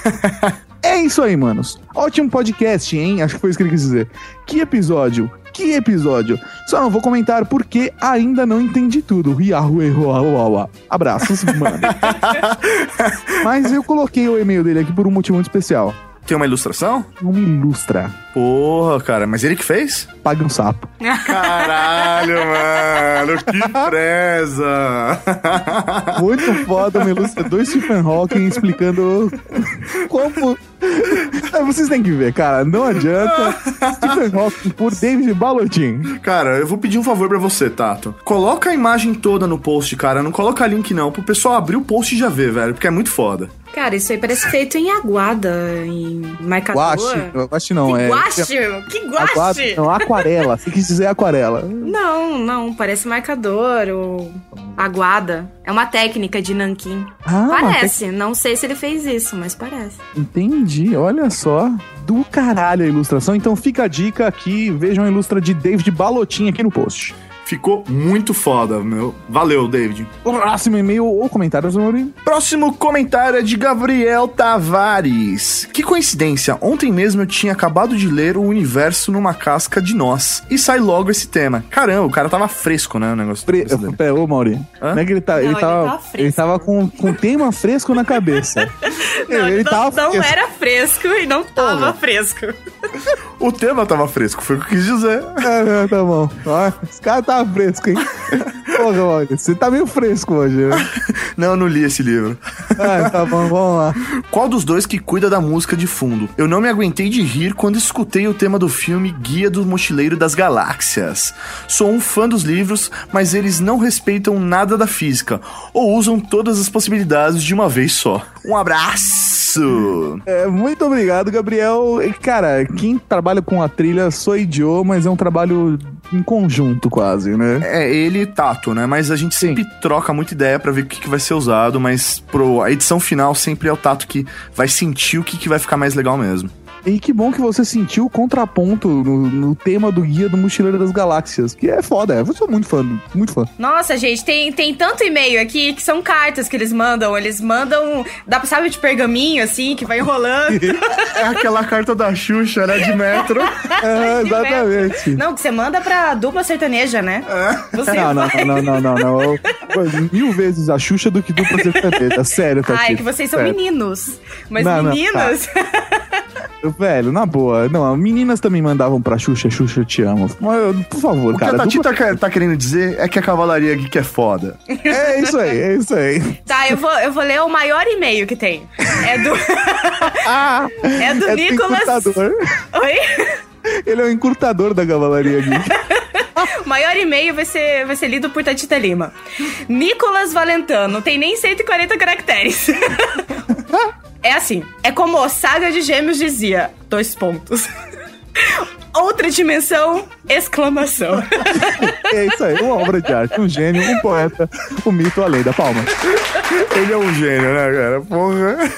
é isso aí, manos. Ótimo podcast, hein? Acho que foi isso que ele quis dizer. Que episódio? Que episódio? Só não vou comentar porque ainda não entendi tudo. Yahoo, errou. Abraços, mano. Mas eu coloquei o e-mail dele aqui por um motivo muito especial. Tem uma ilustração? Me ilustra. Porra, cara, mas ele que fez? Pague um sapo. Caralho, mano, que preza! Muito foda uma ilustra do Stephen Hawking explicando como. É, Vocês têm que ver, cara. Não adianta. Stephen Hawking por David Balotin. Cara, eu vou pedir um favor pra você, Tato. Coloca a imagem toda no post, cara. Não coloca link, não, pro pessoal abrir o post e já ver, velho, porque é muito foda. Cara, isso aí parece feito em aguada, em marcador. Guache. Guache não, é. Guache? Que guache? Aguada- não, aquarela. Você quis dizer aquarela. Não, não, parece marcador ou aguada. É uma técnica de nanquim. Ah, parece, não sei se ele fez isso, mas parece. Entendi, olha só. Do caralho a ilustração. Então fica a dica aqui. Vejam a ilustra de David Balotin aqui no post. Ficou muito foda, meu. Valeu, David. Próximo e-mail ou comentários, Amorim? Próximo comentário é de Gabriel Tavares. Que coincidência, ontem mesmo eu tinha acabado de ler O Universo numa Casca de Nós. E sai logo esse tema. Caramba, o cara tava fresco, né? O negócio. Pre... Pera, ô Mauri. Não é que ele, tá, ele, ele tava, tava ele tava com, com tema fresco na cabeça. Não, ele não, tava não fresco. era fresco e não tava fresco. O tema tava fresco, foi o que eu quis dizer. É, é, tá bom. Ó, esse cara tá fresco, hein? Porra, você tá meio fresco hoje, né? Não, eu não li esse livro. Ah, tá bom, vamos lá. Qual dos dois que cuida da música de fundo? Eu não me aguentei de rir quando escutei o tema do filme Guia do Mochileiro das Galáxias. Sou um fã dos livros, mas eles não respeitam nada da física, ou usam todas as possibilidades de uma vez só. Um abraço! É, muito obrigado, Gabriel. Cara, quem trabalha com a trilha sou idioma, mas é um trabalho em conjunto quase, né? É, ele e Tato, né? Mas a gente sempre troca muita ideia pra ver o que, que vai ser usado, mas pro, a edição final sempre é o Tato que vai sentir o que, que vai ficar mais legal mesmo. E que bom que você sentiu o contraponto no, no tema do Guia do Mochileiro das Galáxias, que é foda. Eu sou muito fã, muito fã. Nossa, gente, tem, tem tanto e-mail aqui que são cartas que eles mandam. Eles mandam, dá pra sabe de pergaminho, assim, que vai enrolando. É aquela carta da Xuxa, né? De metro. É, exatamente. Não, que você manda pra dupla sertaneja, né? Você Não, não, vai- não, não, não, não. Eu- pô, Mil vezes a Xuxa do que dupla sertaneja. Sério, tá Ah, é que vocês são meninos. Mas Não, não, meninas. Velho, na boa. Não, meninas também mandavam pra Xuxa, Xuxa, eu te amo. Mas, Por favor, O que cara. a Tati dupla- tá, tá querendo dizer é que a Cavalaria Geek é foda. É isso aí, é isso aí. Tá, eu vou, eu vou ler o maior e-mail que tem. É do. Ah, é do é Nicolas. encurtador. Oi? Ele é o encurtador da Cavalaria Geek. O maior e-mail vai ser, vai ser lido por Tatita Lima. Nicolas Valentano, tem nem 140 caracteres. é assim, é como saga de gêmeos dizia, dois pontos. Outra dimensão, exclamação. É isso aí, uma obra de arte, um gênio, um poeta, um mito, a lei da palma. Ele é um gênio, né, cara? Porra.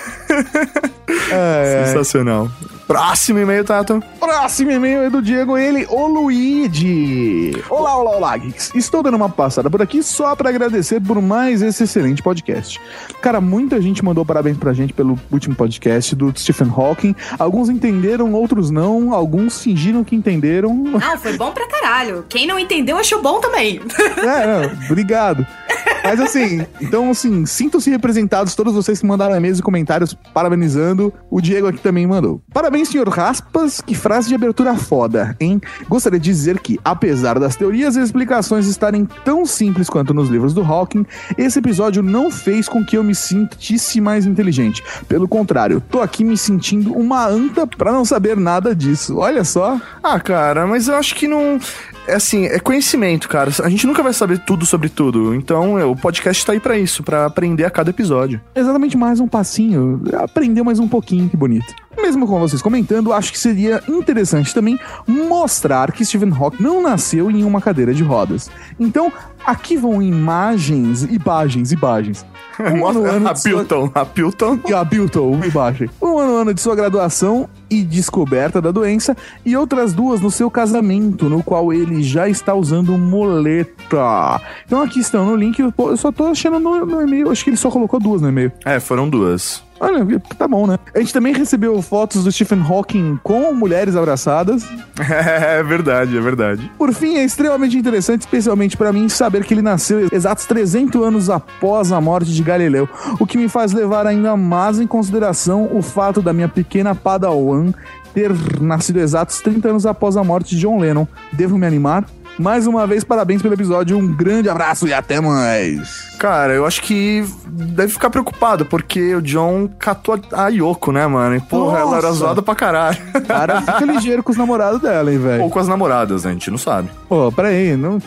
É, é. Sensacional. Próximo e-mail, Tato. Próximo e-mail é do Diego, ele, o Luigi. Olá, olá, olá, geeks. Estou dando uma passada por aqui só pra agradecer por mais esse excelente podcast. Cara, muita gente mandou parabéns pra gente pelo último podcast do Stephen Hawking. Alguns entenderam, outros não. Alguns fingiram que entenderam. Não, foi bom pra caralho. Quem não entendeu achou bom também. É, não, obrigado. Mas assim, então assim, sintam-se representados todos vocês que mandaram e-mails e comentários parabenizando. O Diego aqui também mandou. Parabéns, senhor Raspas, que frase de abertura foda, hein? Gostaria de dizer que, apesar das teorias e explicações estarem tão simples quanto nos livros do Hawking, esse episódio não fez com que eu me sentisse mais inteligente. Pelo contrário, tô aqui me sentindo uma anta pra não saber nada disso. Olha só. Ah, cara, mas eu acho que não. É assim, é conhecimento, cara. A gente nunca vai saber tudo sobre tudo. Então, é, o podcast tá aí pra isso, pra aprender a cada episódio. Exatamente mais um passinho. Aprendeu mais um pouquinho, que bonito. Mesmo com vocês comentando, acho que seria interessante também mostrar que Stephen Hawking não nasceu em uma cadeira de rodas. Então, aqui vão imagens, imagens, imagens. Um ano, a de sua- Pilton, a Pilton. e a Bilton, uma imagem. Um ano, ano de sua graduação e descoberta da doença, e outras duas no seu casamento, no qual ele já está usando muleta. Então aqui estão no link, eu eu só tô achando no, no e-mail, acho que ele só colocou duas no e-mail. É, foram duas. Olha, tá bom, né? A gente também recebeu fotos do Stephen Hawking com mulheres abraçadas. É verdade, é verdade. Por fim, é extremamente interessante, especialmente pra mim, saber que ele nasceu exatos 300 anos após a morte de Galileu, o que me faz levar ainda mais em consideração o fato da minha pequena Padawan ter nascido exatos 30 anos após a morte de John Lennon. Devo me animar? Mais uma vez, parabéns pelo episódio, um grande abraço e até mais. Cara, eu acho que deve ficar preocupado, porque o John catou a Yoko, né, mano? E, porra, ela era Nossa. zoada pra caralho. Cara, fica ligeiro com os namorados dela, hein, velho. Ou com as namoradas, né? A gente não sabe. Pô, peraí, não...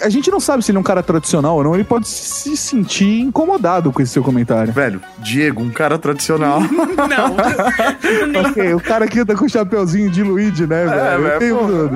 a gente não sabe se ele é um cara tradicional ou não, ele pode se sentir incomodado com esse seu comentário. Velho, Diego, um cara tradicional. Não. ok, o cara que anda com o chapeuzinho de Luigi, né, velho? velho, Eu tenho pô. tudo.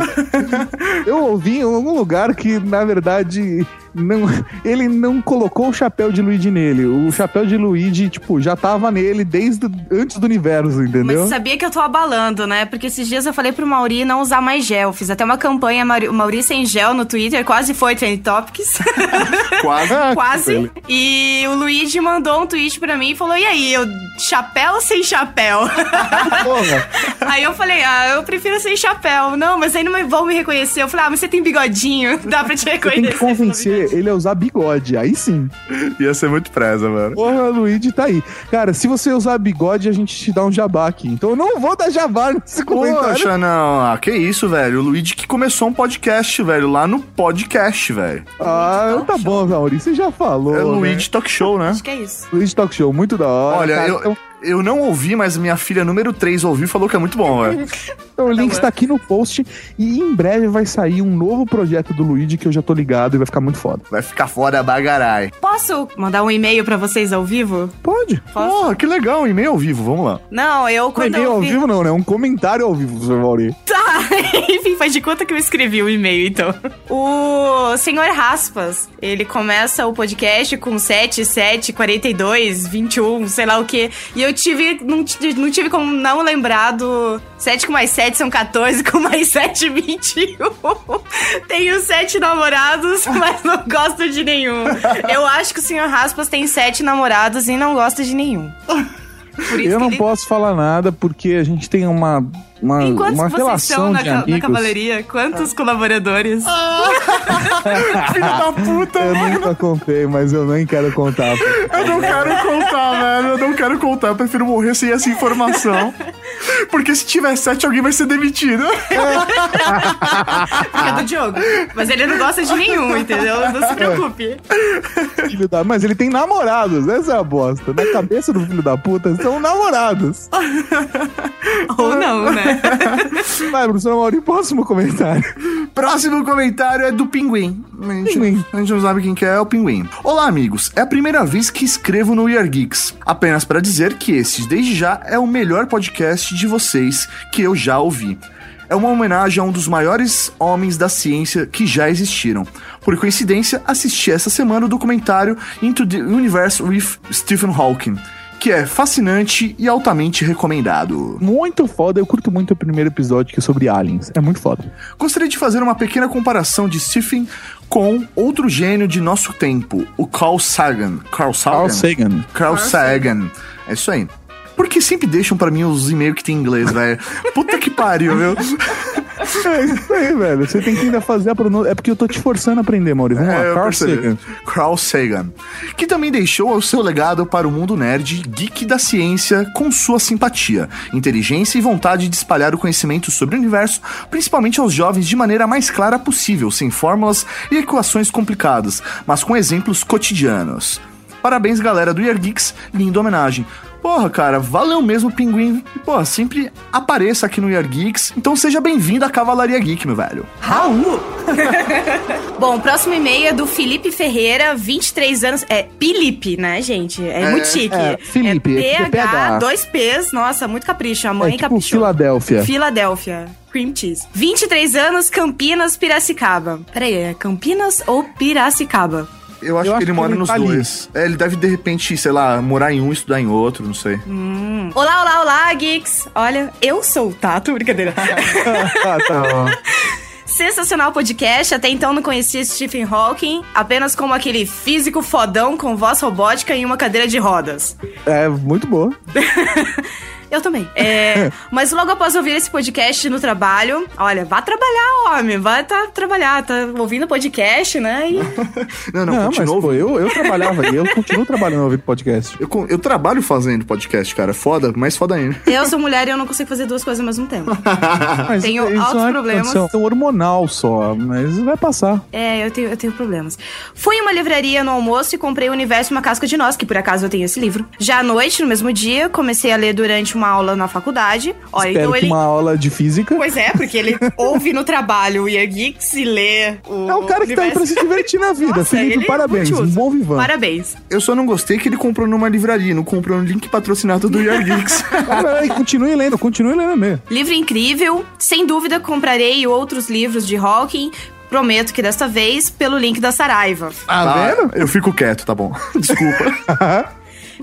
Eu ouvi em algum lugar que, na verdade, não, ele não colocou o chapéu de Luigi nele. O chapéu de Luigi, tipo, já tava nele desde antes do universo, entendeu? Mas sabia que eu tô abalando, né? Porque esses dias eu falei pro Mauri não usar mais gel. Fiz até uma campanha Mauri, Mauri sem gel no Twitter, quase foi Trend Topics. Quase. quase. E o Luigi mandou um tweet pra mim e falou: E aí, eu chapéu sem chapéu? aí eu falei: Ah, eu prefiro sem chapéu. Não, mas aí não vão me reconhecer. Eu falei: Ah, mas você tem bigodinho, dá pra te Você tem que reconhecer. convencer ele a usar bigode, aí sim. Ia ser muito presa, mano. Porra, Luigi tá aí. Cara, se você usar bigode, a gente te dá um jabá aqui. Então eu não vou dar jabá nesse comentário. Poxa, não. Ah, que isso, velho. O Luigi que começou um podcast, velho. Lá no podcast, velho. Ah, tá bom, Mauri. Você já falou. É né? Luigi Talk Show, né? Acho que é isso. Luigi Talk Show, muito da hora. Olha, cara. eu, Então, eu não ouvi, mas minha filha número 3 ouviu e falou que é muito bom, velho. então o link está aqui no post e em breve vai sair um novo projeto do Luigi que eu já tô ligado e vai ficar muito foda. Vai ficar foda bagarai. Posso mandar um e-mail pra vocês ao vivo? Pode. Porra, que legal, um e-mail ao vivo, vamos lá. Não, eu Não quando nem eu ao vi... vivo não, né? É um comentário ao vivo, seu Mauri. Tá, enfim, faz de conta que eu escrevi o e-mail, então. O senhor Raspas, ele começa o podcast com 7, 7, 42, 21, sei lá o quê. E eu tive, não, não tive como não lembrar do 7 com mais 7 são 14, com mais 7, 21. Tenho 7 namorados, mas não gosto de nenhum. Eu acho que o senhor Raspas tem 7 namorados e não gosta de nenhum. Por isso Eu não ele- posso falar nada porque a gente tem uma, uma, uma vocês relação são na, de ca- na amigos. cavalaria? Quantos colaboradores? Filho da puta, Eu nunca contei, mas eu nem quero contar. Eu não quero contar, velho. Eu não quero contar. Eu prefiro morrer sem essa informação. Porque se tiver sete, alguém vai ser demitido. Fica do Diogo. Mas ele não gosta de nenhum, entendeu? Não se preocupe. Filho da... Mas ele tem namorados, essa é a bosta. Na cabeça do filho da puta são namorados. Ou não, né? Vai, professor Mauri, próximo comentário. Próximo comentário é do Pinguim. A gente, a gente não sabe quem que é, é o Pinguim. Olá, amigos. É a primeira vez que escrevo no We Are Geeks. Apenas para dizer que esse, desde já, é o melhor podcast de vocês que eu já ouvi. É uma homenagem a um dos maiores homens da ciência que já existiram. Por coincidência, assisti essa semana o documentário Into the Universe with Stephen Hawking, que é fascinante e altamente recomendado. Muito foda, eu curto muito o primeiro episódio que é sobre aliens. É muito foda. Gostaria de fazer uma pequena comparação de Stephen com outro gênio de nosso tempo, o Carl Sagan. Carl Sagan? Carl Sagan. Carl Sagan. É isso aí. Porque sempre deixam pra mim os e-mails que tem em inglês, velho. Puta que pariu, viu? É isso aí, velho. Você tem que ainda fazer a pronúncia. É porque eu tô te forçando a aprender, Mauri. Vamos É, lá, Carl. Sagan. Carl Sagan. Que também deixou o seu legado para o mundo nerd geek da ciência com sua simpatia, inteligência e vontade de espalhar o conhecimento sobre o universo, principalmente aos jovens de maneira mais clara possível, sem fórmulas e equações complicadas, mas com exemplos cotidianos. Parabéns, galera do Year Geeks, linda homenagem. Porra, cara, valeu mesmo, Pinguim. E, porra, sempre apareça aqui no Year Geeks. Então seja bem-vindo à Cavalaria Geek, meu velho. Raul! Bom, o próximo e-mail é do Felipe Ferreira, 23 anos. É Felipe, né, gente? É, É, muito chique. é, Felipe, é PH, PH. dois P's. Nossa, muito capricho. A mãe É tipo caprichou. Filadélfia. Filadélfia. Cream cheese. 23 anos, Campinas, Piracicaba. Peraí, é Campinas ou Piracicaba? Eu acho, que ele mora nos dois. É, ele deve, de repente, sei lá, morar em um e estudar em outro, não sei. Hum. Olá, olá, olá, geeks. Olha, eu sou o Tato, brincadeira. ah, tá bom. Sensacional podcast, até então não conhecia Stephen Hawking, apenas como aquele físico fodão com voz robótica em uma cadeira de rodas. É muito boa. Eu também. É, mas logo após ouvir esse podcast no trabalho, olha, vá trabalhar, homem, vai tá, trabalhar, tá ouvindo podcast, né? E Não, não, Não, continua mas, pô, eu, eu trabalhava e eu continuo trabalhando ouvindo podcast. Eu, eu trabalho fazendo podcast, cara. Foda, mais foda ainda. eu sou mulher e eu não consigo fazer duas coisas ao mesmo tempo. Mas Tenho isso altos é uma problemas. condição hormonal só, mas vai passar. É, eu tenho, eu tenho problemas. Fui em uma livraria no almoço e comprei o Universo Uma Casca de Nós, que por acaso eu tenho esse livro. Já à noite, no mesmo dia, comecei a ler durante uma aula na faculdade. Olha, Espero então que ele. uma aula de física. Pois é, porque ele ouve no trabalho o Year Geeks e lê o. É um cara que tá aí pra se divertir na vida. Nossa, Felipe, ele é parabéns. Um bom vivão. Parabéns. Eu só não gostei que ele comprou numa livraria, não comprou no link patrocinado do Year Geeks. Peraí, continue lendo, continue lendo mesmo. Livro incrível. Sem dúvida, comprarei outros livros de Hawking. Prometo que desta vez pelo link da Saraiva. Tá vendo? Eu fico quieto, tá bom. Desculpa.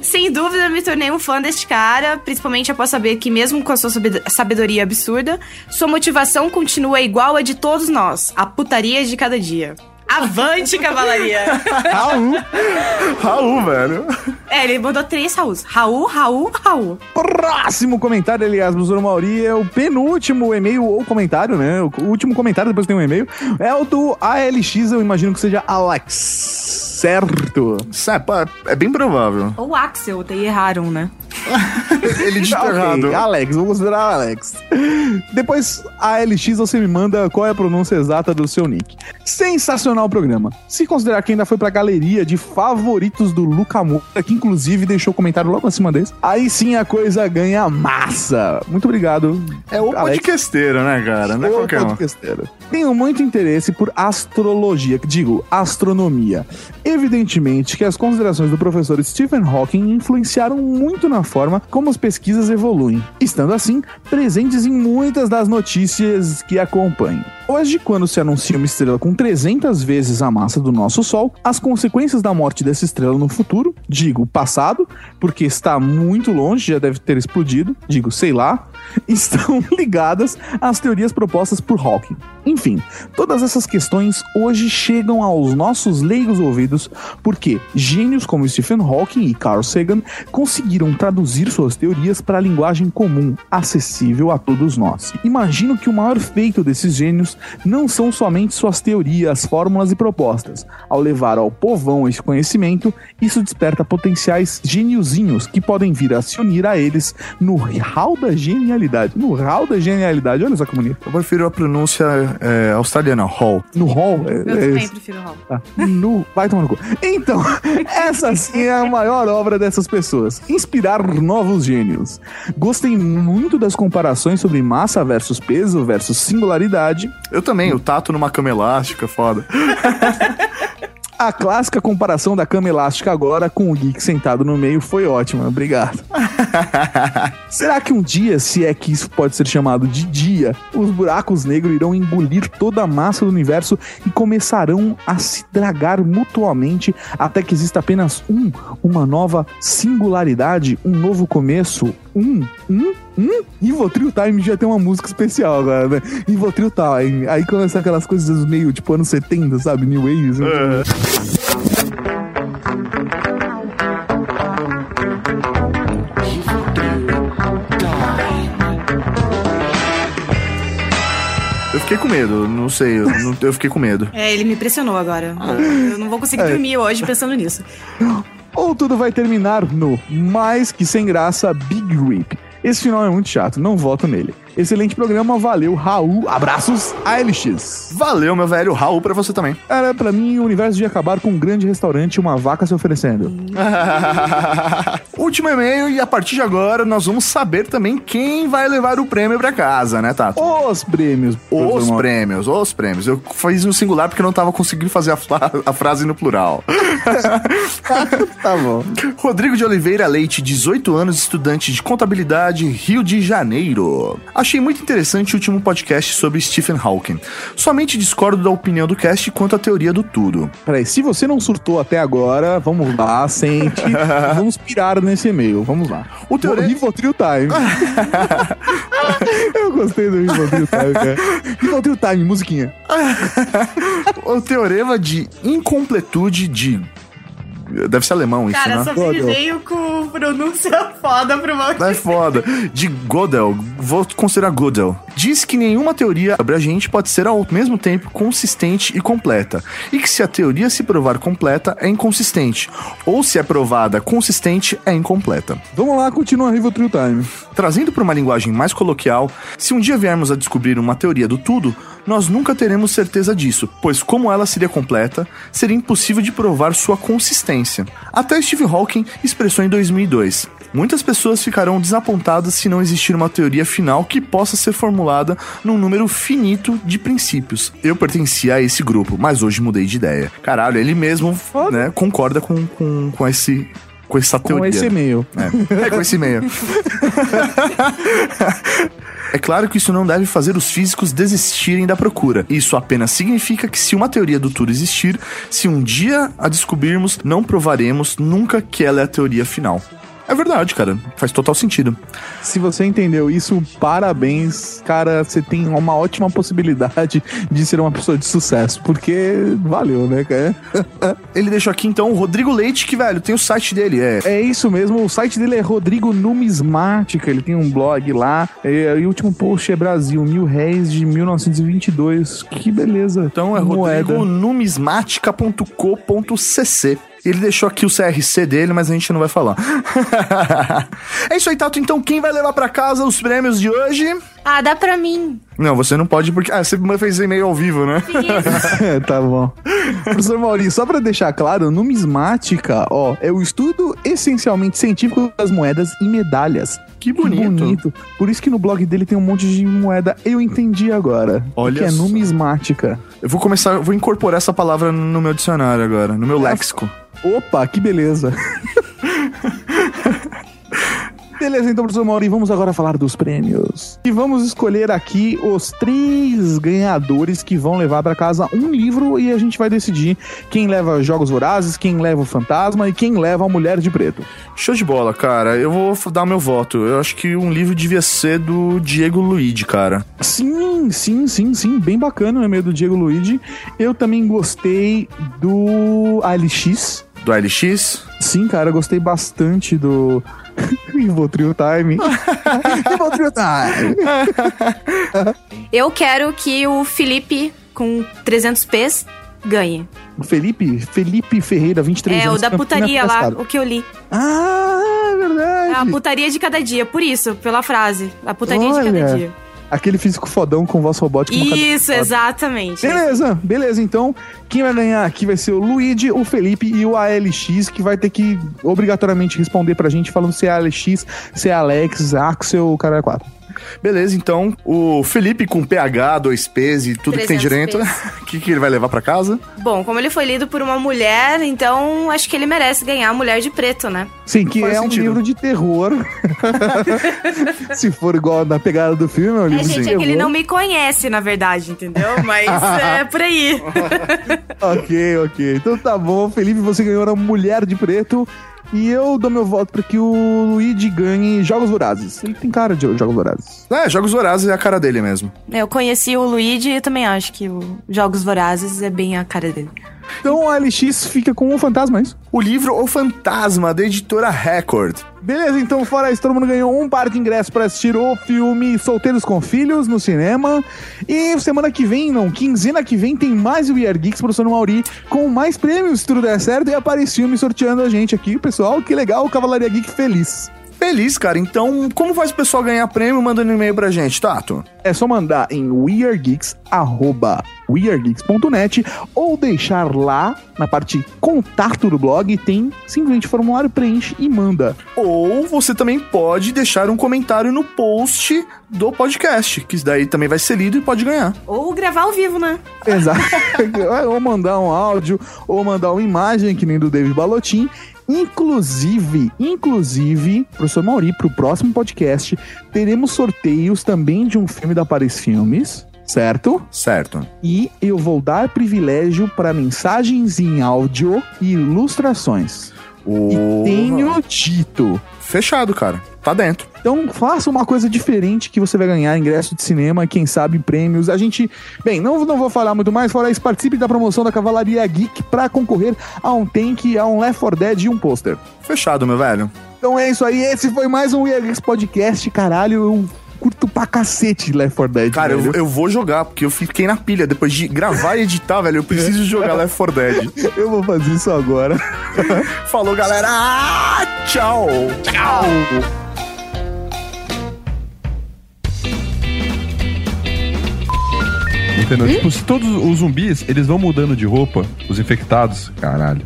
Sem dúvida, me tornei um fã deste cara, principalmente após saber que, mesmo com a sua sabed- sabedoria absurda, sua motivação continua igual a de todos nós: a putaria de cada dia. Avante, cavalaria! Raul. Raul, velho. É, ele mandou três Raúls. Raul, Raul, Raul. Próximo comentário, aliás, Professor Mauri, é o penúltimo e-mail ou comentário, né? O último comentário, depois tem um e-mail. É o do ALX, eu imagino que seja Alex. Certo. É bem provável. Ou Axel, daí erraram, né? Ele digitou errado. Alex, vou considerar Alex. Depois, a LX, você me manda qual é a pronúncia exata do seu nick. Sensacional o programa. Se considerar que ainda foi pra galeria de favoritos do Luca Moura, que inclusive deixou comentário logo acima desse, aí sim a coisa ganha massa. Muito obrigado. É o podcasteiro, né, cara? Não é O qualquer um. podcasteiro. Tenho muito interesse por astrologia, digo, astronomia. Evidentemente que as considerações do professor Stephen Hawking influenciaram muito na forma como as pesquisas evoluem, estando assim presentes em muitas das notícias que acompanho. Hoje, quando se anuncia uma estrela com 300 vezes a massa do nosso Sol, as consequências da morte dessa estrela no futuro, digo passado, porque está muito longe, já deve ter explodido, digo sei lá, estão ligadas às teorias propostas por Hawking. Enfim, todas essas questões hoje chegam aos nossos leigos ouvidos porque gênios como Stephen Hawking e Carl Sagan conseguiram traduzir suas teorias para a linguagem comum, acessível a todos nós. Imagino que o maior feito desses gênios não são somente suas teorias, fórmulas e propostas. Ao levar ao povão esse conhecimento, isso desperta potenciais geniozinhos que podem vir a se unir a eles no hall da genialidade. No hall da genialidade, olha só que bonito. Eu prefiro a pronúncia é, australiana, hall. No hall? É, Eu é também isso. prefiro Raul. Tá. No. Vai tomar no cu. Então, essa sim é a maior obra dessas pessoas. Inspirar novos gênios. Gostei muito das comparações sobre massa versus peso versus singularidade. Eu também, o tato numa cama elástica, foda. A clássica comparação da cama elástica agora com o geek sentado no meio foi ótima, obrigado. Será que um dia, se é que isso pode ser chamado de dia, os buracos negros irão engolir toda a massa do universo e começarão a se dragar mutuamente até que exista apenas um, uma nova singularidade, um novo começo, um, um, um? Rivotril Time já tem uma música especial agora, né? Rivotril Time. Aí começa aquelas coisas meio tipo anos 70, sabe? New Wave. assim. Eu fiquei com medo, não sei, eu, não- eu fiquei com medo. É, ele me pressionou agora. Eu não vou conseguir É. dormir hoje pensando nisso. Ou tudo vai terminar no mais que sem graça Big Rip. Esse final é muito chato, não voto nele. Excelente programa, valeu, Raul. Abraços, ALX. Valeu, meu velho. Raul pra você também. Era pra mim o universo de acabar com um grande restaurante e uma vaca se oferecendo. Último e-mail e a partir de agora nós vamos saber também quem vai levar o prêmio pra casa, né, Tato? Os prêmios. Os prêmios, os prêmios. Eu fiz no singular porque eu não tava conseguindo fazer a, a frase no plural. tá bom. Rodrigo de Oliveira Leite, 18 anos, estudante de contabilidade, Rio de Janeiro. Achei muito interessante o último podcast sobre Stephen Hawking. Somente discordo da opinião do cast quanto à teoria do tudo. Peraí, se você não surtou até agora, vamos lá, sente. vamos pirar nesse e-mail, vamos lá. O teore- Rivotril Time. Eu gostei do Rivotril Time, cara. Rivotril Time, musiquinha. o teorema de incompletude de. Deve ser alemão isso, Cara, né? só me veio com pronúncia foda pro mal. É foda. De Gödel, vou considerar Gödel. Diz que nenhuma teoria abrangente pode ser ao mesmo tempo consistente e completa. E que se a teoria se provar completa, é inconsistente. Ou se é provada consistente, é incompleta. Vamos lá, continua Rivotril Time. Trazendo para uma linguagem mais coloquial, se um dia viermos a descobrir uma teoria do tudo, nós nunca teremos certeza disso, pois como ela seria completa, seria impossível de provar sua consistência. Até Steve Hawking expressou em 2002. Muitas pessoas ficarão desapontadas se não existir uma teoria final que possa ser formulada num número finito de princípios. Eu pertencia a esse grupo, mas hoje mudei de ideia. Caralho, ele mesmo né, concorda com, com, com esse Com essa Com teoria. esse e-mail. É, é com esse e-mail. É claro que isso não deve fazer os físicos desistirem da procura. Isso apenas significa que se uma teoria do tudo existir, se um dia a descobrirmos, não provaremos nunca que ela é a teoria final. É verdade, cara. Faz total sentido. Se você entendeu isso, parabéns, cara. Você tem uma ótima possibilidade de ser uma pessoa de sucesso, porque valeu, né, cara? Ele deixou aqui então o Rodrigo Leite, que, velho, tem o site dele. É, É isso mesmo, o site dele é Rodrigo Numismática, ele tem um blog lá, e, e o último post é Brasil, mil réis de 1922, que beleza. Então é Rodrigo numismática.co.cc. Ele deixou aqui o CRC dele, mas a gente não vai falar. é isso aí, Tato. Então, quem vai levar pra casa os prêmios de hoje? Ah, dá pra mim. Não, você não pode porque. Ah, você fez e-mail ao vivo, né? tá bom. Professor Maurício, só pra deixar claro, numismática, ó, é o estudo essencialmente científico das moedas e medalhas. Que bonito. Por isso que no blog dele tem um monte de moeda. Eu entendi agora. Olha que é numismática. Eu vou começar, eu vou incorporar essa palavra no meu dicionário agora, no meu léxico. Opa, que beleza. Beleza, então, professor Mauri, vamos agora falar dos prêmios. E vamos escolher aqui os três ganhadores que vão levar para casa um livro e a gente vai decidir quem leva Jogos Vorazes, quem leva o Fantasma e quem leva a Mulher de Preto. Show de bola, cara. Eu vou dar meu voto. Eu acho que um livro devia ser do Diego Luigi, cara. Sim, sim, sim, sim, bem bacana o e-mail do Diego Luigi. Eu também gostei do ALX. Do LX? Sim, cara, eu gostei bastante do Rivotril Time. Rivotril Time. Eu quero que o Felipe, com 300 P's, ganhe. O Felipe, Felipe Ferreira, 23 é, o anos. da campeão putaria lá, o que eu li. Ah, é verdade. É a putaria de cada dia, por isso, pela frase. A putaria de cada Olha, dia. Aquele físico fodão com voz robótica. Isso, exatamente. Beleza, beleza. Então, quem vai ganhar aqui vai ser o Luigi, o Felipe e o ALX, que vai ter que obrigatoriamente responder pra gente falando se é ALX, se é Alex, Axel, o cara é 4. Beleza, então o Felipe com PH, 2Ps e tudo que tem 300 direito, o que, que ele vai levar pra casa? Bom, como ele foi lido por uma mulher, então acho que ele merece ganhar a Mulher de Preto, né? Sim, que Faz é um sentido. livro de terror. se for igual na pegada do filme, é um É, livro de gente, é terror. que ele não me conhece, na verdade, entendeu? Mas é por aí. Ok, ok. Então tá bom, Felipe, você ganhou a Mulher de Preto. E eu dou meu voto pra que o Luigi ganhe Jogos Vorazes. Ele tem cara de Jogos Vorazes. É, Jogos Vorazes é a cara dele mesmo. Eu conheci o Luigi e também acho que o Jogos Vorazes é bem a cara dele. Então o LX fica com o Fantasma, é isso? O livro O Fantasma, da editora Record. Beleza, então fora isso, todo mundo ganhou um par de ingressos pra assistir o filme Solteiros com Filhos no cinema. E semana que vem, não, quinzena que vem, tem mais We Are Geeks, professor Mauri, com mais prêmios, se tudo der certo. E apareceu me sorteando a gente aqui, pessoal. Que legal, Cavalaria Geek feliz. Feliz, cara. Então, como faz o pessoal ganhar prêmio mandando e-mail pra gente, Tato? É só mandar em weargeeks.weargeeks.net ou deixar lá na parte contato do blog, tem simplesmente formulário, preenche e manda. Ou você também pode deixar um comentário no post do podcast, que isso daí também vai ser lido e pode ganhar. Ou gravar ao vivo, né? Exato. ou mandar um áudio, ou mandar uma imagem, que nem do David Balotin. Inclusive, inclusive, professor Mauri, pro próximo podcast, teremos sorteios também de um filme da Paris Filmes, certo? Certo. E eu vou dar privilégio para mensagens em áudio e ilustrações. E tenho dito. Fechado, cara. Tá dentro. Então faça uma coisa diferente que você vai ganhar ingresso de cinema, quem sabe prêmios. A gente, bem, não, não vou falar muito mais, fora isso, participe da promoção da Cavalaria Geek para concorrer a um tank, a um Left 4 Dead e um pôster. Fechado, meu velho. Então é isso aí, esse foi mais um We Geeks Podcast, caralho, eu curto pra cacete Left 4 Dead. Cara, eu, eu vou jogar, porque eu fiquei na pilha. Depois de gravar e editar, velho, eu preciso jogar Left 4 Dead. Eu vou fazer isso agora. Falou, galera. Ah, tchau. Tchau. Entendeu? Tipo, se todos os zumbis, eles vão mudando de roupa, os infectados, caralho.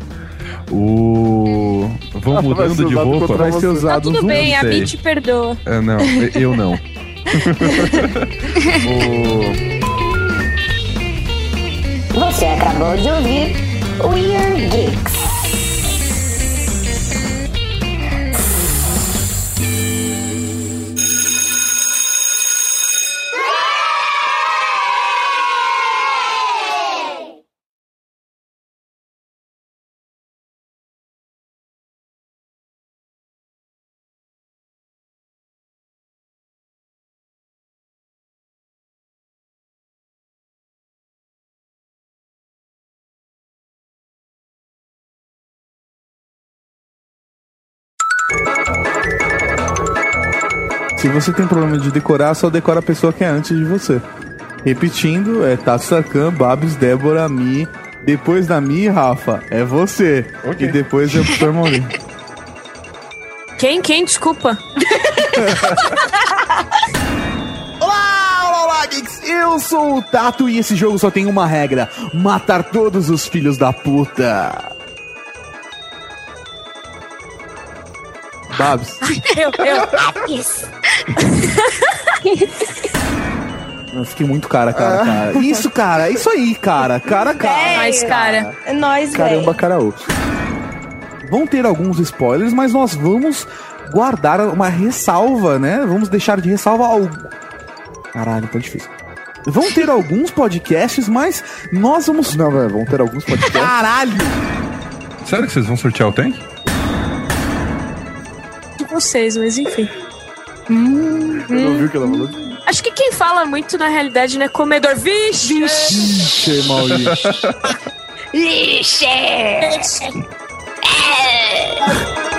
O. Vão mudando de roupa. Vai ser usado Tudo bem, a te perdoa. É, não, eu não. o... Você acabou de ouvir Weird Geeks. Se você tem problema de decorar, só decora a pessoa que é antes de você. Repetindo, é Tato Sarkan, Babs, Débora, Mi. Depois da Mi, Rafa, é você. E depois é o Dr. Maurinho. Quem? Quem? Desculpa. Olá, olá, olá, geeks! Eu sou o Tato e esse jogo só tem uma regra: matar todos os filhos da puta. Babs, Eu, eu. eu fiquei muito cara, cara, cara. Isso, cara, isso aí, cara, cara, cara. Mas, cara. É nóis, Caramba, caraú. Vão ter alguns spoilers, mas nós vamos guardar uma ressalva, né? Vamos deixar de ressalva algo. Caralho, tá difícil. Vão ter alguns podcasts, mas nós vamos. Não, velho, vão ter alguns podcasts. Caralho! Sério que vocês vão sortear o tank? De vocês, mas enfim. Você não viu o que ela falou? Acho que quem fala muito na realidade, né? Comedor. Vixe! Ixi, Maurício. Lixe! Uma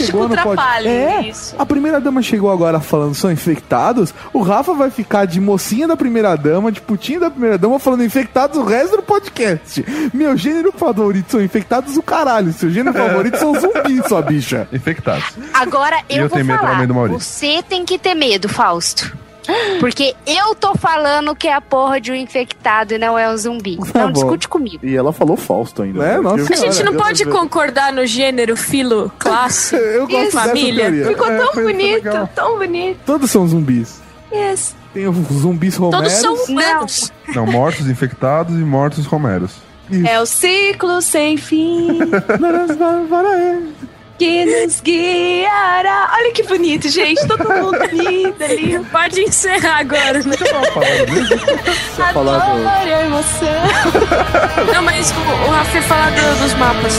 chegou no pod- trapalho. É, Isso. a primeira dama chegou agora falando são infectados. O Rafa vai ficar de mocinha da primeira dama, de putinha da primeira dama, falando infectados o resto do podcast. Meu gênero favorito são infectados o caralho. Seu gênero favorito são zumbis, sua bicha. Infectados. Agora eu, eu vou falar. Você tem que ter medo, Fausto. Porque eu tô falando que é a porra de um infectado e não é um zumbi. Tá não bom. discute comigo. E ela falou Fausto ainda. É, né? nossa A gente não pode concordar no gênero, filo, classe Eu gosto e família. Ficou É, tão bonito, legal. tão bonito. Todos são zumbis. Yes. Tem os zumbis romeros. Todos são humanos. Não, mortos infectados e mortos romeros. É o ciclo sem fim que nos guiará. Olha que bonito, gente. Todo mundo lindo ali. Pode encerrar agora, né? A falar do- emoção. Não, mas o, o Rafa ia falar do- dos mapas.